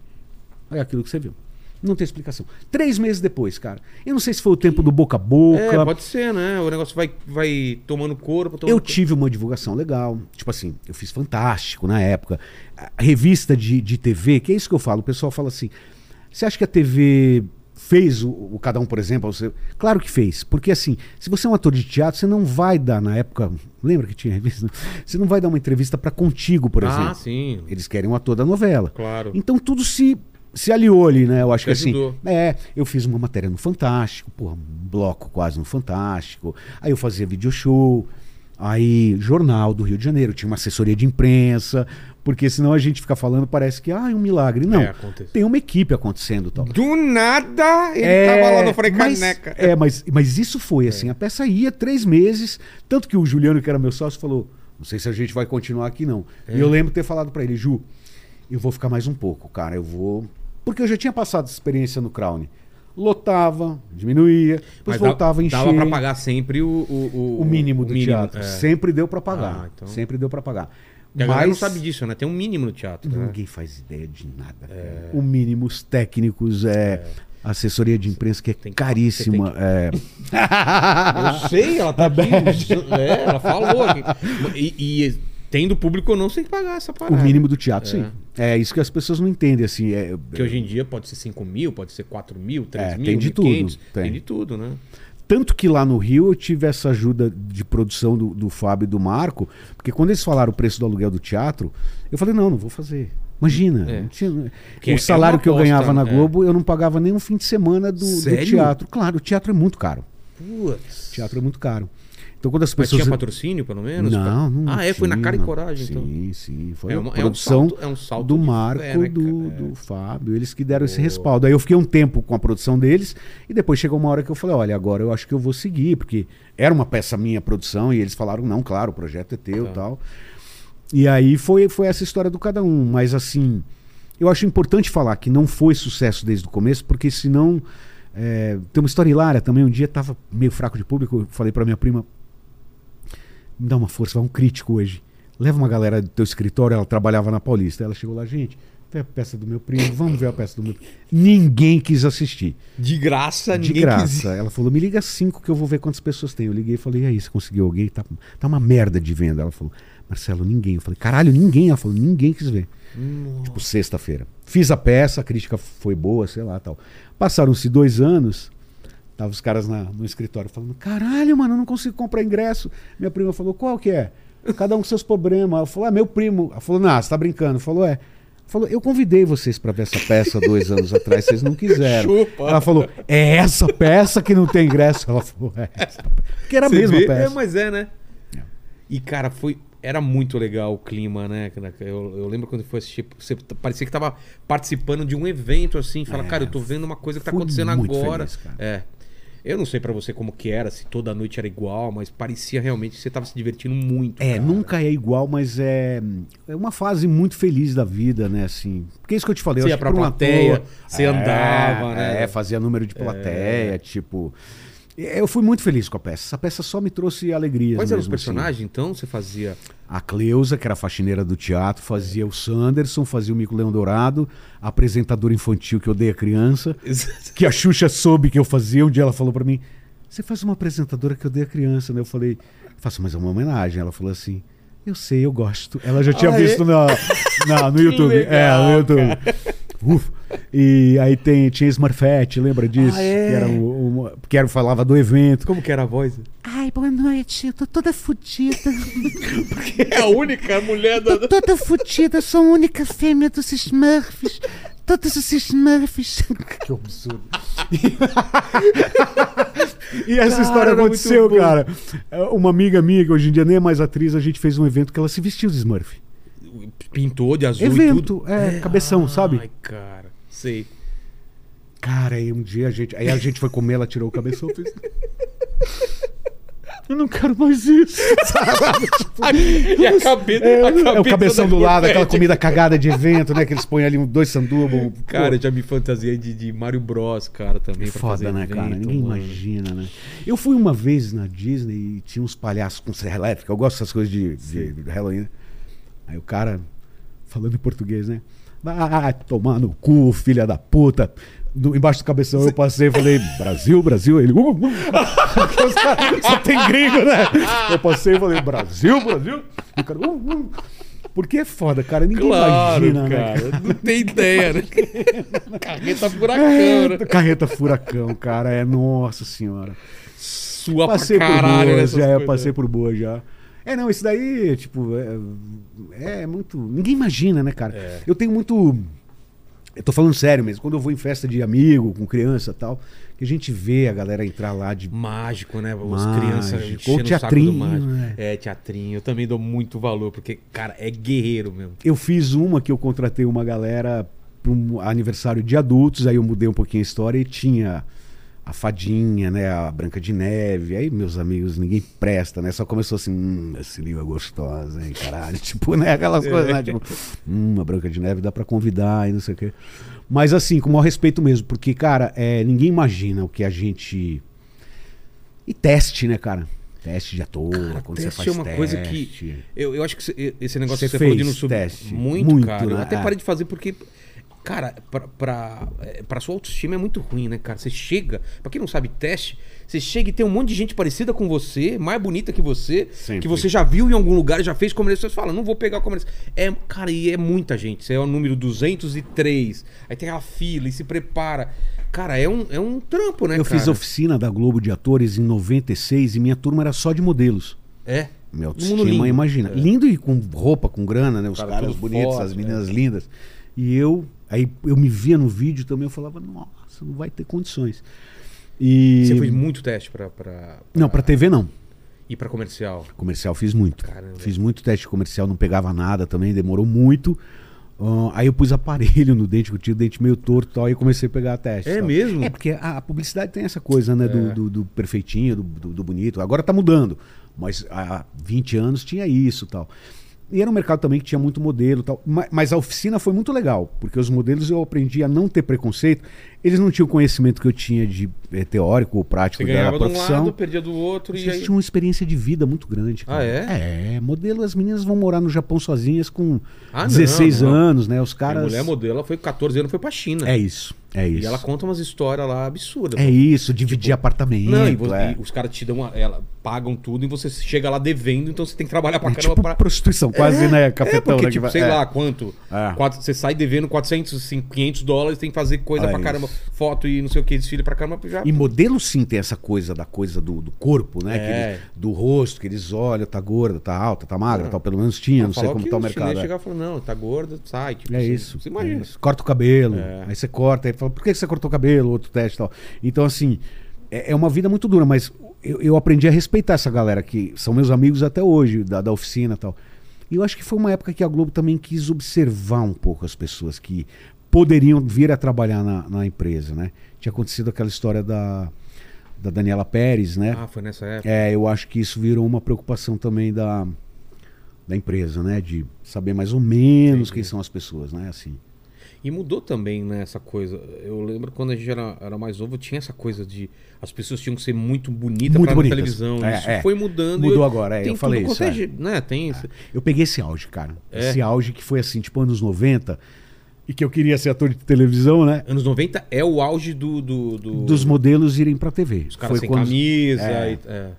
é aquilo que você viu. Não tem explicação. Três meses depois, cara. Eu não sei se foi o tempo do boca a boca. É, pode ser, né? O negócio vai, vai tomando corpo. Tomando Eu tive uma divulgação legal. Tipo assim, eu fiz fantástico na época. A revista de, de TV, que é isso que eu falo. O pessoal fala assim: você acha que a TV fez o, o Cada Um, por exemplo? Você... Claro que fez. Porque assim, se você é um ator de teatro, você não vai dar, na época. Lembra que tinha revista? Você não vai dar uma entrevista para contigo, por exemplo. Ah, sim. Eles querem um ator da novela. Claro. Então tudo se, se aliou ali, né? Eu acho Te que assim. É, eu fiz uma matéria no Fantástico, porra, um bloco quase no Fantástico. Aí eu fazia video show. Aí, jornal do Rio de Janeiro, tinha uma assessoria de imprensa, porque senão a gente fica falando, parece que ah, é um milagre. Não, É, tem uma equipe acontecendo tal. Do nada, ele É, tava lá no Frei Caneca. É, mas, mas isso foi assim, a peça ia três meses, tanto que o Juliano, que era meu sócio, falou, não sei se a gente vai continuar aqui não. E É. eu lembro ter falado pra ele, Ju, eu vou ficar mais um pouco, cara, eu vou... Porque eu já tinha passado essa experiência no Crown. Lotava, diminuía, depois Mas voltava a encher. Dava pra pagar sempre o, o, O mínimo do teatro. é. Sempre deu pra pagar. Ah, então- Sempre deu pra pagar. E a galera não Mas sabe disso, né? Tem um mínimo no teatro. né? ninguém faz ideia de nada. cara. O mínimo, os técnicos, é, assessoria de imprensa que é que- caríssima. tem é. Eu sei, ela tá aqui. É, ela falou. aqui. E, e tendo público ou não, você tem que pagar essa O parada. mínimo do teatro, É. sim. É isso que as pessoas não entendem, assim. É, Que hoje em dia pode ser 5 mil, pode ser 4 mil, 3 É, mil, tem de 1.500, tudo, Tem. tem. de tudo, né? Tanto que lá no Rio eu tive essa ajuda de produção do, do Fábio e do Marco, porque quando eles falaram o preço do aluguel do teatro, eu falei, não, não vou fazer. Imagina, É. tinha- Que é o salário que eu aposta, ganhava na é. Globo, eu não pagava nem um fim de semana do, do teatro. Claro, o teatro é muito caro. Putz. O teatro é muito caro. Então quando as Mas pessoas. tinha patrocínio, pelo menos? Não, não Ah, é? Foi na cara e coragem, então. Sim, sim. Foi É a uma- é um produção salto- é um salto do Marco fé, né, do? É. do Fábio. Eles que deram esse respaldo. Aí eu fiquei um tempo com a produção deles e depois chegou uma hora que eu falei, olha, agora eu acho que eu vou seguir, porque era uma peça minha produção e eles falaram, não, claro, o projeto é teu e Tá. tal. E aí foi, foi essa história do cada um. Mas assim, eu acho importante falar que não foi sucesso desde o começo, porque senão. é, tem uma história hilária também. Um dia tava meio fraco de público, eu falei pra minha prima, me dá uma força, vai um crítico hoje. Leva uma galera do teu escritório, ela trabalhava na Paulista. Ela chegou lá, gente, vê a peça do meu primo, vamos ver a peça do meu primo. Ninguém quis assistir. De graça, De ninguém graça. quis- Ela falou, me liga cinco que eu vou ver quantas pessoas tem. Eu liguei e falei, e aí, você conseguiu alguém? Tá, tá uma merda de venda. Ela falou, Marcelo, ninguém. Eu falei, caralho, ninguém. Ela falou, ninguém quis ver. Tipo, sexta-feira. Fiz a peça, a crítica foi boa, sei lá, tal. Passaram-se dois anos, tava os caras na- no escritório falando, caralho, mano, eu não consigo comprar ingresso. Minha prima falou, qual que é? Cada um com seus problemas. Ela falou, é meu primo. Ela falou, não, você tá brincando. Falou, é. Falou, eu convidei vocês pra ver essa peça dois anos atrás, vocês não quiseram. Chupa. Ela falou, é essa peça que não tem ingresso. Ela falou, é essa. peça." Porque era a mesma vê? peça. É, mas é, né? E, cara, foi. Era muito legal o clima, né? Eu, eu lembro quando foi assistir, você parecia que tava participando de um evento assim, fala, É, cara, eu tô vendo uma coisa que tá acontecendo agora. feliz. É. Eu não sei pra você como que era, se toda noite era igual, mas parecia realmente que você tava se divertindo muito. É, cara. nunca é igual, mas é, é uma fase muito feliz da vida, né? Assim, porque é isso que eu te falei. Você eu ia pra plateia, ator- você andava, né? É, fazia número de plateia, tipo. Eu fui muito feliz com a peça. Essa peça só me trouxe alegria. Quais eram os personagens, então? Você fazia. A Cleusa, que era faxineira do teatro, fazia o Sanderson, fazia o Mico Leão Dourado, a apresentadora infantil que odeia criança, que a Xuxa soube que eu fazia. Um dia ela falou pra mim: Você faz uma apresentadora que odeia criança, né? Eu falei: Faço, mas é uma homenagem. Ela falou assim: Eu sei, eu gosto. Ela já tinha Ah, é? visto na, na- no YouTube. legal, é, no YouTube. Ufa. E aí tem, tinha Smurfette, lembra disso? Ah, é? Que era o, o- que era, falava do evento. Como que era a voz? Ai, boa noite. Eu tô toda fodida. É a única mulher da. Tô toda fodida. Sou a única fêmea dos Smurfs. Todos os Smurfs. Que absurdo. e essa Cara, história aconteceu, cara. É, Uma amiga minha, que hoje em dia nem é mais atriz, a gente fez um evento que ela se vestiu de Smurf. Pintou de azul e evento, tudo. é, cabeção, sabe? Ai, cara. Sei. Cara, aí um dia a gente. Aí a gente foi comer, ela tirou o cabeção e fez. Eu não quero mais isso. e a cabeça. É, a é o cabeção do lado, aquela comida cagada de evento, né? Que eles põem ali dois sanduba. Cara, já me fantasiei de, de Mario Bros, cara, também. pra Foda, né, cara? evento, Ninguém mano. imagina, né? Eu fui uma vez na Disney e tinha uns palhaços com serra elétrica. Eu gosto dessas coisas de, de, de Halloween. né? Aí o cara, falando em português, né? Vai tomar no cu, filha da puta. Do- embaixo do cabeção eu passei e falei, Brasil, Brasil. Ele, "Uh, uh." Só tem gringo, né? Eu passei e falei, Brasil, Brasil. E o cara, "Uh, uh." Porque é foda, cara. Ninguém Claro, imagina, né? cara. Não tem ideia, né? Carreta furacão, É, né? carreta furacão, cara. É, nossa senhora. Sua Passei pra por caralho boa, nessas já, coisas. passei por boa já. É, não, isso daí, tipo, é, é muito. Ninguém imagina, né, cara? É. Eu tenho muito. Eu tô falando sério mesmo. Quando eu vou em festa de amigo, com criança e tal, que a gente vê a galera entrar lá de. Mágico, né? As crianças Ou teatrinho, mágico. né? É, teatrinho. Eu também dou muito valor, porque, cara, é guerreiro mesmo. Eu fiz uma que eu contratei uma galera para um aniversário de adultos, aí eu mudei um pouquinho a história e tinha a fadinha, né, a Branca de Neve. Aí meus amigos, ninguém presta, né? Só começou assim, hum, esse livro é gostoso, hein, caralho. tipo, né, aquelas coisas, né? Tipo, hum, a Branca de Neve dá para convidar e não sei o quê. Mas assim, com o maior respeito mesmo, porque, cara, é, ninguém imagina o que a gente... E teste, né, cara? Teste de ator, quando você Teste faz é uma coisa teste. que. Eu, eu acho que esse negócio Você que você falou de fez no sub. teste? Muito, Muito, cara. Eu né? até É. parei de fazer porque. Cara, pra, pra, é, pra sua autoestima é muito ruim, né, cara? Você chega. Pra quem não sabe, teste. Você chega e tem um monte de gente parecida com você, mais bonita que você, Sempre. que você já viu em algum lugar, já fez comercial. Você fala, não vou pegar o comercial. É, cara, e é muita gente. Você é o número 203. Aí tem aquela fila e se prepara. Cara, é um, é um trampo, né, Eu cara? fiz oficina da Globo de Atores em 96 e minha turma era só de modelos. É. Minha autoestima, lindo. imagina. É. Lindo e com roupa, com grana, né? Os Cara, caras bonitos, forte, as meninas lindas. E eu, aí eu me via no vídeo também, eu falava, nossa, não vai ter condições. E... Você fez muito teste pra, pra, Não, pra TV não. ir pra comercial. Comercial fiz muito. Caramba. Fiz muito teste comercial, não pegava nada também, demorou muito. Ah, aí eu pus aparelho no dente, que eu tinha o dente meio torto e tal, aí eu comecei a pegar teste. É tal. mesmo? É, porque a, a publicidade tem essa coisa, né, É. do, do, do perfeitinho, do, do- do bonito. Agora tá mudando, mas há 20 anos tinha isso e tal. E era um mercado também que tinha muito modelo tal. Ma- Mas a oficina foi muito legal, porque os modelos eu aprendi a não ter preconceito. Eles não tinham o conhecimento que eu tinha de eh, teórico ou prático Você da ganhava de um profissão. lado, perdia do outro e Eles aí... tinham uma experiência de vida muito grande. cara. Ah, é? É, modelo, as meninas vão morar no Japão sozinhas com Ah, não, 16 não. anos, né? Os caras. mulher modelo, ela foi com 14 anos, foi pra China. É isso, é isso. E ela conta umas histórias lá absurdas. É isso, dividir apartamento. Não, e, vo- é. e os caras te dão uma, ela pagam tudo e você chega lá devendo, então você tem que trabalhar pra É caramba tipo pra. prostituição, quase, né? É, Cafetão, porque, né? tipo, sei é. lá quanto. É. quatro- você sai devendo 400, 500 dólares, tem que fazer coisa É pra isso. caramba. Foto e não sei o que, desfile pra caramba, já. E modelo sim tem essa coisa da coisa do, do corpo, né? É. Eles- do rosto, que eles olham, tá gorda, tá alta, tá magra, tal. Pelo menos tinha, não sei Falou como tá o mercado. chinês é. chegava e falou, não, tá gorda, sai. Tipo, É assim, isso. Você imagina. é isso. Corta o cabelo, É. aí você corta, aí fala, por que você cortou o cabelo? Outro teste e tal. Então, assim, é, é uma vida muito dura, mas eu, eu aprendi a respeitar essa galera que são meus amigos até hoje, da, da oficina e tal. E eu acho que foi uma época que a Globo também quis observar um pouco as pessoas que poderiam vir a trabalhar na, na empresa, né? Tinha acontecido aquela história da, da Daniela Pérez, né? Ah, foi nessa época. É, eu acho que isso virou uma preocupação também da, da empresa, né? De saber mais ou menos Entendi. quem são as pessoas, né? Assim. E mudou também, né, essa coisa. Eu lembro quando a gente era, era mais novo, tinha essa coisa de as pessoas tinham que ser muito bonitas Muito pra bonitas. na televisão. É, isso é. foi mudando. Mudou e agora, é, eu falei isso, quanto é né, tem isso. Eu peguei esse auge, cara. É. Esse auge que foi assim, tipo anos 90, e que eu queria ser ator de televisão, né? Anos 90 é o auge do. do, do- Dos modelos irem pra TV. Os caras sem camisa. É. e- é.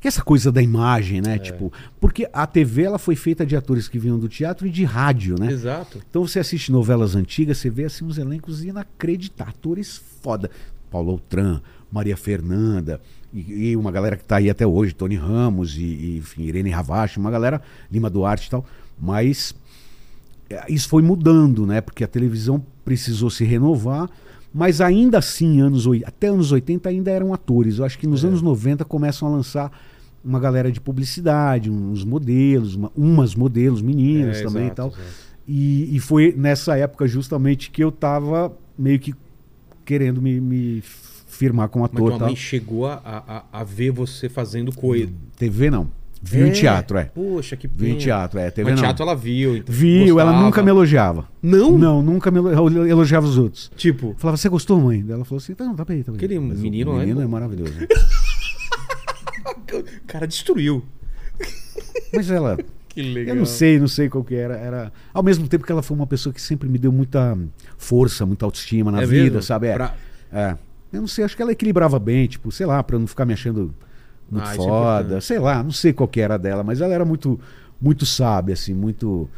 Que essa coisa da imagem, né? Tipo, porque a TV ela foi feita de atores que vinham do teatro e de rádio, né? Exato. Então você assiste novelas antigas, você vê assim uns elencos inacreditáveis, atores foda. Paulo Outram, Maria Fernanda, e, e uma galera que tá aí até hoje, Tony Ramos e, e, enfim, Irene Ravache, uma galera, Lima Duarte e tal. Mas é, isso foi mudando, né? Porque a televisão precisou se renovar, mas ainda assim, anos, até anos 80 ainda eram atores. Eu acho que É. nos anos 90 começam a lançar uma galera de publicidade, uns modelos, uma- umas modelos meninas É, também exato, e tal. E, e foi nessa época justamente que eu tava meio que querendo me, me firmar como Mas ator. tua Tal. mãe chegou a, a, a ver você fazendo coisa. TV não. Viu em teatro, é. Poxa, que Viu em pena. teatro, é. TV Mas não. teatro ela viu. então Viu, ela gostava. nunca me elogiava. Não? Não, nunca me elo- elo- elogiava os outros. Tipo, Falava, você gostou, mãe? Ela falou assim, tá, não, tá bem, tá bem. Aquele Mas o menino é menino bom. é maravilhoso. o cara destruiu. Mas ela, Que legal. eu não sei, não sei qual que era. era. Ao mesmo tempo que ela foi uma pessoa que sempre me deu muita força, muita autoestima na É vida, mesmo? sabe? É. Pra- É. Eu não sei, acho que ela equilibrava bem, tipo, sei lá, pra eu não ficar me achando muito Ah, é foda. importante. sei lá, não sei qual que era dela, mas ela era muito, muito sábia, assim, muito.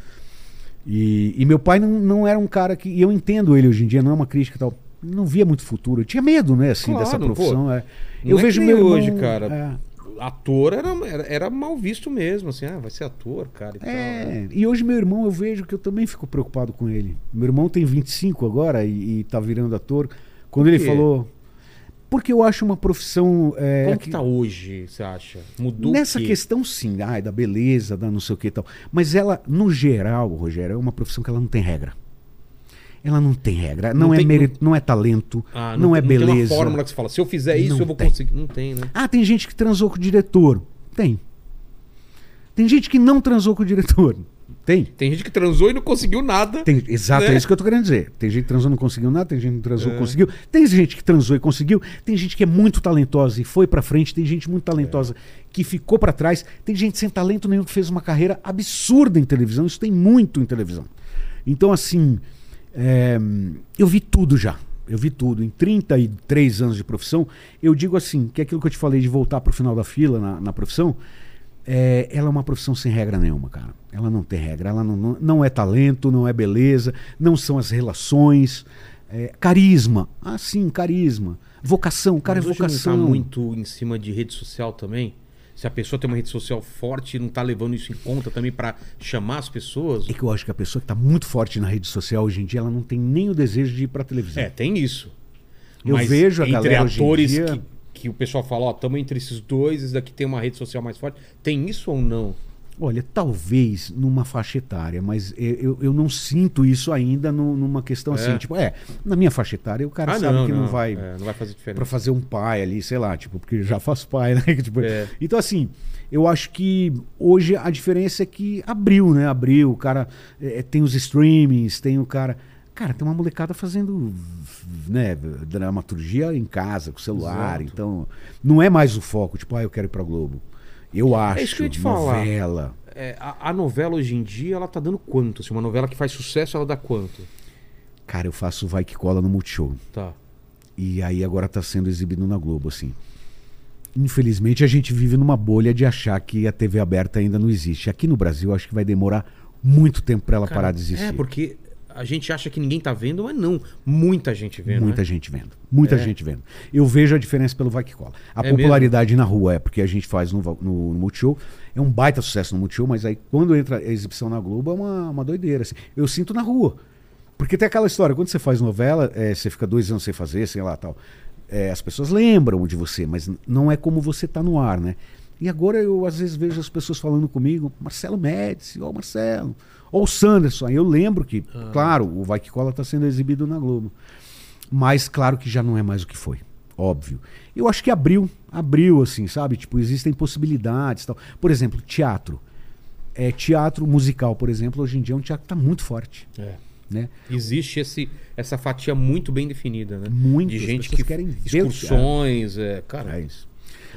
E, e meu pai não, não era um cara que. E eu entendo ele hoje em dia, não é uma crítica e tal. Não via muito futuro. Eu tinha medo, né, assim, Claro, dessa profissão. é. Eu é vejo meu irmão, hoje, cara. é. Ator era, era, era mal visto mesmo, assim, ah, vai ser ator, cara. E tal, né? É, e hoje meu irmão eu vejo que eu também fico preocupado com ele. Meu irmão tem 25 agora e, e tá virando ator. Quando ele falou. Porque eu acho uma profissão. é, Como que- que tá hoje, você acha? Mudou Nessa questão, sim, ai, da beleza, da não sei o que e tal. Mas ela, no geral, Rogério, é uma profissão que ela não tem regra. Ela não tem regra. Não, Não é tem- mérito, não é talento, Ah, não, é tem- Não tem beleza. uma fórmula que você fala, se eu fizer isso, Não eu vou tem. conseguir. Não tem, né? Ah, tem gente que transou com o diretor. Tem. Tem gente que não transou com o diretor. Tem. Tem gente que transou e não conseguiu nada. Tem, exato, Né? é isso que eu tô querendo dizer. Tem gente que transou e não conseguiu nada, tem gente que não transou e É. conseguiu. Tem gente que transou e conseguiu, tem gente que é muito talentosa e foi pra frente, tem gente muito talentosa que ficou pra trás, tem gente sem talento nenhum que fez uma carreira absurda em televisão, isso tem muito em televisão. Então, assim, é, eu vi tudo já. Eu vi tudo. Em 33 anos de profissão, eu digo assim, que é aquilo que eu te falei de voltar pro final da fila na, na profissão, é, ela é uma profissão sem regra nenhuma, cara. Ela não tem regra. Ela não, não, não é talento, não é beleza, não são as relações. é, carisma. Ah, sim, carisma. Vocação. Cara, Mas é hoje não vocação. tá muito em cima de rede social também? Se a pessoa tem uma rede social forte e não tá levando isso em conta também pra chamar as pessoas? É que eu acho que a pessoa que está muito forte na rede social hoje em dia, ela não tem nem o desejo de ir pra televisão. É, tem isso. Eu vejo a entre galera hoje em atores dia- que, que o pessoal fala, ó, estamos entre esses dois, esse daqui tem uma rede social mais forte. Tem isso ou não? Olha, talvez numa faixa etária, mas eu, eu, não sinto isso ainda nu- numa questão assim. É. Tipo, é, na minha faixa etária o cara sabe que não, vai. é, não vai fazer diferença. Pra fazer um pai ali, sei lá, tipo, porque já faço pai, né? Tipo, É. Então, assim, eu acho que hoje a diferença é que abriu, né? Abriu, o cara é, tem os streamings, tem o cara. Cara, tem uma molecada fazendo né, dramaturgia em casa, com celular. Exato. Então, não é mais o foco, tipo, ah, eu quero ir pra Globo. Eu acho, É isso que eu ia te falar. novela. É, a, a novela hoje em dia, ela tá dando quanto? Assim, uma novela que faz sucesso, ela dá quanto? Cara, eu faço vai que cola no Multishow. Tá. E aí agora tá sendo exibido na Globo, assim. Infelizmente a gente vive numa bolha de achar que a TV aberta ainda não existe. Aqui no Brasil acho que vai demorar muito tempo para ela Cara, parar de existir. É, porque a gente acha que ninguém tá vendo, mas não. Muita gente vendo. Muita né? gente vendo. Muita É. gente vendo. Eu vejo a diferença pelo Vai Que Cola. A É popularidade na rua é porque a gente faz no, no, no Multishow. É um baita sucesso no Multishow, mas aí quando entra a exibição na Globo é uma, uma doideira. assim. Eu sinto na rua. Porque tem aquela história, quando você faz novela, é, você fica dois anos sem fazer, sei lá tal. É, as pessoas lembram de você, mas não é como você tá no ar, né? E agora eu às vezes vejo as pessoas falando comigo, Marcelo Médici, ó Marcelo, ó o Sanderson. Eu lembro que, claro, o Vai Que Cola tá sendo exibido na Globo. Mas claro que já não é mais o que foi. Óbvio. Eu acho que abriu, abriu, assim, sabe? Tipo, existem possibilidades tal. Por exemplo, teatro. É, teatro musical, por exemplo, hoje em dia é um teatro que está muito forte. É. Né? Existe esse, essa fatia muito bem definida, né? Muito, De gente que querem ver excursões, é, cara. É isso.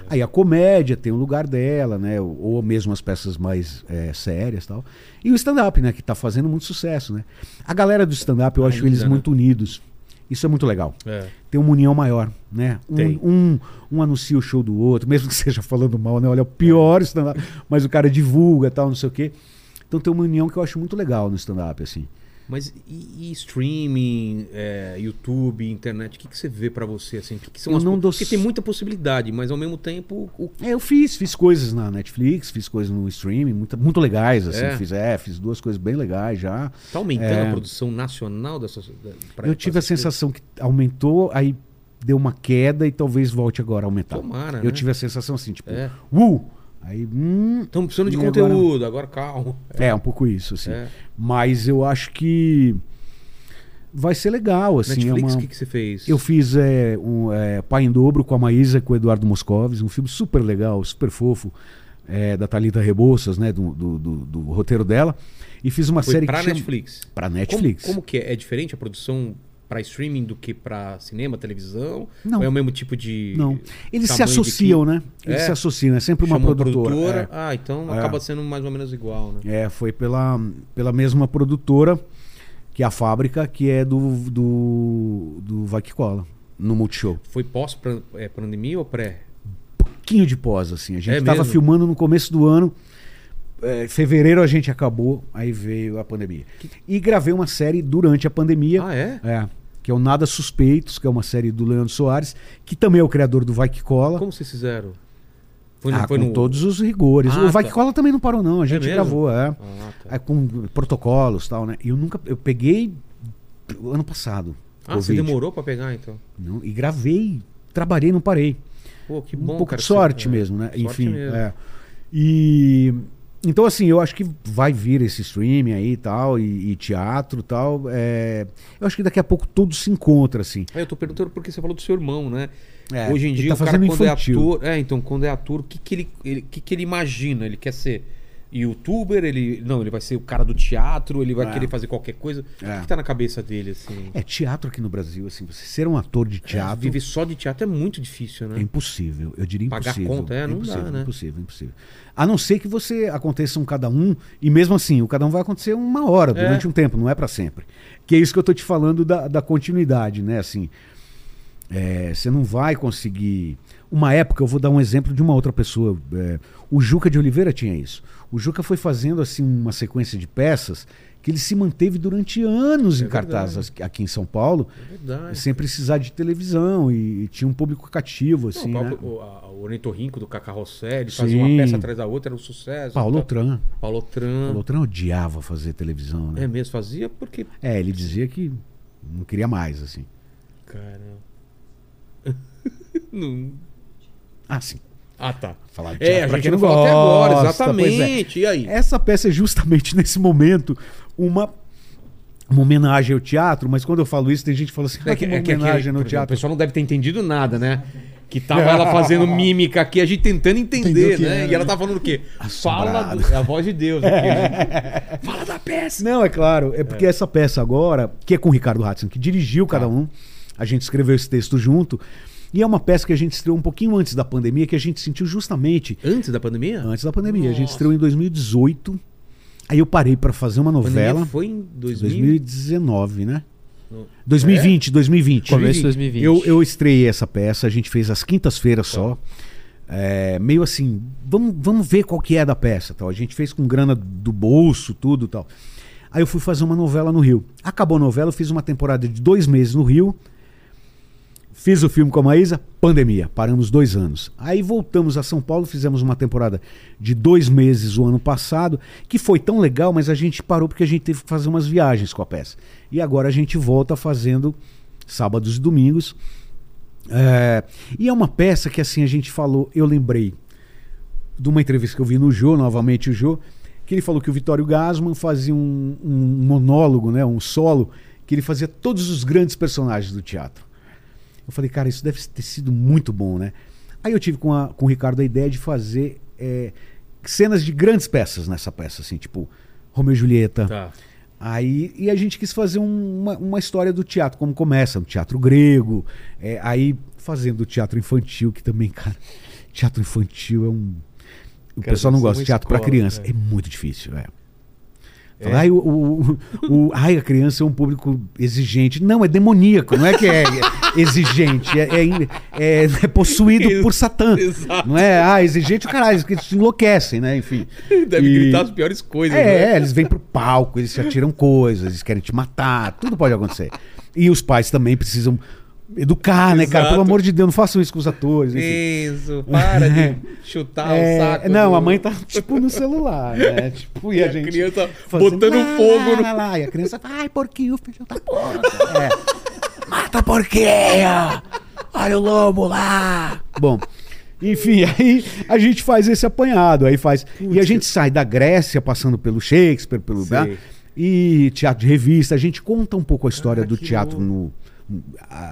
Aí a comédia tem o lugar dela, né? Ou, mesmo as peças mais é, sérias e tal. E o stand-up, né? Que tá fazendo muito sucesso, né? A galera do stand-up, eu acho Ainda, eles né? muito unidos. Isso é muito legal. É. Tem uma união maior, né? Tem. Um, um, um anuncia o show do outro, mesmo que seja falando mal, né? Olha, é o pior stand-up, mas o cara divulga tal, não sei o quê. Então tem uma união que eu acho muito legal no stand-up, assim. Mas e, e streaming, é, YouTube, internet, o que, que você vê pra você assim? Que que são Eu as não dou Porque tem muita possibilidade, mas ao mesmo tempo o É, eu fiz, fiz coisas na Netflix, fiz coisas no streaming, muito, muito legais, assim. É. Fiz, é, fiz duas coisas bem legais já. tá aumentando É. a produção nacional dessas. da- pra- eu tive a sensação que aumentou, aí deu uma queda e talvez volte agora a aumentar. Tomara, eu né? tive a sensação assim, tipo, É. uh! Aí, hum, Estamos precisando de E agora- conteúdo, agora, calma. é, um pouco isso, assim. É. Mas eu acho que vai ser legal, assim. é Netflix, o uma- que, que você fez? Eu fiz é, um é, Pai em Dobro com a Maísa com o Eduardo Moscovis, um filme super legal, super fofo, é, da Thalita Rebouças, né, do, do, do- do roteiro dela. E fiz uma Foi série pra que chama... Netflix. Pra Como, Netflix. como que é? É diferente a produção pra streaming do que pra cinema, televisão? Não. Ou é o mesmo tipo de. Não. Eles se associam, né? Eles É. se associam, é sempre uma Chamou produtora. Ah, então É. acaba sendo mais ou menos igual, né? É, foi pela, pela mesma produtora que a fábrica, que é do, do, do Vai Que Cola, no Multishow. Foi pós-pandemia ou pré? pouquinho de pós, assim. A gente É estava mesmo? filmando no começo do ano. É, fevereiro a gente acabou, aí veio a pandemia. E gravei uma série durante a pandemia. Ah, é? É. Que é o Nada Suspeitos, que é uma série do Leandro Soares, que também é o criador do Vai Que Cola. Como vocês fizeram? Foi ah, com todos os rigores. Ah, o Vai tá. Que Cola também não parou, não. A gente mesmo? gravou, é. Ah, tá. É, com protocolos e tal, né? E eu nunca. Eu peguei ano passado. Ah, você Covid. demorou pra pegar, então? Não, e gravei, trabalhei, não parei. Pô, que um bom, pouco cara. de sorte você- é, mesmo, né? sorte Enfim, mesmo. é. E então assim, eu acho que vai vir esse streaming aí e tal e, e teatro e tal. é, Eu acho que daqui a pouco tudo se encontra assim. É, eu tô perguntando porque você falou do seu irmão, né? É, Hoje em dia, tá o cara, quando infantil. é ator. É, então, quando é ator, o que, que, ele, ele, que, que ele imagina? Ele quer ser youtuber? Ele. Não, ele vai ser o cara do teatro, ele vai É. querer fazer qualquer coisa. O É. que, que tá na cabeça dele, assim? É teatro aqui no Brasil, assim, você ser um ator de teatro Viver só de teatro é muito difícil, é né? impossível. Eu diria Pagar impossível. conta, é, não dá, impossível, né? impossível, impossível. A não ser que você aconteça um cada um e mesmo assim, o cada um vai acontecer uma hora É. durante um tempo, não é pra sempre. Que é isso que eu tô te falando da, da continuidade, né? Assim, é, você não vai conseguir. Uma época, eu vou dar um exemplo de uma outra pessoa. é, o Juca de Oliveira tinha isso. O Juca foi fazendo assim uma sequência de peças que ele se manteve durante anos É em cartaz aqui- em São Paulo, É verdade. sem precisar de televisão e, e tinha um público cativo Não, assim, o, né? o, a- o Ornitorrinco do Cacá Rosselli fazia uma Sim. peça atrás da outra, era um sucesso. Paulo Então, Tran. Paulo Tran. Paulo Tran odiava fazer televisão, né? É mesmo, fazia porque. É, ele dizia que não queria mais, assim. Caramba. Não- Ah, sim. Ah, tá. Falar de É, teatro a pra quem não agora, gosta, pois é. exatamente. E aí? Essa peça é justamente nesse momento uma, uma homenagem ao teatro, mas quando eu falo isso, tem gente que fala assim, ah, que uma homenagem aquele- no por exemplo, O teatro. pessoal não deve ter entendido nada, né? Que tava ela fazendo mímica aqui, a gente tentando entender, o que né? era, E ela né? tá falando o quê? Fala Assombrado. do... É a voz de Deus aqui, né? Fala da peça. Não, é claro, é porque essa peça agora, que é com o Ricardo Hudson, que dirigiu Tá. cada um, a gente escreveu esse texto junto, e é uma peça que a gente estreou um pouquinho antes da pandemia, que a gente sentiu justamente Antes da pandemia? antes da pandemia. A gente Nossa. estreou em 2018. Aí eu parei pra fazer uma novela. foi em 2000. 2019, né? Não. 2020, 2020. Começo de 2020. Eu, eu estreiei essa peça, a gente fez às quintas-feiras só. É, meio assim, vamos, vamos ver qual que é da peça. Tal. A gente fez com grana do bolso, tudo tal. Aí eu fui fazer uma novela no Rio. Acabou a novela, eu fiz uma temporada de dois meses no Rio. Fiz o filme com a Maísa, pandemia, paramos dois anos. Aí voltamos a São Paulo, fizemos uma temporada de dois meses o ano passado, que foi tão legal, mas a gente parou porque a gente teve que fazer umas viagens com a peça. E agora a gente volta fazendo sábados e domingos. É, e é uma peça que assim a gente falou, eu lembrei de uma entrevista que eu vi no Jô, novamente o Jô, que ele falou que o Vitório Gasman fazia um, um monólogo, né, um solo, que ele fazia todos os grandes personagens do teatro. Eu falei, cara, isso deve ter sido muito bom, né? Aí eu tive com, a- com o Ricardo a ideia de fazer é, cenas de grandes peças nessa peça, assim, tipo Romeu e Julieta. Tá. Aí, e a gente quis fazer um- uma, uma história do teatro, como começa, no teatro grego, é, aí fazendo teatro infantil, que também, cara, teatro infantil é um. O Cara, pessoal não gosta de teatro para criança. é. É. muito difícil, é. É? Ai, o, o, o- ai, a criança é um público exigente. Não, é demoníaco, não é que é exigente, é, é, é- é possuído por Satã. Exato. Não é? Ah, exigente, caralho, eles se enlouquecem, né? Enfim. Deve E- gritar as piores coisas, é, né? eles vêm pro palco, eles se atiram coisas, eles querem te matar, tudo pode acontecer. E os pais também precisam educar, né, cara? Exato. Pelo amor de Deus, não façam isso com os atores. enfim. Isso, para de chutar É, o saco. não, do- a mãe tá tipo no celular, né? Tipo, e a, a gente criança fazendo botando lá, fogo no- lá, lá, e a criança, ai, porquinho, filho da puta. É. Mata porquinho! Olha o lobo lá! Bom, enfim, aí a gente faz esse apanhado, aí faz. E a gente sai da Grécia, passando pelo Shakespeare, pelo. Né? E teatro de revista, a gente conta um pouco a história Ah, do teatro no,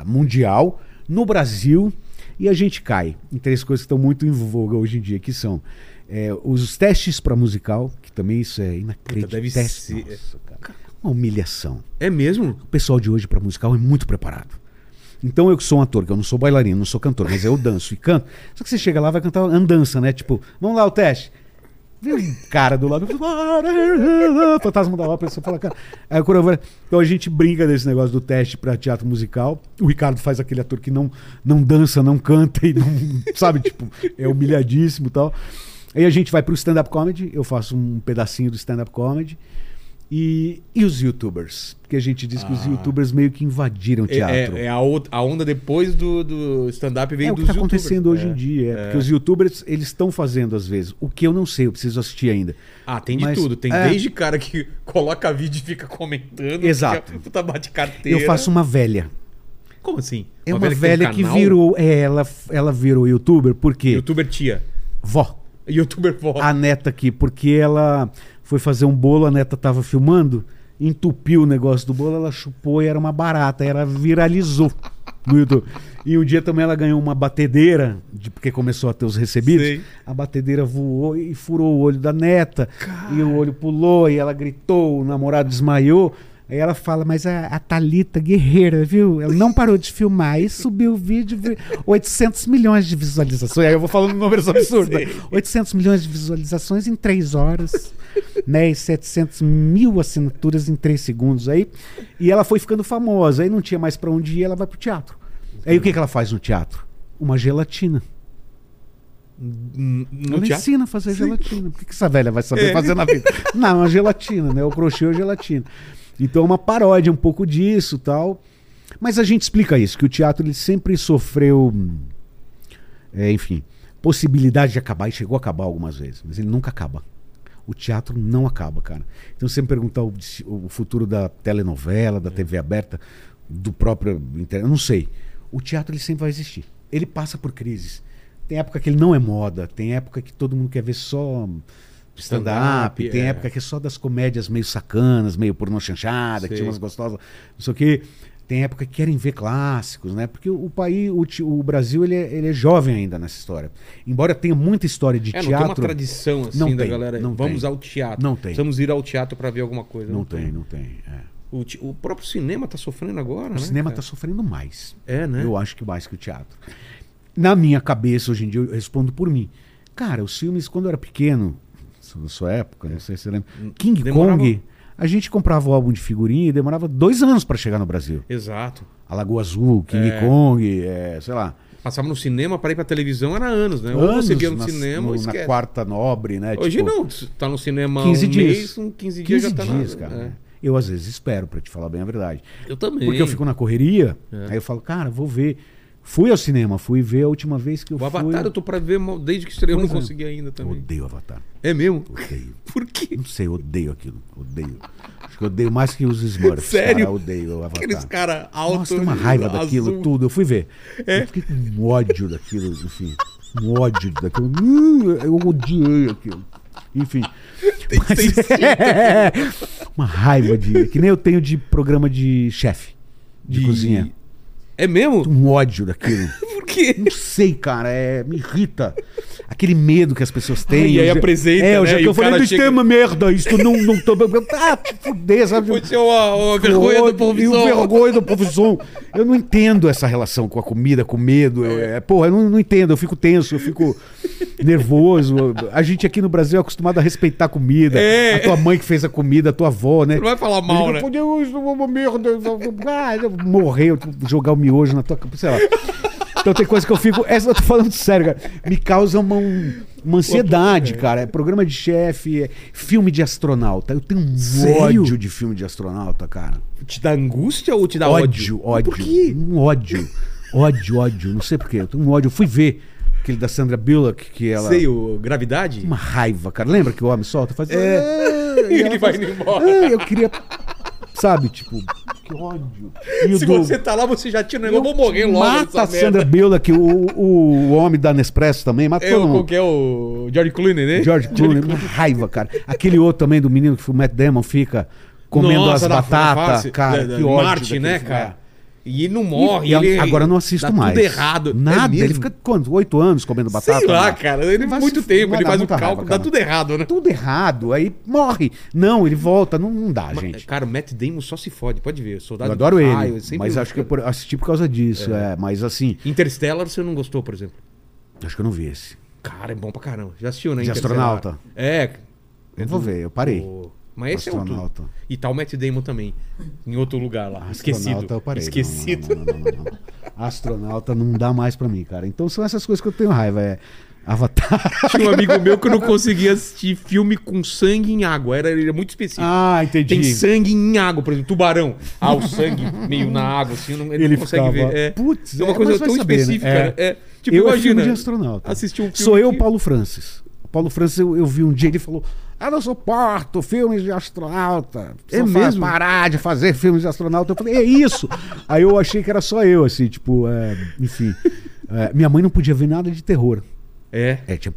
mundial, no Brasil, e a gente cai em três coisas que estão muito em voga hoje em dia, que são é, os testes para musical, que também isso é inacreditável. deve ser- Nossa, cara, uma humilhação. É mesmo? O pessoal de hoje para musical é muito preparado. Então eu que sou um ator, que eu não sou bailarino, não sou cantor, mas eu danço e canto. Só que você chega lá vai cantar andança, né? Tipo, vamos lá o teste. Vem um cara do lado, fantasma da ópera, você fala, cara. Aí o coreógrafo- Então a gente brinca desse negócio do teste para teatro musical. O Ricardo faz aquele ator que não, não dança, não canta e não, sabe, tipo, é humilhadíssimo e tal. Aí a gente vai pro stand-up comedy, eu faço um pedacinho do stand-up comedy. E, e os youtubers? Porque a gente diz que os youtubers meio que invadiram o É, teatro. é- é a, outra- a onda depois do, do stand-up vem É o dos que está acontecendo hoje É. em dia. é, Porque os youtubers, eles estão fazendo às vezes. O que eu não sei, eu preciso assistir ainda. Ah, tem de Mas- tudo. Tem é. desde cara que coloca vídeo e fica comentando. Exato. Fica, puta bate carteira. Eu faço uma velha. Como assim? É uma, velha, que, tem um canal? virou. É, ela, ela virou youtuber porque. Youtuber tia. Vó. Youtuber vó. A neta aqui, porque ela foi fazer um bolo, a neta tava filmando, entupiu o negócio do bolo, ela chupou e era uma barata, ela viralizou no YouTube. E um dia também ela ganhou uma batedeira, de, porque começou a ter os recebidos. Sei. A batedeira voou e furou o olho da neta, e o olho pulou, e ela gritou, o namorado desmaiou. Aí ela fala, mas a, a Thalita guerreira, viu? Ela não parou de filmar e subiu o vídeo, vi- 800 milhões de visualizações. Aí eu vou falando números absurdos. né? 800 milhões de visualizações em 3 horas, né? E 700 mil assinaturas em 3 segundos. Aí, e ela foi ficando famosa, aí não tinha mais pra onde ir, ela vai pro teatro. Aí o que, que ela faz no teatro? Uma gelatina. No ela teatro? ensina a fazer gelatina. O que, que essa velha vai saber É. fazer na vida? Não, uma gelatina, né? O crochê ou gelatina. Então é uma paródia um pouco disso tal. Mas a gente explica isso, que o teatro ele sempre sofreu, hum, é, enfim, possibilidade de acabar, e chegou a acabar algumas vezes, mas ele nunca acaba. O teatro não acaba, cara. Então, se você me perguntar o, o futuro da telenovela, da TV aberta, do próprio. Eu não sei. O teatro ele sempre vai existir. Ele passa por crises. Tem época que ele não é moda, tem época que todo mundo quer ver só stand-up, Stand-up, tem é. época que é só das comédias meio sacanas, meio pornô chanchada, que tinha umas gostosas, não sei o quê. Tem época que querem ver clássicos, né? Porque o, o país, o, o Brasil, ele é, ele é jovem ainda nessa história. Embora tenha muita história de É, não teatro. tem uma tradição assim Não da tem, galera. não Vamos tem. ao teatro. Não tem. Vamos ir ao teatro pra ver alguma coisa. Não tem, não tem. é. O, o próprio cinema tá sofrendo agora, O né? cinema cara? está sofrendo mais. É, né? Eu acho que mais que o teatro. Na minha cabeça, hoje em dia, eu respondo por mim. Cara, os filmes, quando eu era pequeno, da sua época, não sei se você lembra, King Demorava- Kong, a gente comprava o álbum de figurinha e demorava dois anos para chegar no Brasil. Exato. A Lagoa Azul, King É. Kong, é, sei lá. Passava no cinema pra ir pra televisão era anos, né? Ou anos você via no na, cinema no- ou na quarta nobre, né? Hoje tipo, não, tá no cinema 15 um dias. mês, um 15 dias 15 já tá dias, na... cara. é. Eu às vezes espero, pra te falar bem a verdade. Eu também. Porque eu fico na correria, É. aí eu falo, cara, vou ver. Fui ao cinema, fui ver a última vez que eu O fui. Avatar eu tô pra ver desde que estreou, eu não é. consegui ainda também. Odeio Avatar. É mesmo? Odeio. Por quê? Não sei, odeio aquilo. Odeio. Acho que eu odeio mais que os Smurfs. Sério? Cara, eu odeio o Avatar. Aqueles caras altos. Nossa, tem uma raiva azul. daquilo, tudo. Eu fui ver. É? Eu fiquei com ódio daquilo, enfim. Um ódio daquilo. Hum, Eu odiei aquilo. Enfim. Mas- uma raiva de. Que nem eu tenho de programa de chefe. De, cozinha. É mesmo? Um ódio daquilo. Por quê? Não sei, cara, é, me irrita. Aquele medo que as pessoas têm. e aí apresenta, É, eu né? já E que eu falei, chega- é uma merda, isso não, não tô... Ah, fuder, sabe? Foi ser uma, uma vergonha do povo E o visual. vergonha do profissão. Eu não entendo essa relação com a comida, com medo. É, porra, eu não, não entendo. Eu fico tenso, eu fico nervoso. A gente aqui no Brasil é acostumado a respeitar a comida. É. A tua mãe que fez a comida, a tua avó, né? Não vai falar mal, né? digo, "Pô, Deus, não é uma merda. Ah, eu morrer, eu jogar o miojo na tua sei lá. Então tem coisa que eu fico. Essa eu tô falando sério, cara. Me causa uma, um- uma ansiedade, cara. É programa de chefe, é filme de astronauta. Eu tenho um Sério? ódio de filme de astronauta, cara. Te dá angústia ou te dá ódio? ódio, ódio. Por quê? Um ódio. Ódio, ódio. Não sei porquê. Eu tenho um ódio. Eu fui ver aquele da Sandra Bullock, que ela. Sei, o Gravidade? Uma raiva, cara. Lembra que o homem solta? Faz. É. e Ele vai faz- indo embora. Ah, eu queria. Sabe, tipo, que ódio. E Se do- você tá lá, você já tira o negócio. Eu vou morrer logo Mata a Sandra. Bullock, o, o homem da Nespresso também, mata É todo qual que é o George Clooney, né? George Clooney, uma raiva, cara. Aquele outro também do menino que o Matt Damon fica comendo Nossa, as batatas, cara. da- que da ódio Marte, né, cara? E ele não morre. E ele, agora eu não assisto mais. tudo errado. Nada. É ele fica quanto? Oito anos comendo batata? Sei lá, cara. Ele Vai muito tempo, ele faz o muita cálculo, raiva, dá tudo errado, né? Tudo errado. Aí morre. Não, ele volta. Não, não dá, gente. Cara, o Matt Damon só se fode, pode ver. Soldado Eu adoro ele. mas acho que eu assisti por causa disso. É. Mas assim, Interstellar você não gostou, por exemplo? acho que eu não vi esse. Cara, é bom pra caramba. Já assistiu, né? De astronauta? É. Eu vou ver, eu parei. O- Mas esse é outro. E tá o Matt Damon também. Em outro lugar lá. Esquecido. Astronauta eu parei. Esquecido. Não, não, não. Astronauta não dá mais pra mim, cara. Então são essas coisas que eu tenho raiva. É Avatar. Tinha um amigo meu que não conseguia assistir filme com sangue em água. Era, ele era muito específico. Ah, entendi. Tem sangue em água, por exemplo, tubarão. Ah, o sangue meio na água, assim, não, ele, Ele não consegue ficava, ver. É, "Putz, é uma é, coisa tão saber, né?" específica. É. né? É, tipo, eu é imagina. filme de astronauta. Assistir um filme. Sou eu, que- Paulo Francis. O Paulo Francis, eu, eu vi um dia, ele falou: Ah, não suporto filmes de astronauta. É mesmo? parar de fazer filmes de astronauta. Eu falei, é isso. Aí eu achei que era só eu, assim, tipo, é, enfim. É, minha mãe não podia ver nada de terror. É. É, tinha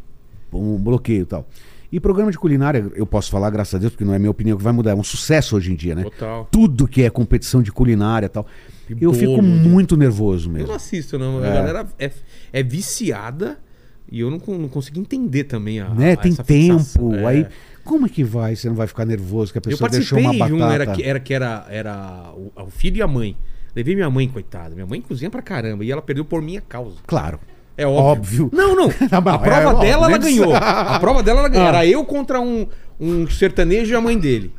um bloqueio e tal. E programa de culinária, eu posso falar, graças a Deus, porque não é minha opinião que vai mudar. É um sucesso hoje em dia, né? Total. Tudo que é competição de culinária e tal. E eu bolo, fico né? muito nervoso Eu mesmo. não assisto, não. A É. galera é, é viciada e eu não, não consigo entender também a. né? a- Tem fixação. tempo. É. Aí, como é que vai? Você não vai ficar nervoso que a Eu pessoa deixou participei uma de batata? um, era que era, que era, era o, o filho e a mãe. Levei minha mãe, coitada. Minha mãe cozinha pra caramba. E ela perdeu por minha causa. Claro. É óbvio. Óbvio. Não, não. A prova é dela, ela ganhou. A prova dela, ela ganhou. Ah. Era eu contra um, um sertanejo e a mãe dele.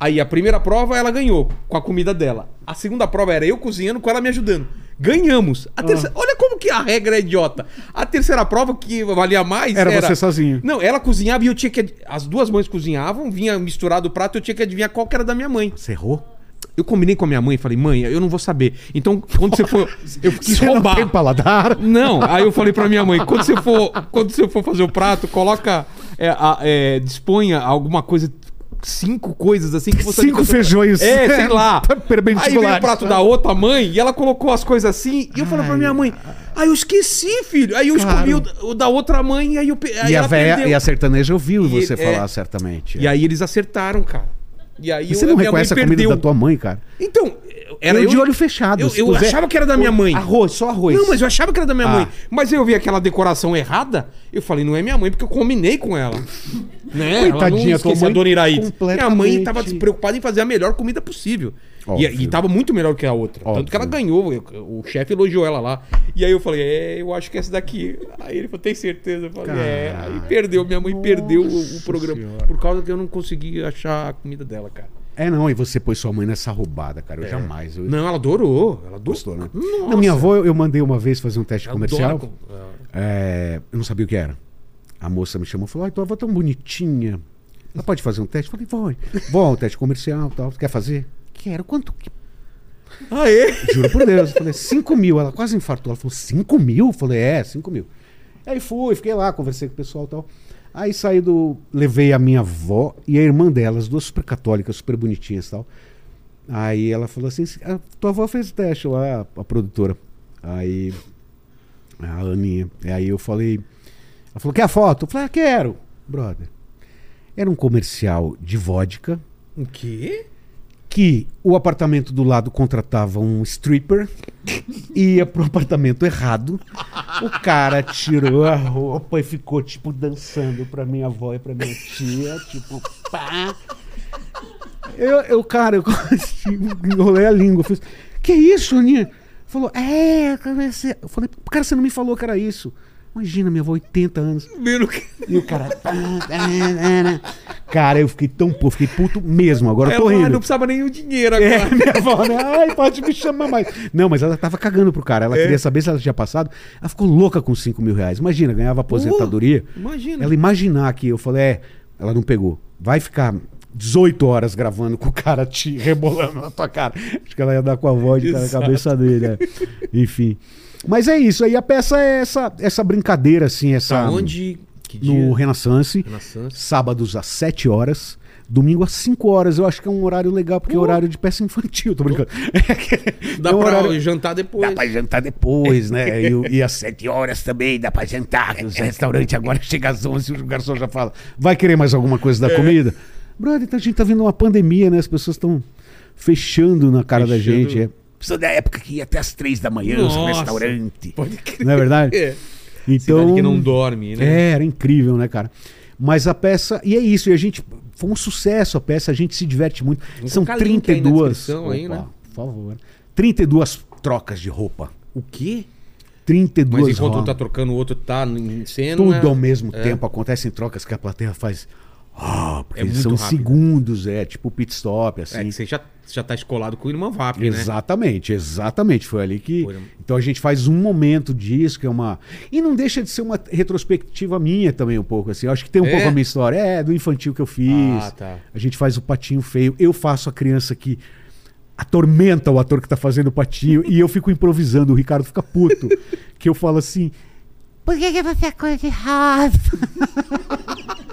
Aí a primeira prova ela ganhou com a comida dela. A segunda prova era eu cozinhando com ela me ajudando. Ganhamos. A terceira... Ah. Olha como que a regra é idiota. A terceira prova que valia mais Era você sozinho. Não, ela cozinhava e eu tinha que. As duas mães cozinhavam, vinha misturado o prato, eu tinha que adivinhar qual que era da minha mãe. Você errou? Eu combinei com a minha mãe e falei, mãe, eu não vou saber. Então, quando você for. Eu quis Você roubar. não tem paladar? Não, aí eu falei pra minha mãe, quando você for, quando você for fazer o prato, coloca, é, é, disponha alguma coisa, cinco coisas assim que você... Cinco feijões. É, sei lá. Aí veio o prato da outra mãe e ela colocou as coisas assim e eu falei pra minha mãe, ah, eu esqueci, filho. Aí eu escolhi o, o da outra mãe e aí eu pe- aí E a, véia, perdeu. e a sertaneja ouviu E você ele- falar é. certamente. E aí eles acertaram, cara. E aí Você eu- não minha mãe reconhece a comida perdeu. da tua mãe, cara? Então, era eu, eu de olho fechado. Eu, eu achava que era da minha mãe. Arroz, só arroz. Não, mas eu achava que era da minha Ah. mãe. Mas eu vi aquela decoração errada, eu falei, não é minha mãe, porque eu combinei com ela. né? ela Coitadinha, não tua esqueci a dona Iraíde. Minha mãe estava preocupada em fazer a melhor comida possível. E, Óbvio. e tava muito melhor que a outra. Óbvio. Tanto que ela ganhou. O chefe elogiou ela lá. E aí eu falei, é, eu acho que essa daqui. Aí ele falou, tem certeza? Eu falei, é. Aí perdeu, minha mãe perdeu o, o programa. Senhora. Por causa que eu não consegui achar a comida dela, cara. É, não, e você pôs sua mãe nessa roubada, cara. Eu jamais. Eu... Não, ela adorou. Ela adorou. Gostou, né? Nossa. Na minha avó, eu mandei uma vez fazer um teste Ela comercial. com- É, eu não sabia o que era. A moça me chamou e falou: Ai, tua avó é tão bonitinha. Ela pode fazer um teste? Eu falei, pode. Bom, teste comercial tal. Quer fazer? Quero. Quanto? que- Ah, é? Juro por Deus. Eu falei, 5 mil. Ela quase infartou. Ela falou, 5 mil? Eu falei, é, 5 mil. Aí fui, fiquei lá, conversei com o pessoal e tal. Aí saí do. Levei a minha avó e a irmã dela, as duas super católicas, super bonitinhas e tal. Aí ela falou assim: "A tua avó fez o teste lá, a produtora. Aí. A Aninha. Aí eu falei. Ela falou: quer a foto? Eu falei: ah, quero. Brother. Era um comercial de vodka O quê? Que o apartamento do lado contratava um stripper, ia pro apartamento errado, o cara tirou a roupa e ficou, tipo, dançando pra minha avó e pra minha tia, tipo, pá. Eu, eu cara, eu enrolei a língua, fiz, que isso, Aninha? Falou, é, eu comecei. Eu falei, cara, você não me falou que era isso. Imagina, minha avó, 80 anos. Vendo que... E o cara. Cara, eu fiquei tão puto, fiquei puto mesmo. Agora eu tô ah, rindo. não precisava nem o dinheiro É, agora. minha avó, né? Ai, pode me chamar mais. Não, mas ela tava cagando pro cara. Ela É. queria saber se ela tinha passado. Ela ficou louca com 5 mil reais. Imagina, ganhava aposentadoria. Imagina. Ela imaginar que eu falei, é, ela não pegou. Vai ficar 18 horas gravando com o cara te rebolando na tua cara. Acho que ela ia dar com a voz de cara na cabeça dele. é. Enfim. Mas é isso. Aí a peça é essa, essa brincadeira, assim, essa. Tá onde? No Renaissance. Renaissance. Sábados às 7 horas. Domingo às 5 horas. Eu acho que é um horário legal, porque é horário de peça infantil. Tô brincando. Dá É um pra horário- jantar depois. Dá pra jantar depois, né? E, e às sete horas também dá pra jantar. que Os restaurantes agora chega às onze o garçom já fala, vai querer mais alguma coisa da comida? Brother, então a gente tá vendo uma pandemia, né? As pessoas estão fechando na cara da Fechando. gente. É. Pessoa da época que ia até às três da manhã no Nossa. restaurante. Pode crer. Não é verdade? É. Então, Cidade que não dorme, né? É, era incrível, né, cara? Mas a peça. E é isso, e a gente. Foi um sucesso a peça, a gente se diverte muito. Vamos São colocar link aí na 32. descrição aí, né? Por favor. 32 trocas de roupa. O quê? 32 Mas enquanto um tá trocando, o outro tá em cena. Tudo ao mesmo É. tempo. Acontecem trocas que a plateia faz. Ah, porque É são rápido. segundos, é tipo pit stop, assim. É que você já, já tá escolado com o irmão VAP, né? Exatamente, exatamente. Foi ali que. Foi. Então a gente faz um momento disso, que é uma. E não deixa de ser uma retrospectiva minha também, um pouco, assim. Eu acho que tem um É? pouco a minha história. É, do infantil que eu fiz. Ah, tá. A gente faz o patinho feio. Eu faço a criança que atormenta o ator que tá fazendo o patinho. e eu fico improvisando. O Ricardo fica puto. que eu falo assim. Por que, que você é cor de rosa?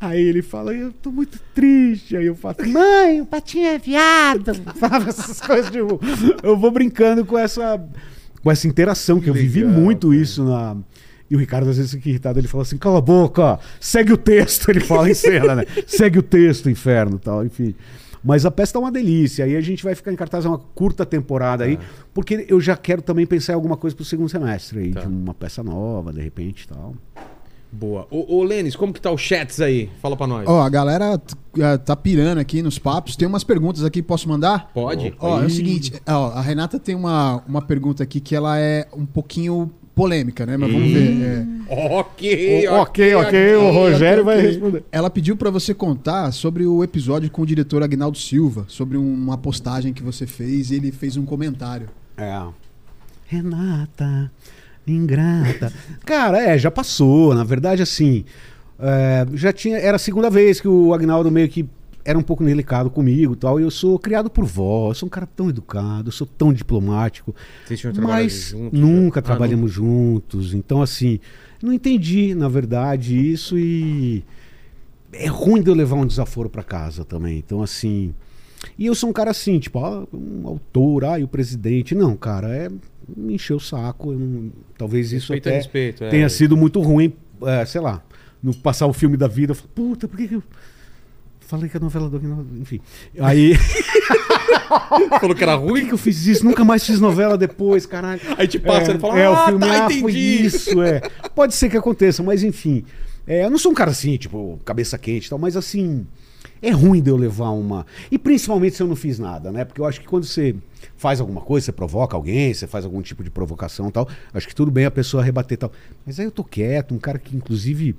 Aí ele fala, eu tô muito triste. Aí eu falo, mãe, o patinho é viado. Falava essas coisas, tipo, eu vou brincando com essa, com essa interação, que eu vivi muito cara. isso na. E o Ricardo às vezes fica irritado, ele fala assim, cala a boca, segue o texto, ele fala em cena, né? Segue o texto, inferno tal, enfim. Mas a peça tá uma delícia. Aí a gente vai ficar em cartaz uma curta temporada aí, porque eu já quero também pensar em alguma coisa pro segundo semestre aí, Tá. de uma peça nova, de repente e tal. Boa. Ô, ô Lênis, como que tá o chats aí? Fala pra nós. Ó, a galera eh, tá pirando aqui nos papos. Tem umas perguntas aqui, posso mandar? Pode? Ó, é o seguinte, ó, a Renata tem uma, uma pergunta aqui que ela é um pouquinho polêmica, né? Mas vamos ver. é. Ok, ok, ok, o Rogério vai responder. Ela pediu pra você contar sobre o episódio com o diretor Agnaldo Silva, sobre um- uma postagem que você fez e ele fez um comentário. É. Renata, ingrata. Cara, é, já passou. Na verdade, assim. é, já tinha. Era a segunda vez que o Agnaldo meio que era um pouco delicado comigo e tal. E eu sou criado por vó, eu sou um cara tão educado, eu sou tão diplomático. Vocês tinham Mas juntos, nunca né? Ah, trabalhamos juntos. Então, assim, não entendi, na verdade, isso e. É ruim de eu levar um desaforo pra casa também. Então, assim. E eu sou um cara assim, tipo, ah, um autor, ah, e o presidente. Não, cara, é. Me encheu o saco. não- talvez isso Respeito até respeito, é. tenha sido muito ruim, é, sei lá, no passar o filme da vida. Eu falo, puta, por que, que eu. Falei que a novela do. Enfim. Aí. Falou que era Por que, ruim? que eu fiz isso? Nunca mais fiz novela depois, caralho. Aí te passa, é, ele fala, é, ah, o filme, tá, ah, entendi. isso, é. Pode ser que aconteça, mas enfim. É, eu não sou um cara assim, tipo, cabeça quente e tal, mas assim, é ruim de eu levar uma. E principalmente se eu não fiz nada, né? Porque eu acho que quando você faz alguma coisa, você provoca alguém, você faz algum tipo de provocação e tal, acho que tudo bem a pessoa rebater e tal. Mas aí eu tô quieto, um cara que inclusive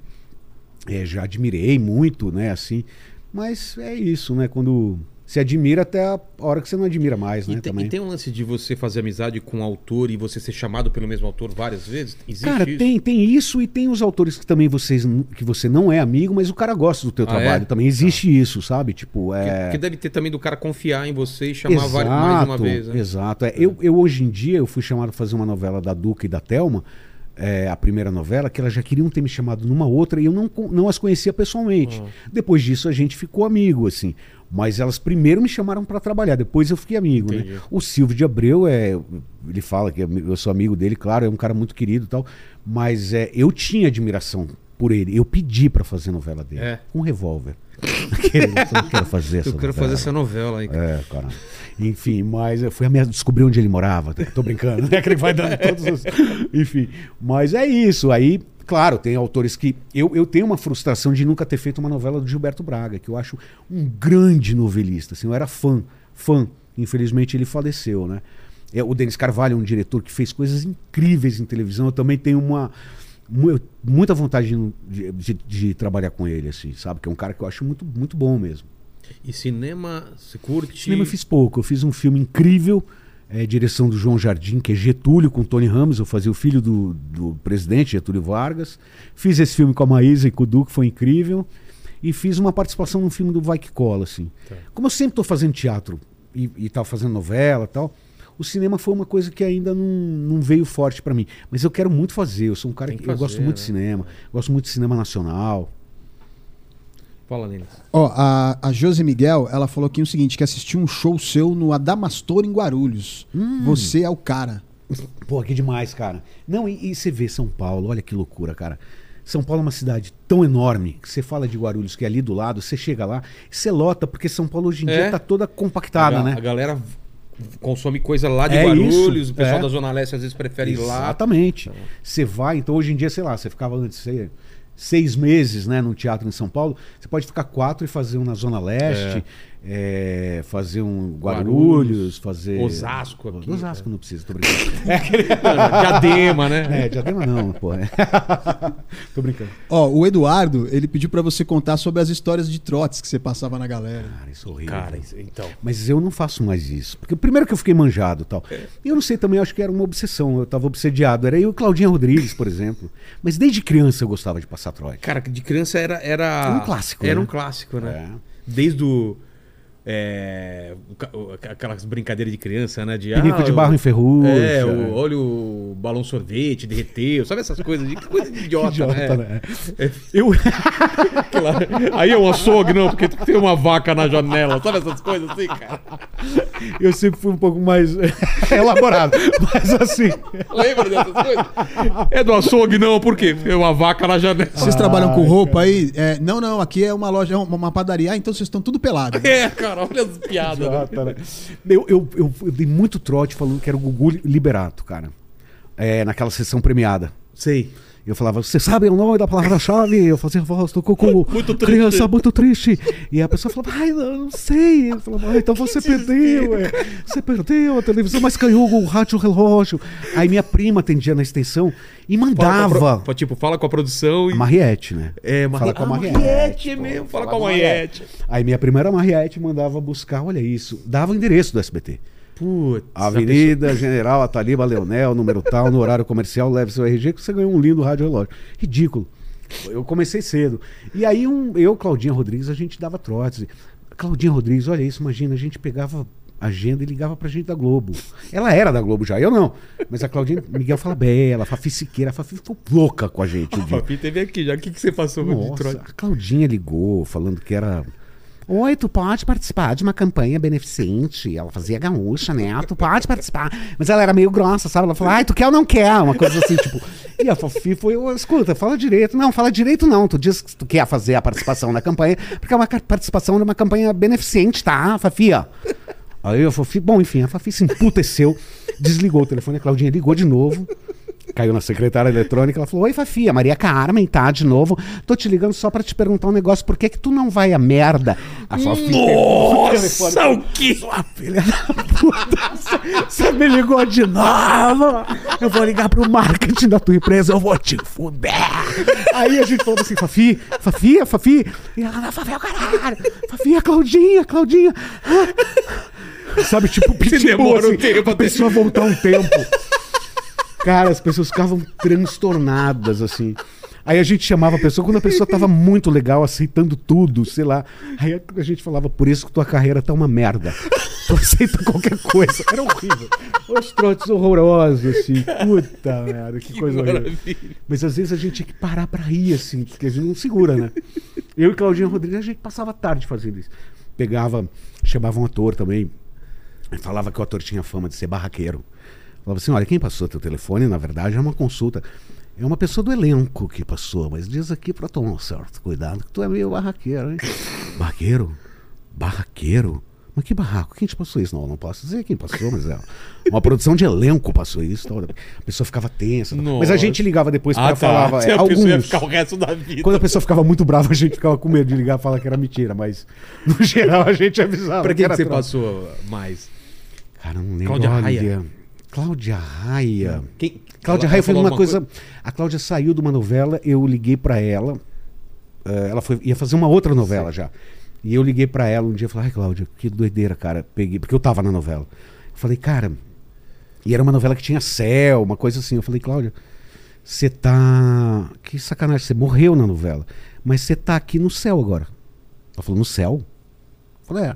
é, já admirei muito, né, assim. Mas é isso, né? Quando Você admira até a hora que você não admira mais, né? E, tem, também. e tem um lance de você fazer amizade com o autor e você ser chamado pelo mesmo autor várias vezes? Existe Cara, isso? tem, tem isso e tem os autores que também vocês que você não é amigo, mas o cara gosta do teu Ah, trabalho é? também. Existe isso, sabe? Tipo, é porque deve ter também do cara confiar em você e chamar várias- mais uma vez. né? Exato. É, Eu, eu hoje em dia eu fui chamado a fazer uma novela da Duca e da Telma, é, a primeira novela, que elas já queriam ter me chamado numa outra e eu não, não as conhecia pessoalmente. Ah. Depois disso a gente ficou amigo, assim. Mas elas primeiro me chamaram para trabalhar, depois eu fiquei amigo, Entendi. né? O Silvio de Abreu é, ele fala que eu sou amigo dele, claro, é um cara muito querido e tal, mas é, eu tinha admiração por ele. Eu pedi para fazer novela dele, É. com um revólver. Eu não quero fazer essa Eu quero novela. fazer essa novela aí. É, cara. Enfim, mas eu fui a minha descobrir onde ele morava. Tô brincando, né? Que ele vai dando todos os. Enfim, mas é isso. Aí, claro, tem autores que. Eu, eu tenho uma frustração de nunca ter feito uma novela do Gilberto Braga, que eu acho um grande novelista. Assim, eu era fã, fã. Infelizmente ele faleceu, né? É, o Denis Carvalho é um diretor que fez coisas incríveis em televisão. Eu também tenho uma. mu- Muita vontade de, de- de trabalhar com ele, assim, sabe? Que é um cara que eu acho muito, muito bom mesmo. E cinema, se curte? Cinema eu fiz pouco. Eu fiz um filme incrível, é, direção do João Jardim, que é Getúlio com Tony Ramos. Eu fazia o filho do, do presidente, Getúlio Vargas. Fiz esse filme com a Maísa e com o Duque, foi incrível. E fiz uma participação num filme do Vai Que Cola, assim. Tá. Como eu sempre estou fazendo teatro e, e tal, fazendo novela e tal, o cinema foi uma coisa que ainda não, não veio forte para mim. Mas eu quero muito fazer. Eu sou um cara Tem que, que eu gosto fazer, muito de né? cinema. Gosto muito de cinema nacional. Fala, Denis. Ó, a, a Josi Miguel, ela falou aqui o seguinte, que assistiu um show seu no Adamastor em Guarulhos. Hum. Você é o cara. Pô, que demais, cara. Não, e, e você vê São Paulo, olha que loucura, cara. São Paulo é uma cidade tão enorme que você fala de Guarulhos, que é ali do lado, você chega lá, você lota, porque São Paulo hoje em É. dia tá toda compactada, a, né? A galera consome coisa lá de É Guarulhos, isso, o pessoal é. da Zona Leste às vezes prefere ir lá. Exatamente. Você vai, então hoje em dia, sei lá, você ficava antes, sei, seis meses né, no teatro em São Paulo, você pode ficar quatro e fazer um na Zona Leste, é, fazer um Guarulhos, Guarulhos, fazer. Osasco aqui, Osasco não precisa, tô brincando. Diadema, né? É, diadema não, pô. é. tô brincando. Ó, o Eduardo, ele pediu pra você contar sobre as histórias de trotes que você passava na galera. Cara, isso é horrível. Cara, então. Mas eu não faço mais isso. Porque primeiro que eu fiquei manjado e tal. E eu não sei também, eu acho que era uma obsessão. Eu tava obsediado. Era eu e o Claudinha Rodrigues, por exemplo. Mas desde criança eu gostava de passar trote. Cara, de criança era. Era Um clássico, Era né? um clássico, né? É. Desde o. é, aquelas brincadeiras de criança, né? De, Pinico ah, de barro em ferrugem. É, o, olha o balão sorvete, derreteu, sabe essas coisas? De, que coisa de idiota, Idiota, né? né? É, Eu... aquela- Aí é um açougue, não, porque tem uma vaca na janela, sabe essas coisas assim, cara? eu sempre fui um pouco mais elaborado. Mas assim. Lembra dessas coisas? É do açougue, não, por quê? Tem uma vaca na janela. Vocês trabalham com roupa aí? É, não, não, aqui é uma loja, é uma, padaria. Ah, então vocês estão tudo pelados. É, cara, olha as piadas. né? Idiota, né? Eu, eu, eu, eu dei muito trote falando que era o Gugu Liberato, cara. É, naquela sessão premiada. Sei. Eu falava, você sabe o nome da palavra-chave? Eu fazia voz do Cucu. Muito triste. Criança muito triste. E a pessoa falava, ai, não, não sei. Eu falava, ah, então você perdeu. é. Você perdeu a televisão, mas ganhou o rádio relógio. Aí minha prima atendia na extensão e Fala mandava. pro- Tipo, fala com a produção e. A Mariette, né? É, Marri- Fala com a Ah, Mariette. Mariette mesmo, fala Fala com a Mariette. Aí minha primeira Mariette mandava buscar, olha isso, dava o endereço do SBT. Putz. Avenida General Ataliba Leonel, número tal, no horário comercial, leve seu RG que você ganhou um lindo rádio relógio. Ridículo. Eu comecei cedo. E aí um, eu, Claudinha Rodrigues, a gente dava trotes. Claudinha Rodrigues, olha isso, imagina, a gente pegava agenda e ligava pra gente da Globo. Ela era da Globo já, eu não. Mas a Claudinha, Miguel fala Bela, a Fafi Siqueira, a Fafi ficou louca com a gente. A. Fafi teve aqui já. O que, que você passou de Nossa, trote? a Claudinha ligou falando que era. Oi, tu pode participar de uma campanha beneficente. Ela fazia gaúcha, né? Tu pode participar. Mas ela era meio grossa, sabe? Ela falou, ai, tu quer ou não quer? Uma coisa assim, tipo. E a Fafi foi, "Ô, escuta, fala direito. Não, fala direito não. Tu diz que tu quer fazer a participação na campanha, porque é uma participação de uma campanha beneficente, tá, Fafi? ó?" Aí a Fafi, bom, enfim, a Fafi se emputeceu, desligou o telefone, a Claudinha ligou de novo. Caiu na secretária eletrônica, ela falou: Oi, Fafi, a Maria Carmen, tá? De novo. Tô te ligando só pra te perguntar um negócio. Por que que tu não vai a merda? A Fafi Nossa, o que? sua filha da puta, você me ligou de novo. Eu vou ligar pro marketing da tua empresa, eu vou te fuder. Aí a gente falou assim, Fafi, Fafi, Fafi. E ela, não, Fafi é o caralho. Fafi, a Claudinha, Claudinha. Sabe, tipo, pitbull, demora um assim, tempo a pessoa voltar um tempo. Cara, as pessoas ficavam transtornadas, assim. Aí a gente chamava a pessoa, quando a pessoa tava muito legal, aceitando tudo, sei lá. Aí a gente falava, por isso que tua carreira tá uma merda. Tu aceita qualquer coisa. Era horrível. Os trotes horrorosos, assim. Puta merda, que, coisa horrível. maravilha. Mas às vezes a gente tinha que parar pra rir, assim, porque a gente não segura, né? Eu e Claudinha Rodrigues, a gente passava tarde fazendo isso. Pegava, chamava um ator também, falava que o ator tinha fama de ser barraqueiro. Falava assim: olha, quem passou teu telefone, na verdade, é uma consulta. É uma pessoa do elenco que passou, mas diz aqui pra tomar um certo cuidado, que tu é meio barraqueiro, hein? Barraqueiro? Barraqueiro? Mas que barraco? Quem te passou isso? Não, não posso dizer quem passou, mas é uma produção de elenco passou isso. A pessoa ficava tensa. Mas a gente ligava depois pra Ah, tá. falava. Se é, a pessoa ia alguns. ficar o resto da vida. Quando a pessoa ficava muito brava, a gente ficava com medo de ligar e falar que era mentira, mas no geral a gente avisava. Pra quem que era você troço. passou mais? Cara, não lembro. Cláudia Raia. Cláudia Raia. Quem? Cláudia Ela- Raia fez falou uma alguma coisa. A Cláudia saiu de uma novela, eu liguei pra ela. eh, ela foi, ia fazer uma outra novela já. E eu liguei pra ela um dia e falei, ai, Cláudia, que doideira, cara. Peguei, porque eu tava na novela. Eu falei, cara. E era uma novela que tinha céu, uma coisa assim. Eu falei, Cláudia, você tá. Que sacanagem, você morreu na novela. Mas você tá aqui no céu agora. Ela falou, no céu? Eu falei, é.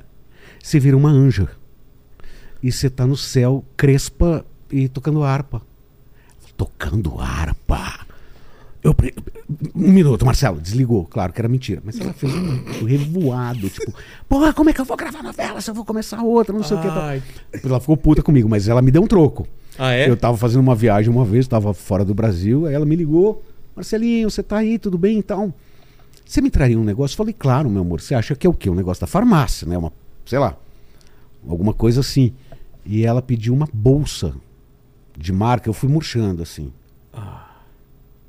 Você vira uma anja. E você tá no céu, crespa e tocando harpa. Tocando harpa. Eu, pre- um minuto, Marcelo, desligou, claro que era mentira. Mas ela fez um revoado, tipo, porra, como é que eu vou gravar novela se eu vou começar outra, não sei o que. Ai. Ela ficou puta comigo, mas ela me deu um troco. Ah, é? Eu tava fazendo uma viagem uma vez, tava fora do Brasil, aí ela me ligou, Marcelinho, você tá aí, tudo bem então? Você me traria um negócio? Eu falei, claro, meu amor, você acha que é o quê? Um negócio da farmácia, né? Uma, sei lá, alguma coisa assim. E ela pediu uma bolsa de marca, eu fui murchando assim.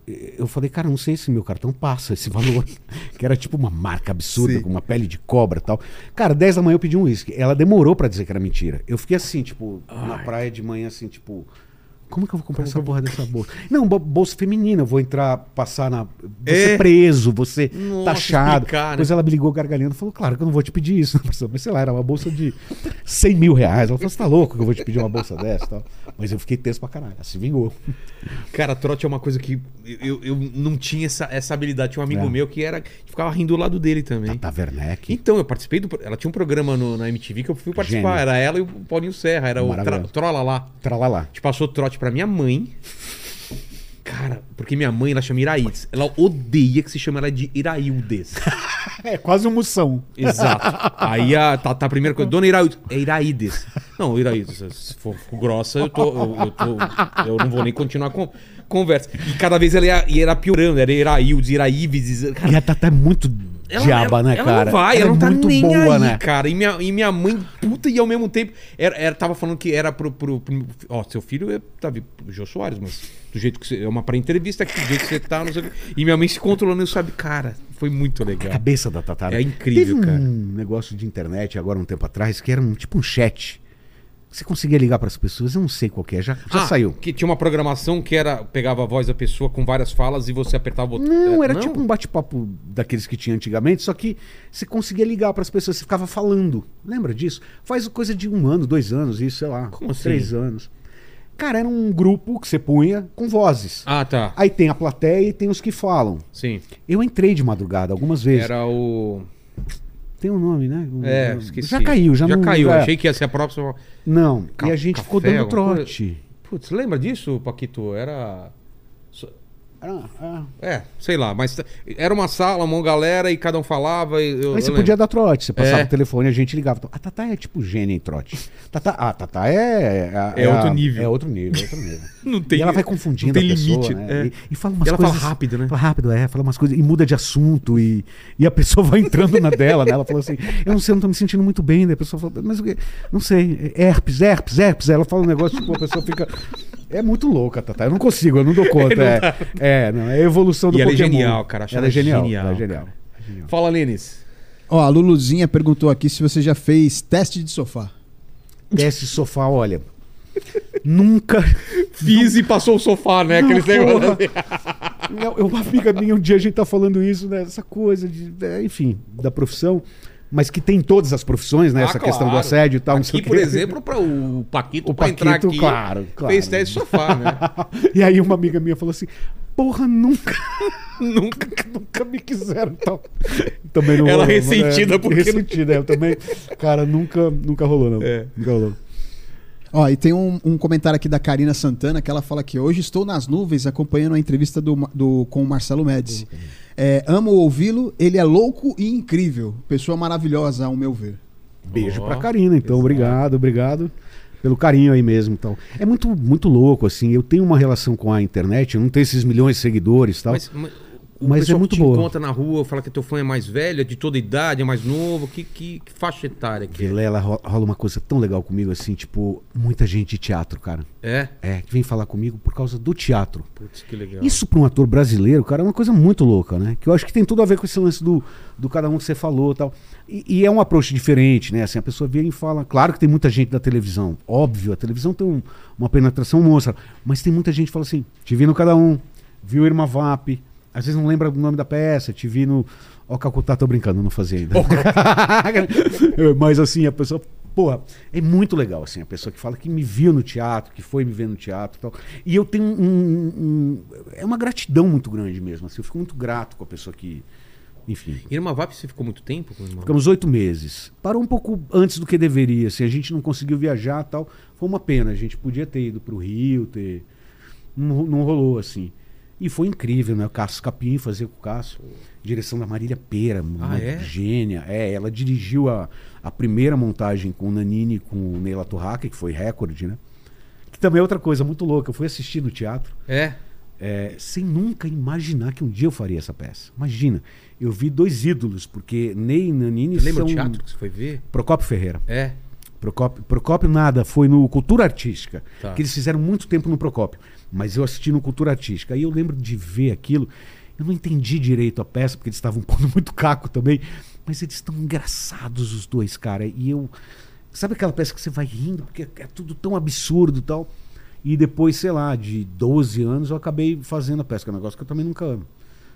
Eu falei, cara, não sei se meu cartão passa esse valor. que era tipo uma marca absurda, Sim. com uma pele de cobra e tal. Cara, 10 da manhã eu pedi um uísque. Ela demorou pra dizer que era mentira. Eu fiquei assim, tipo, na praia de manhã, assim, tipo. Como que eu vou comprar essa porra dessa bolsa? Não, bo- bolsa feminina, eu vou entrar, passar na. Você É? preso, você Nossa, taxado. explicar, né? Depois ela me ligou gargalhando e falou: Claro que eu não vou te pedir isso, mas sei lá, era uma bolsa de 100 mil reais. Ela falou: Você tá louco que eu vou te pedir uma bolsa dessa tal. Mas eu fiquei tenso pra caralho. Ela se vingou. Cara, trote é uma coisa que eu, eu não tinha essa, essa habilidade. Tinha um amigo É. meu que era que ficava rindo do lado dele também. Tata Werneck. Então, eu participei do. Ela tinha um programa no- na MTV que eu fui participar. Gênio. Era ela e o Paulinho Serra. Era o tra. Trola lá. Tralalá. A gente passou trote pra minha mãe. Cara, porque minha mãe ela chama Iraídes. Ela odeia que se chama ela de Iraildes. É quase um moção. Exato. Aí a, tá, tá a primeira coisa, Dona Iraídes. É Iraídes. Não, Iraídes, se for, for grossa, eu, tô, eu, eu tô. Eu não vou nem continuar com conversa. E cada vez ela ia, ia piorando. Era Iraildes, Iraíves. Cara, E a Tata é muito ela, diaba, ela- né, ela cara? não vai, ela, é não tá muito nem boa, aí, né? cara. E minha, e minha mãe, puta, e ao mesmo tempo, era, era, tava falando que era pro, pro, pro- Ó, seu filho é, tá, Jô Soares, mas do jeito que você. É uma pré-entrevista, que do jeito que você tá, não sei o. E minha mãe se controlando, eu sabe, cara, foi muito A legal. cabeça da Tata. né? É incrível, Teve um cara. negócio de internet agora um tempo atrás que era um, tipo um chat. Você conseguia ligar para as pessoas, eu não sei qual que é, já, já Ah, saiu. Que tinha uma programação que era. Pegava a voz da pessoa com várias falas e você apertava o botão. Não, É, era tipo um bate-papo daqueles que tinha antigamente, só que você conseguia ligar para as pessoas, você ficava falando. Lembra disso? Faz coisa de um ano, dois anos, isso, sei lá. Como assim? Três anos. Cara, era um grupo que você punha com vozes. Ah, tá. Aí tem a plateia e tem os que falam. Sim. Eu entrei de madrugada algumas vezes. Era o. Tem um nome, né? É, esqueci. Já caiu, já, já não. caiu. é. Achei que ia ser a próxima. Não, Ca- e a gente ficou café, dando alguma trote. Putz, lembra disso, Paquito? Era. Ah, ah. É, sei lá, mas era uma sala, uma galera e cada um falava. E eu, Aí eu você lembro. podia dar trote, você passava É. o telefone a gente ligava. A Tatá é tipo gênia em trote. Tatá, ah, a Tatá é. É outro a- nível. É outro nível, é outro nível. Não tem- e ela vai confundindo não tem a pessoa, limite, né? é. E, e fala umas E ela fala coisas. rápido, né? Fala rápido, é. Fala umas coisas e muda de assunto e, e a pessoa vai entrando na dela, né? Ela falou assim: Eu não sei, eu não tô me sentindo muito bem. Daí a pessoa fala: Mas o quê? Não sei, herpes, herpes, herpes. Ela fala um negócio, tipo, a pessoa fica. É muito louca, Tatá. Eu não consigo, eu não dou conta. é, é, não, é a evolução do E ela é Pokémon. genial, cara. Acho Ela ela é genial. genial, ela é genial. Fala, Lênis. Ó, a Luluzinha perguntou aqui se você já fez teste de sofá. Desce sofá, olha. Nunca. Fiz e passou o sofá, né? Não, Aqueles negócios. porra. Eu- Uma amiga minha, um dia a gente tá falando isso, né? Essa coisa de. é, enfim, da profissão. Mas que tem em todas as profissões, né? Ah, Essa questão do claro. assédio e tal. Aqui, por exemplo, para o Paquito, O pra entrar Paquito, aqui, claro, claro. fez teste de sofá, né? E aí uma amiga minha falou assim: Porra, nunca, Nunca. nunca me quiseram tal. Também não Ela rolou, ressentida né? porque- Ressentida, eu também. Cara, nunca, nunca rolou, não. É. Nunca rolou. Ó, e tem um, um comentário aqui da Karina Santana que ela fala que hoje estou nas nuvens acompanhando a entrevista do, do- com o Marcelo Médici. É, amo ouvi-lo, ele é louco e incrível. Pessoa maravilhosa, ao meu ver. Beijo Ó, pra Karina, então. exato. Obrigado, obrigado pelo carinho aí mesmo. Então. É muito, muito louco, assim. Eu tenho uma relação com a internet, eu não tenho esses milhões de seguidores e tal. Mas, mas, o Mas é pessoal muito que te boa. encontra na rua, fala que teu fã é mais velho, é de toda idade, é mais novo. Que, que, que faixa etária que é? Vilela, ro- rola uma coisa tão legal comigo, assim, tipo, muita gente de teatro, cara. É? É, que vem falar comigo por causa do teatro. Putz, que legal. Isso para um ator brasileiro, cara, é uma coisa muito louca, né? Que eu acho que tem tudo a ver com esse lance do, do cada um que você falou e tal. E, e é um approach diferente, né? Assim, a pessoa vem e fala. Claro que tem muita gente da televisão, óbvio, a televisão tem um- uma penetração monstra, mas tem muita gente que fala assim: te vi no cada um, viu Irma Vap, às vezes não lembra o nome da peça, te vi no. Ó, Calcutá, tô brincando, não fazia ainda. mas assim, a pessoa. Porra, é muito legal, assim, a pessoa que fala que me viu no teatro, que foi me ver no teatro e tal. E eu tenho um, um- um- É uma gratidão muito grande mesmo, assim, eu fico muito grato com a pessoa que. Enfim. Irma Vap, você ficou muito tempo o? Ficamos oito meses. Parou um pouco antes do que deveria, assim, a gente não conseguiu viajar e tal. Foi uma pena, a gente podia ter ido pro Rio, ter. Não, não rolou, assim. E foi incrível, né? O Cássio Capim fazia com o Cássio. Direção da Marília Pera, uma Ah, é? gênia. É, ela dirigiu a, a primeira montagem com o Nanini e com o Neila Torraca, que foi recorde, né? Que também é outra coisa muito louca. Eu fui assistir no teatro É? é, sem nunca imaginar que um dia eu faria essa peça. Imagina, eu vi dois ídolos, porque Ney e Nanini Você lembra são... o teatro que você foi ver? Procópio Ferreira. É. Procópio, Procópio nada, foi no Cultura Artística, Tá. que eles fizeram muito tempo no Procópio, mas eu assisti no Cultura Artística. Aí eu lembro de ver aquilo, eu não entendi direito a peça, porque eles estavam pondo muito caco também, mas eles estão engraçados os dois, cara. E eu. Sabe aquela peça que você vai rindo, porque é tudo tão absurdo e tal. E depois, sei lá, de 12 anos, eu acabei fazendo a peça, que é um negócio que eu também nunca,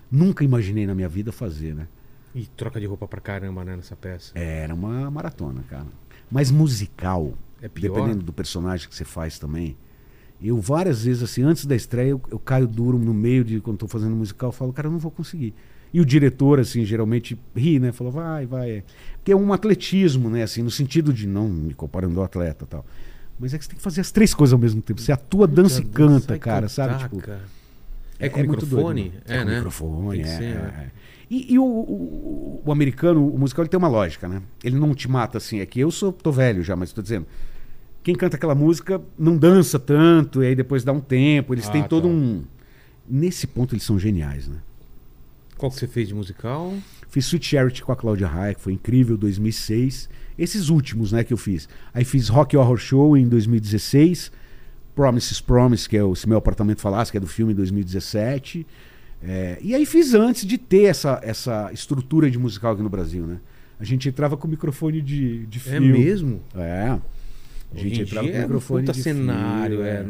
nunca imaginei na minha vida fazer, né? E troca de roupa pra caramba, né, nessa peça. Era uma maratona, cara. Mas musical, É pior? dependendo do personagem que você faz também. Eu várias vezes, assim, antes da estreia, eu, eu caio duro no meio de quando estou fazendo musical, eu falo, cara, eu não vou conseguir. E o diretor, assim, geralmente ri, né? Falou, vai, vai. Porque é um atletismo, né? Assim, no sentido de não me comparando ao atleta e tal. Mas é que você tem que fazer as três coisas ao mesmo tempo. Você atua, dança e canta, cara, cantar, sabe? Tipo, cara. É com muito microfone? doido, né? É, com né? microfone, é, é, né? é. E, e o, o- o americano, o musical, ele tem uma lógica, né? Ele não te mata assim. É que eu sou, tô velho já, mas tô dizendo. Quem canta aquela música não dança tanto, e aí depois dá um tempo. Eles Ah, têm todo tá. um. Nesse ponto eles são geniais, né? Qual que você fez de musical? Fiz Sweet Charity com a Cláudia Raia, que foi incrível, 2006. Esses últimos, né, que eu fiz. Aí fiz Rock Horror Show em 2016. Promises Promise, que é o Se Meu Apartamento Falasse, que é do filme em 2017. É, e aí fiz antes de ter essa, essa estrutura de musical aqui no Brasil, né? A gente entrava com microfone de, de É fio. mesmo? É. A Hoje gente em dia é microfone puta cenário, é,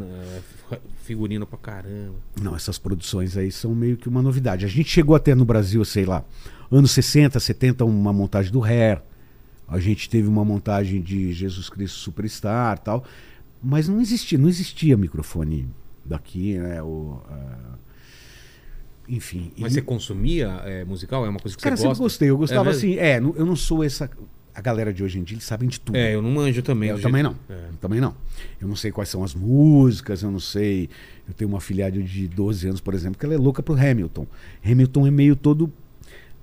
é, figurino pra caramba. Não, essas produções aí são meio que uma novidade. A gente chegou até no Brasil, sei lá, anos 60, 70, uma montagem do Hair. A gente teve uma montagem de Jesus Cristo Superstar tal. Mas não existia, não existia microfone daqui, né? O, ah, enfim. Mas e- você consumia é, musical? É uma coisa que Cara, você sempre gosta? gostei. Eu gostava mesmo? assim. É, eu não sou essa. A galera de hoje em dia, eles sabem de tudo. É, eu não manjo também. Eu também jeito- não. É. Eu também não. Eu não sei quais são as músicas, eu não sei. Eu tenho uma afilhada de 12 anos, por exemplo, que ela é louca pro Hamilton. Hamilton é meio todo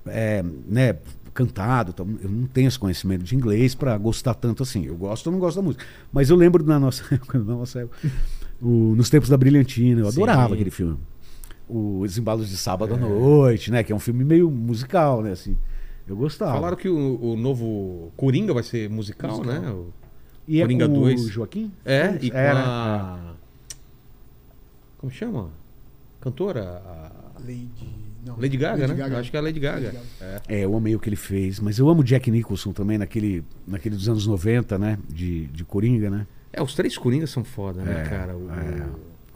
é, né, cantado. então Eu não tenho esse conhecimento de inglês para gostar tanto assim. Eu gosto ou não gosto da música. Mas eu lembro na nossa época, na nossa época, o- nos tempos da Brilhantina, eu Sim. adorava aquele filme. Os Embalos de Sábado à Noite, né? Que é um filme meio musical, né? Assim, eu gostava. Falaram que o, o novo Coringa vai ser musical, Musical. né? O- e é Coringa com o 2. Joaquim? É, e com É, né? a... Como chama? Cantora? A- Lady. Não. Lady Gaga, né? Eu acho que é a Lady Gaga. É. É, eu amei o que ele fez. Mas eu amo Jack Nicholson também, naquele, naquele dos anos 90, né? De, de Coringa, né? É, os três Coringas são foda, né, É, cara? O, é.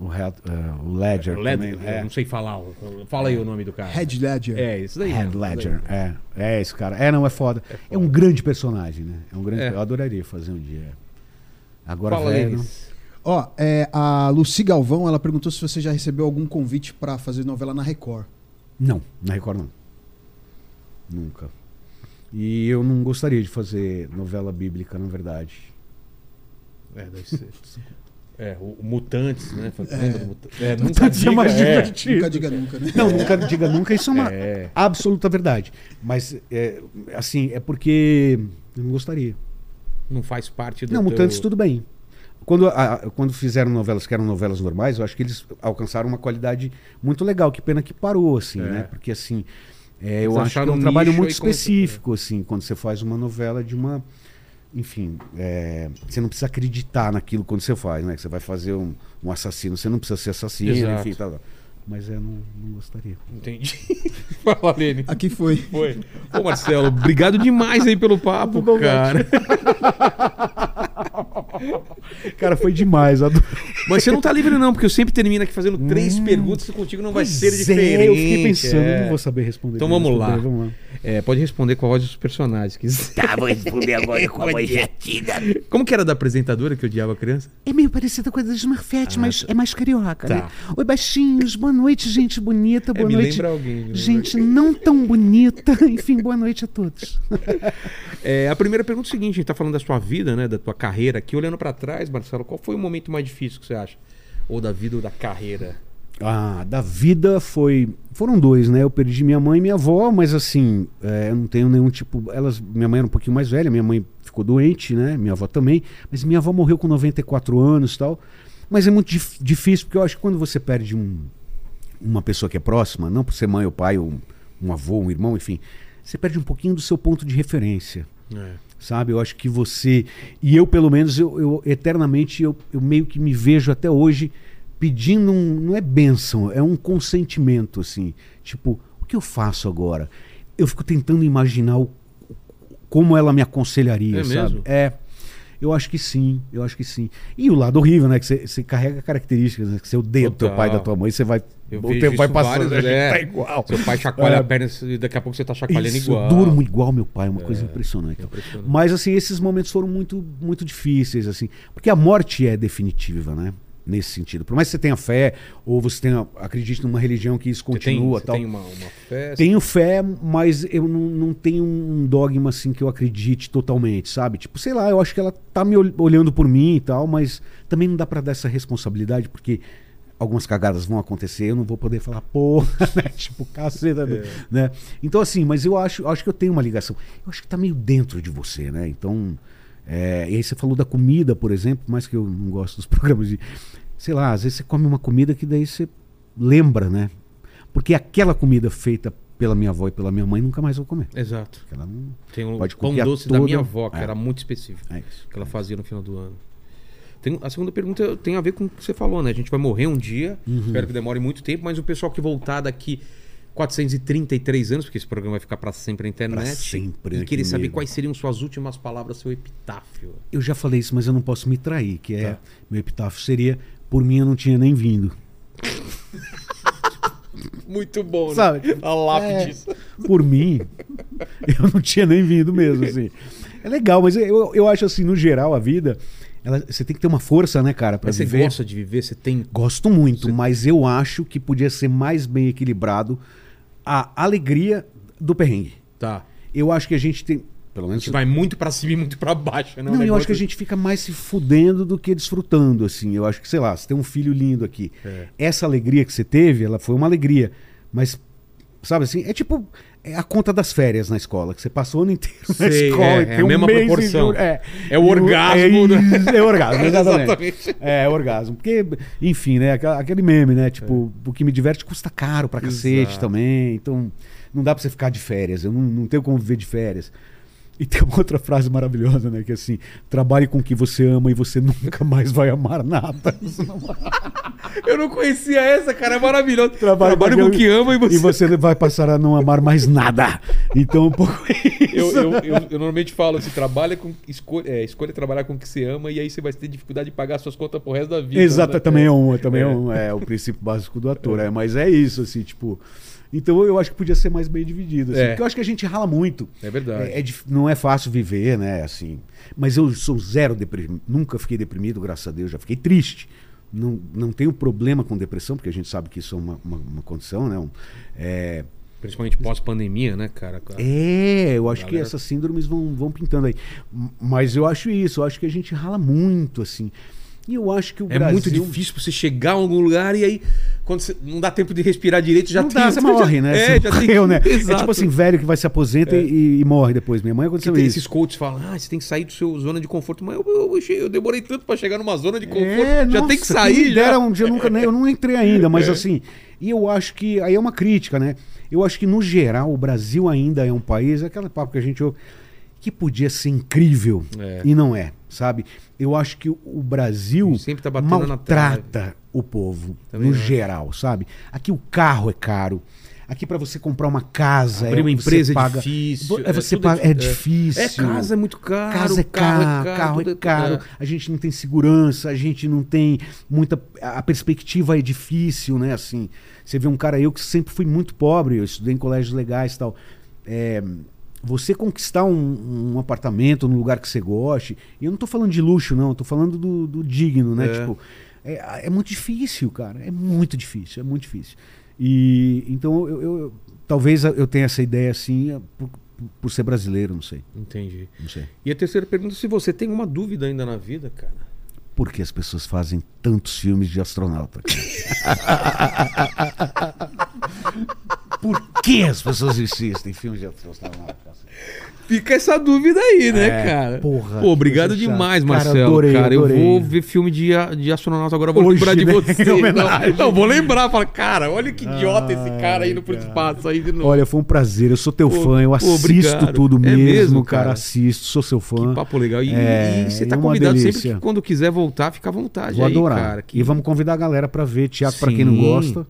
O, Head, é, o Ledger o Led- também. eu É. não sei falar. Fala aí o nome do cara. Head Ledger. É, isso daí. Daí. Ledger, é. É esse cara. É, não, é foda. É, um grande personagem, né? É um grande. É. Eu adoraria fazer um dia. Agora, Fala, velho. Ó, é, a Lucy Galvão, ela perguntou se você já recebeu algum convite pra fazer novela na Record. Não, na Record não. Nunca. E eu não gostaria de fazer novela bíblica, na verdade. É, deve ser. É, o, o Mutantes, né? Lembra do Mutantes? É, nunca Mutantes é diga, mais é. divertido. Nunca diga nunca, né? Não, nunca diga nunca, isso é uma É. absoluta verdade. Mas, é, assim, é porque eu não gostaria. Não faz parte do Não, teu- Mutantes tudo bem. Quando, a- quando fizeram novelas que eram novelas normais, eu acho que eles alcançaram uma qualidade muito legal. Que pena que parou, assim, É. né? Porque, assim, é, eu acho que é um trabalho muito específico, assim, quando você faz uma novela de uma... Enfim, é, você não precisa acreditar naquilo quando você faz, né? Que você vai fazer um, um assassino, você não precisa ser assassino, Exato. enfim, tal, tal. Mas é, não, não gostaria. Entendi. Fala, Lene. Aqui foi. Foi. Ô, Marcelo, obrigado demais aí pelo papo, cara. Cara, foi demais. adoro. Mas você não tá livre, não, porque eu sempre termino aqui fazendo três perguntas e contigo não vai ser diferente. É, eu fiquei pensando, é. não vou saber responder. Então vamos lá. bem, vamos lá. É, pode responder com a voz dos personagens. que- Tá, vou responder agora com a voz jatina. Como que era da apresentadora que odiava a criança? É meio parecida com a da Smurfette, mas é mais carioca, Tá. né? Oi, baixinhos, boa noite, gente bonita, boa me noite. lembra alguém, me Gente não tão bonita. Enfim, boa noite a todos. É, a primeira pergunta é o seguinte: a gente tá falando da sua vida, né? Da tua carreira aqui. Olhando pra trás, Marcelo, qual foi o momento mais difícil que você acha? Ou da vida ou da carreira? Ah, da vida foi. Foram dois, né? Eu perdi minha mãe e minha avó, mas assim, é, eu não tenho nenhum tipo. Elas, minha mãe era um pouquinho mais velha, minha mãe ficou doente, né? Minha avó também. Mas minha avó morreu com 94 anos e tal. Mas é muito dif- difícil, porque eu acho que quando você perde um, uma pessoa que é próxima, não por ser mãe ou pai, ou um, um avô, um irmão, enfim, você perde um pouquinho do seu ponto de referência É. sabe? Eu acho que você e eu pelo menos eu, eu eternamente eu, eu meio que me vejo até hoje pedindo um não é bênção, é um consentimento assim, tipo o que eu faço agora? Eu fico tentando imaginar o, como ela me aconselharia, É sabe? mesmo? É. Eu acho que sim, eu acho que sim. E o lado horrível, né? Que você- carrega características, né? Que você odeia o teu Total. pai da tua mãe, você vai. Eu o tempo vai passando, vários, a gente é. tá igual. Seu pai chacoalha É. a perna e daqui a pouco você tá chacoalhando Isso, igual. Eu durmo igual meu pai, é uma coisa impressionante. impressionante. Mas assim, esses momentos foram muito, muito difíceis, assim, porque a morte é definitiva, né? Nesse sentido. Por mais que você tenha fé, ou você tenha, acredite numa religião que isso Você tem, continua você tal. tem uma, uma festa. Tenho fé, mas eu não, não tenho um dogma assim que eu acredite totalmente, sabe? Tipo, sei lá, eu acho que ela tá me ol- olhando por mim e tal, mas também não dá pra dar essa responsabilidade, porque algumas cagadas vão acontecer, eu não vou poder falar, porra, né? Tipo, caceta, né? Então, assim, mas eu acho, acho que eu tenho uma ligação. Eu acho que tá meio dentro de você, né? Então, é, e aí você falou da comida, por exemplo, mais que eu não gosto dos programas de. Sei lá, às vezes você come uma comida que daí você lembra, né? Porque aquela comida feita pela minha avó e pela minha mãe nunca mais vou comer. Exato. Ela não- Tem Pode pão doce da toda- minha avó, que É. era muito específico. É isso. que ela fazia no final do ano. Tem- a segunda pergunta tem a ver com o que você falou, né? A gente vai morrer um dia, Uhum. espero que demore muito tempo, mas o pessoal que voltar daqui 433 anos, porque esse programa vai ficar para sempre na internet, Pra sempre, e né, querer que saber quais seriam suas últimas palavras, seu epitáfio. Eu já falei isso, mas eu não posso me trair, que é Tá. meu epitáfio seria por mim eu não tinha nem vindo. Muito bom, né? Sabe? A lápide. Por mim, eu não tinha nem vindo mesmo, assim. É legal, mas eu, eu acho assim, no geral, a vida, ela- você tem que ter uma força, né, cara, pra Mas você viver. gosta de viver? Você tem. Gosto muito, mas eu acho que podia ser mais bem equilibrado a alegria do perrengue. Tá. Eu acho que a gente tem, pelo A menos gente vai muito pra cima e muito pra baixo, né? Não, eu acho que a gente fica mais se fudendo do que desfrutando, assim. Eu acho que, sei lá, você tem um filho lindo aqui. É. Essa alegria que você teve, ela foi uma alegria. Mas, sabe assim, é tipo é a conta das férias na escola, que você passou o ano inteiro na Sei, escola. é, é a um mesma em proporção. É, É o orgasmo, É, né? isso, é orgasmo, exatamente. Exatamente. É, orgasmo. Porque, enfim, né? Aquele meme, né? Tipo, o que me diverte custa caro pra cacete Exato. também. Então, não dá pra você ficar de férias. Eu não, não tenho como viver de férias. E tem uma outra frase maravilhosa, né? Que é assim: trabalhe com o que você ama e você nunca mais vai amar nada. Eu não conhecia essa, cara. É maravilhoso. Trabalhe Trabalho com o que ama e você. E você vai passar a não amar mais nada. Então, um pouco isso. Eu, eu, eu- eu normalmente falo assim: trabalha com. Escolha, é, escolha trabalhar com o que você ama e aí você vai ter dificuldade de pagar suas contas pro resto da vida. Exato, né? também é um, também é. É. um, é o princípio básico do ator, é. mas é isso, assim, tipo. Então eu acho que podia ser mais bem dividido, assim, É. porque eu acho que a gente rala muito. É verdade. É, é não é fácil viver, né, assim. Mas eu sou zero deprimido, nunca fiquei deprimido, graças a Deus, já fiquei triste. Não, não tenho problema com depressão, porque a gente sabe que isso é uma, uma, uma condição, né? um- é, Principalmente pós-pandemia, né, cara? é, eu acho que Galera- essas síndromes vão, vão pintando aí. Mas eu acho isso, eu acho que a gente rala muito, assim. E eu acho que o É Brasil... muito difícil você chegar a algum lugar e aí, quando você não dá tempo de respirar direito, já não tem. dá, você morre, né? É, Você já tem. morreu, né? É Exato. tipo assim, velho que vai se aposenta e, e morre depois. Minha mãe Que aconteceu tem isso. esses coaches falam, ah, você tem que sair do seu zona de conforto. Mas eu, eu, eu, eu demorei tanto pra chegar numa zona de conforto. É, já nossa, tem que sair. já. um dia, eu, nunca, nem- eu não entrei ainda, mas É. assim, e eu acho que, aí é uma crítica, né? Eu acho que no geral o Brasil ainda é um país, aquela papo que a gente ouve, que podia ser incrível É. e não é, sabe? Eu acho que o Brasil sempre tá batendo na maltrata o povo, Também no acho. geral, sabe? Aqui o carro é caro. Aqui pra você comprar uma casa, Abrir é, uma você empresa é paga- difícil, É, é você tudo paga, é é, di- é. difícil. É, casa é muito caro, Casa é carro é caro, carro é é- caro. é. A gente não tem segurança, a gente não tem muita. A perspectiva é difícil, né? Assim, você vê um cara, eu que sempre fui muito pobre, eu estudei em colégios legais e tal. É, você conquistar um, um apartamento num lugar que você goste, e eu não tô falando de luxo, não, eu tô falando do, do digno, né? É. Tipo, é, é muito difícil, cara. É muito difícil, é muito difícil. E então eu, eu- eu- talvez eu tenha essa ideia assim por, por ser brasileiro, não sei. Entendi. Não sei. E a terceira pergunta, se você tem uma dúvida ainda na vida, cara. Por que as pessoas fazem tantos filmes de astronauta? Por que as pessoas insistem em filmes de astronauta? Fica essa dúvida aí, né, É, cara? porra, Pô, obrigado demais, Cara, Marcelo. adorei, cara, eu adorei. vou ver filme de, de astronauta agora, vou Hoje, lembrar de né? você. Não, não, vou lembrar, fala, cara, olha que idiota esse cara indo pro cara. espaço aí de novo. Olha, foi um prazer. Eu sou teu Pô, fã, eu assisto obrigado. tudo É mesmo, mesmo, cara. cara. Assisto, sou seu fã. Que papo legal. E, É, e você é tá convidado sempre delícia. que quando quiser voltar, fica à vontade Vou aí, adorar. cara. que- E vamos convidar a galera pra ver teatro pra quem não Sim.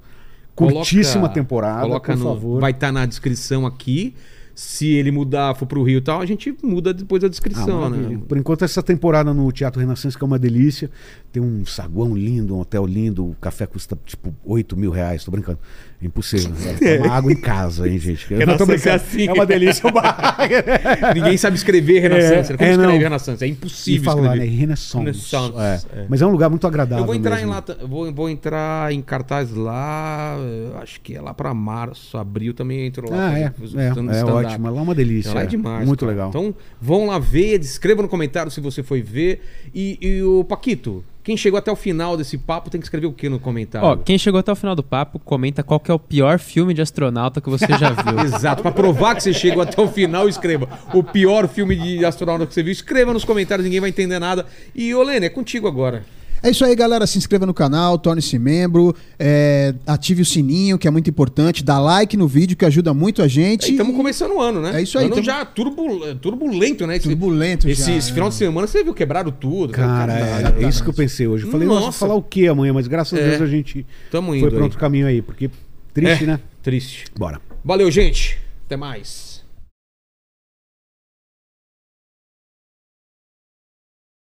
Gosta. Coloca- Curtíssima temporada, coloca por no- favor. Vai estar na descrição aqui. Se ele mudar, for pro Rio e tal, a gente muda depois da Ah, descrição, maravilha. né? Por enquanto, essa temporada no Teatro Renascença, que é uma delícia. Tem um saguão lindo, um hotel lindo. O café custa tipo 8 mil reais. Tô brincando. É impossível. É. Toma água em casa, hein, gente? Eu não tô Renascença é brincando. assim. É uma delícia. o bar. Ninguém sabe escrever. É, Como é, escreve não. É E impossível falar, né? escrever. Renaissance. Renaissance, É. é. Mas é um lugar muito agradável. Eu vou entrar mesmo. em lá, vou, vou entrar em cartaz lá, acho que é lá pra março, abril também entro lá. Ah, é. É, é ótimo. Lá é uma delícia. Lá é é. demais. Muito cara. legal. Então vão lá ver, escreva no comentário se você foi ver. E, e o Paquito, quem chegou até o final desse papo tem que escrever o que no comentário? Ó, quem chegou até o final do papo, comenta qual que é o pior filme de astronauta que você já viu. Exato, pra provar que você chegou até o final, escreva. O pior filme de astronauta que você viu, escreva nos comentários, ninguém vai entender nada. E, ô Lene, é contigo agora. É isso aí, galera. Se inscreva no canal, torne-se membro, é, ative o sininho, que é muito importante, dá like no vídeo, que ajuda muito a gente. Estamos começando o ano, né? É isso aí, Ano tamo- já turbul- turbulento, né? Esse- Turbulento Esse, já, esse é. final de semana você viu, quebraram tudo. Cara, Caralho, é, é isso que eu pensei hoje. Eu falei, nossa, Nossa. falar o que amanhã? Mas graças a É. Deus a gente Tamo foi indo para aí. outro caminho aí. Porque triste, É, né? Triste. Bora. Valeu, gente. Até mais.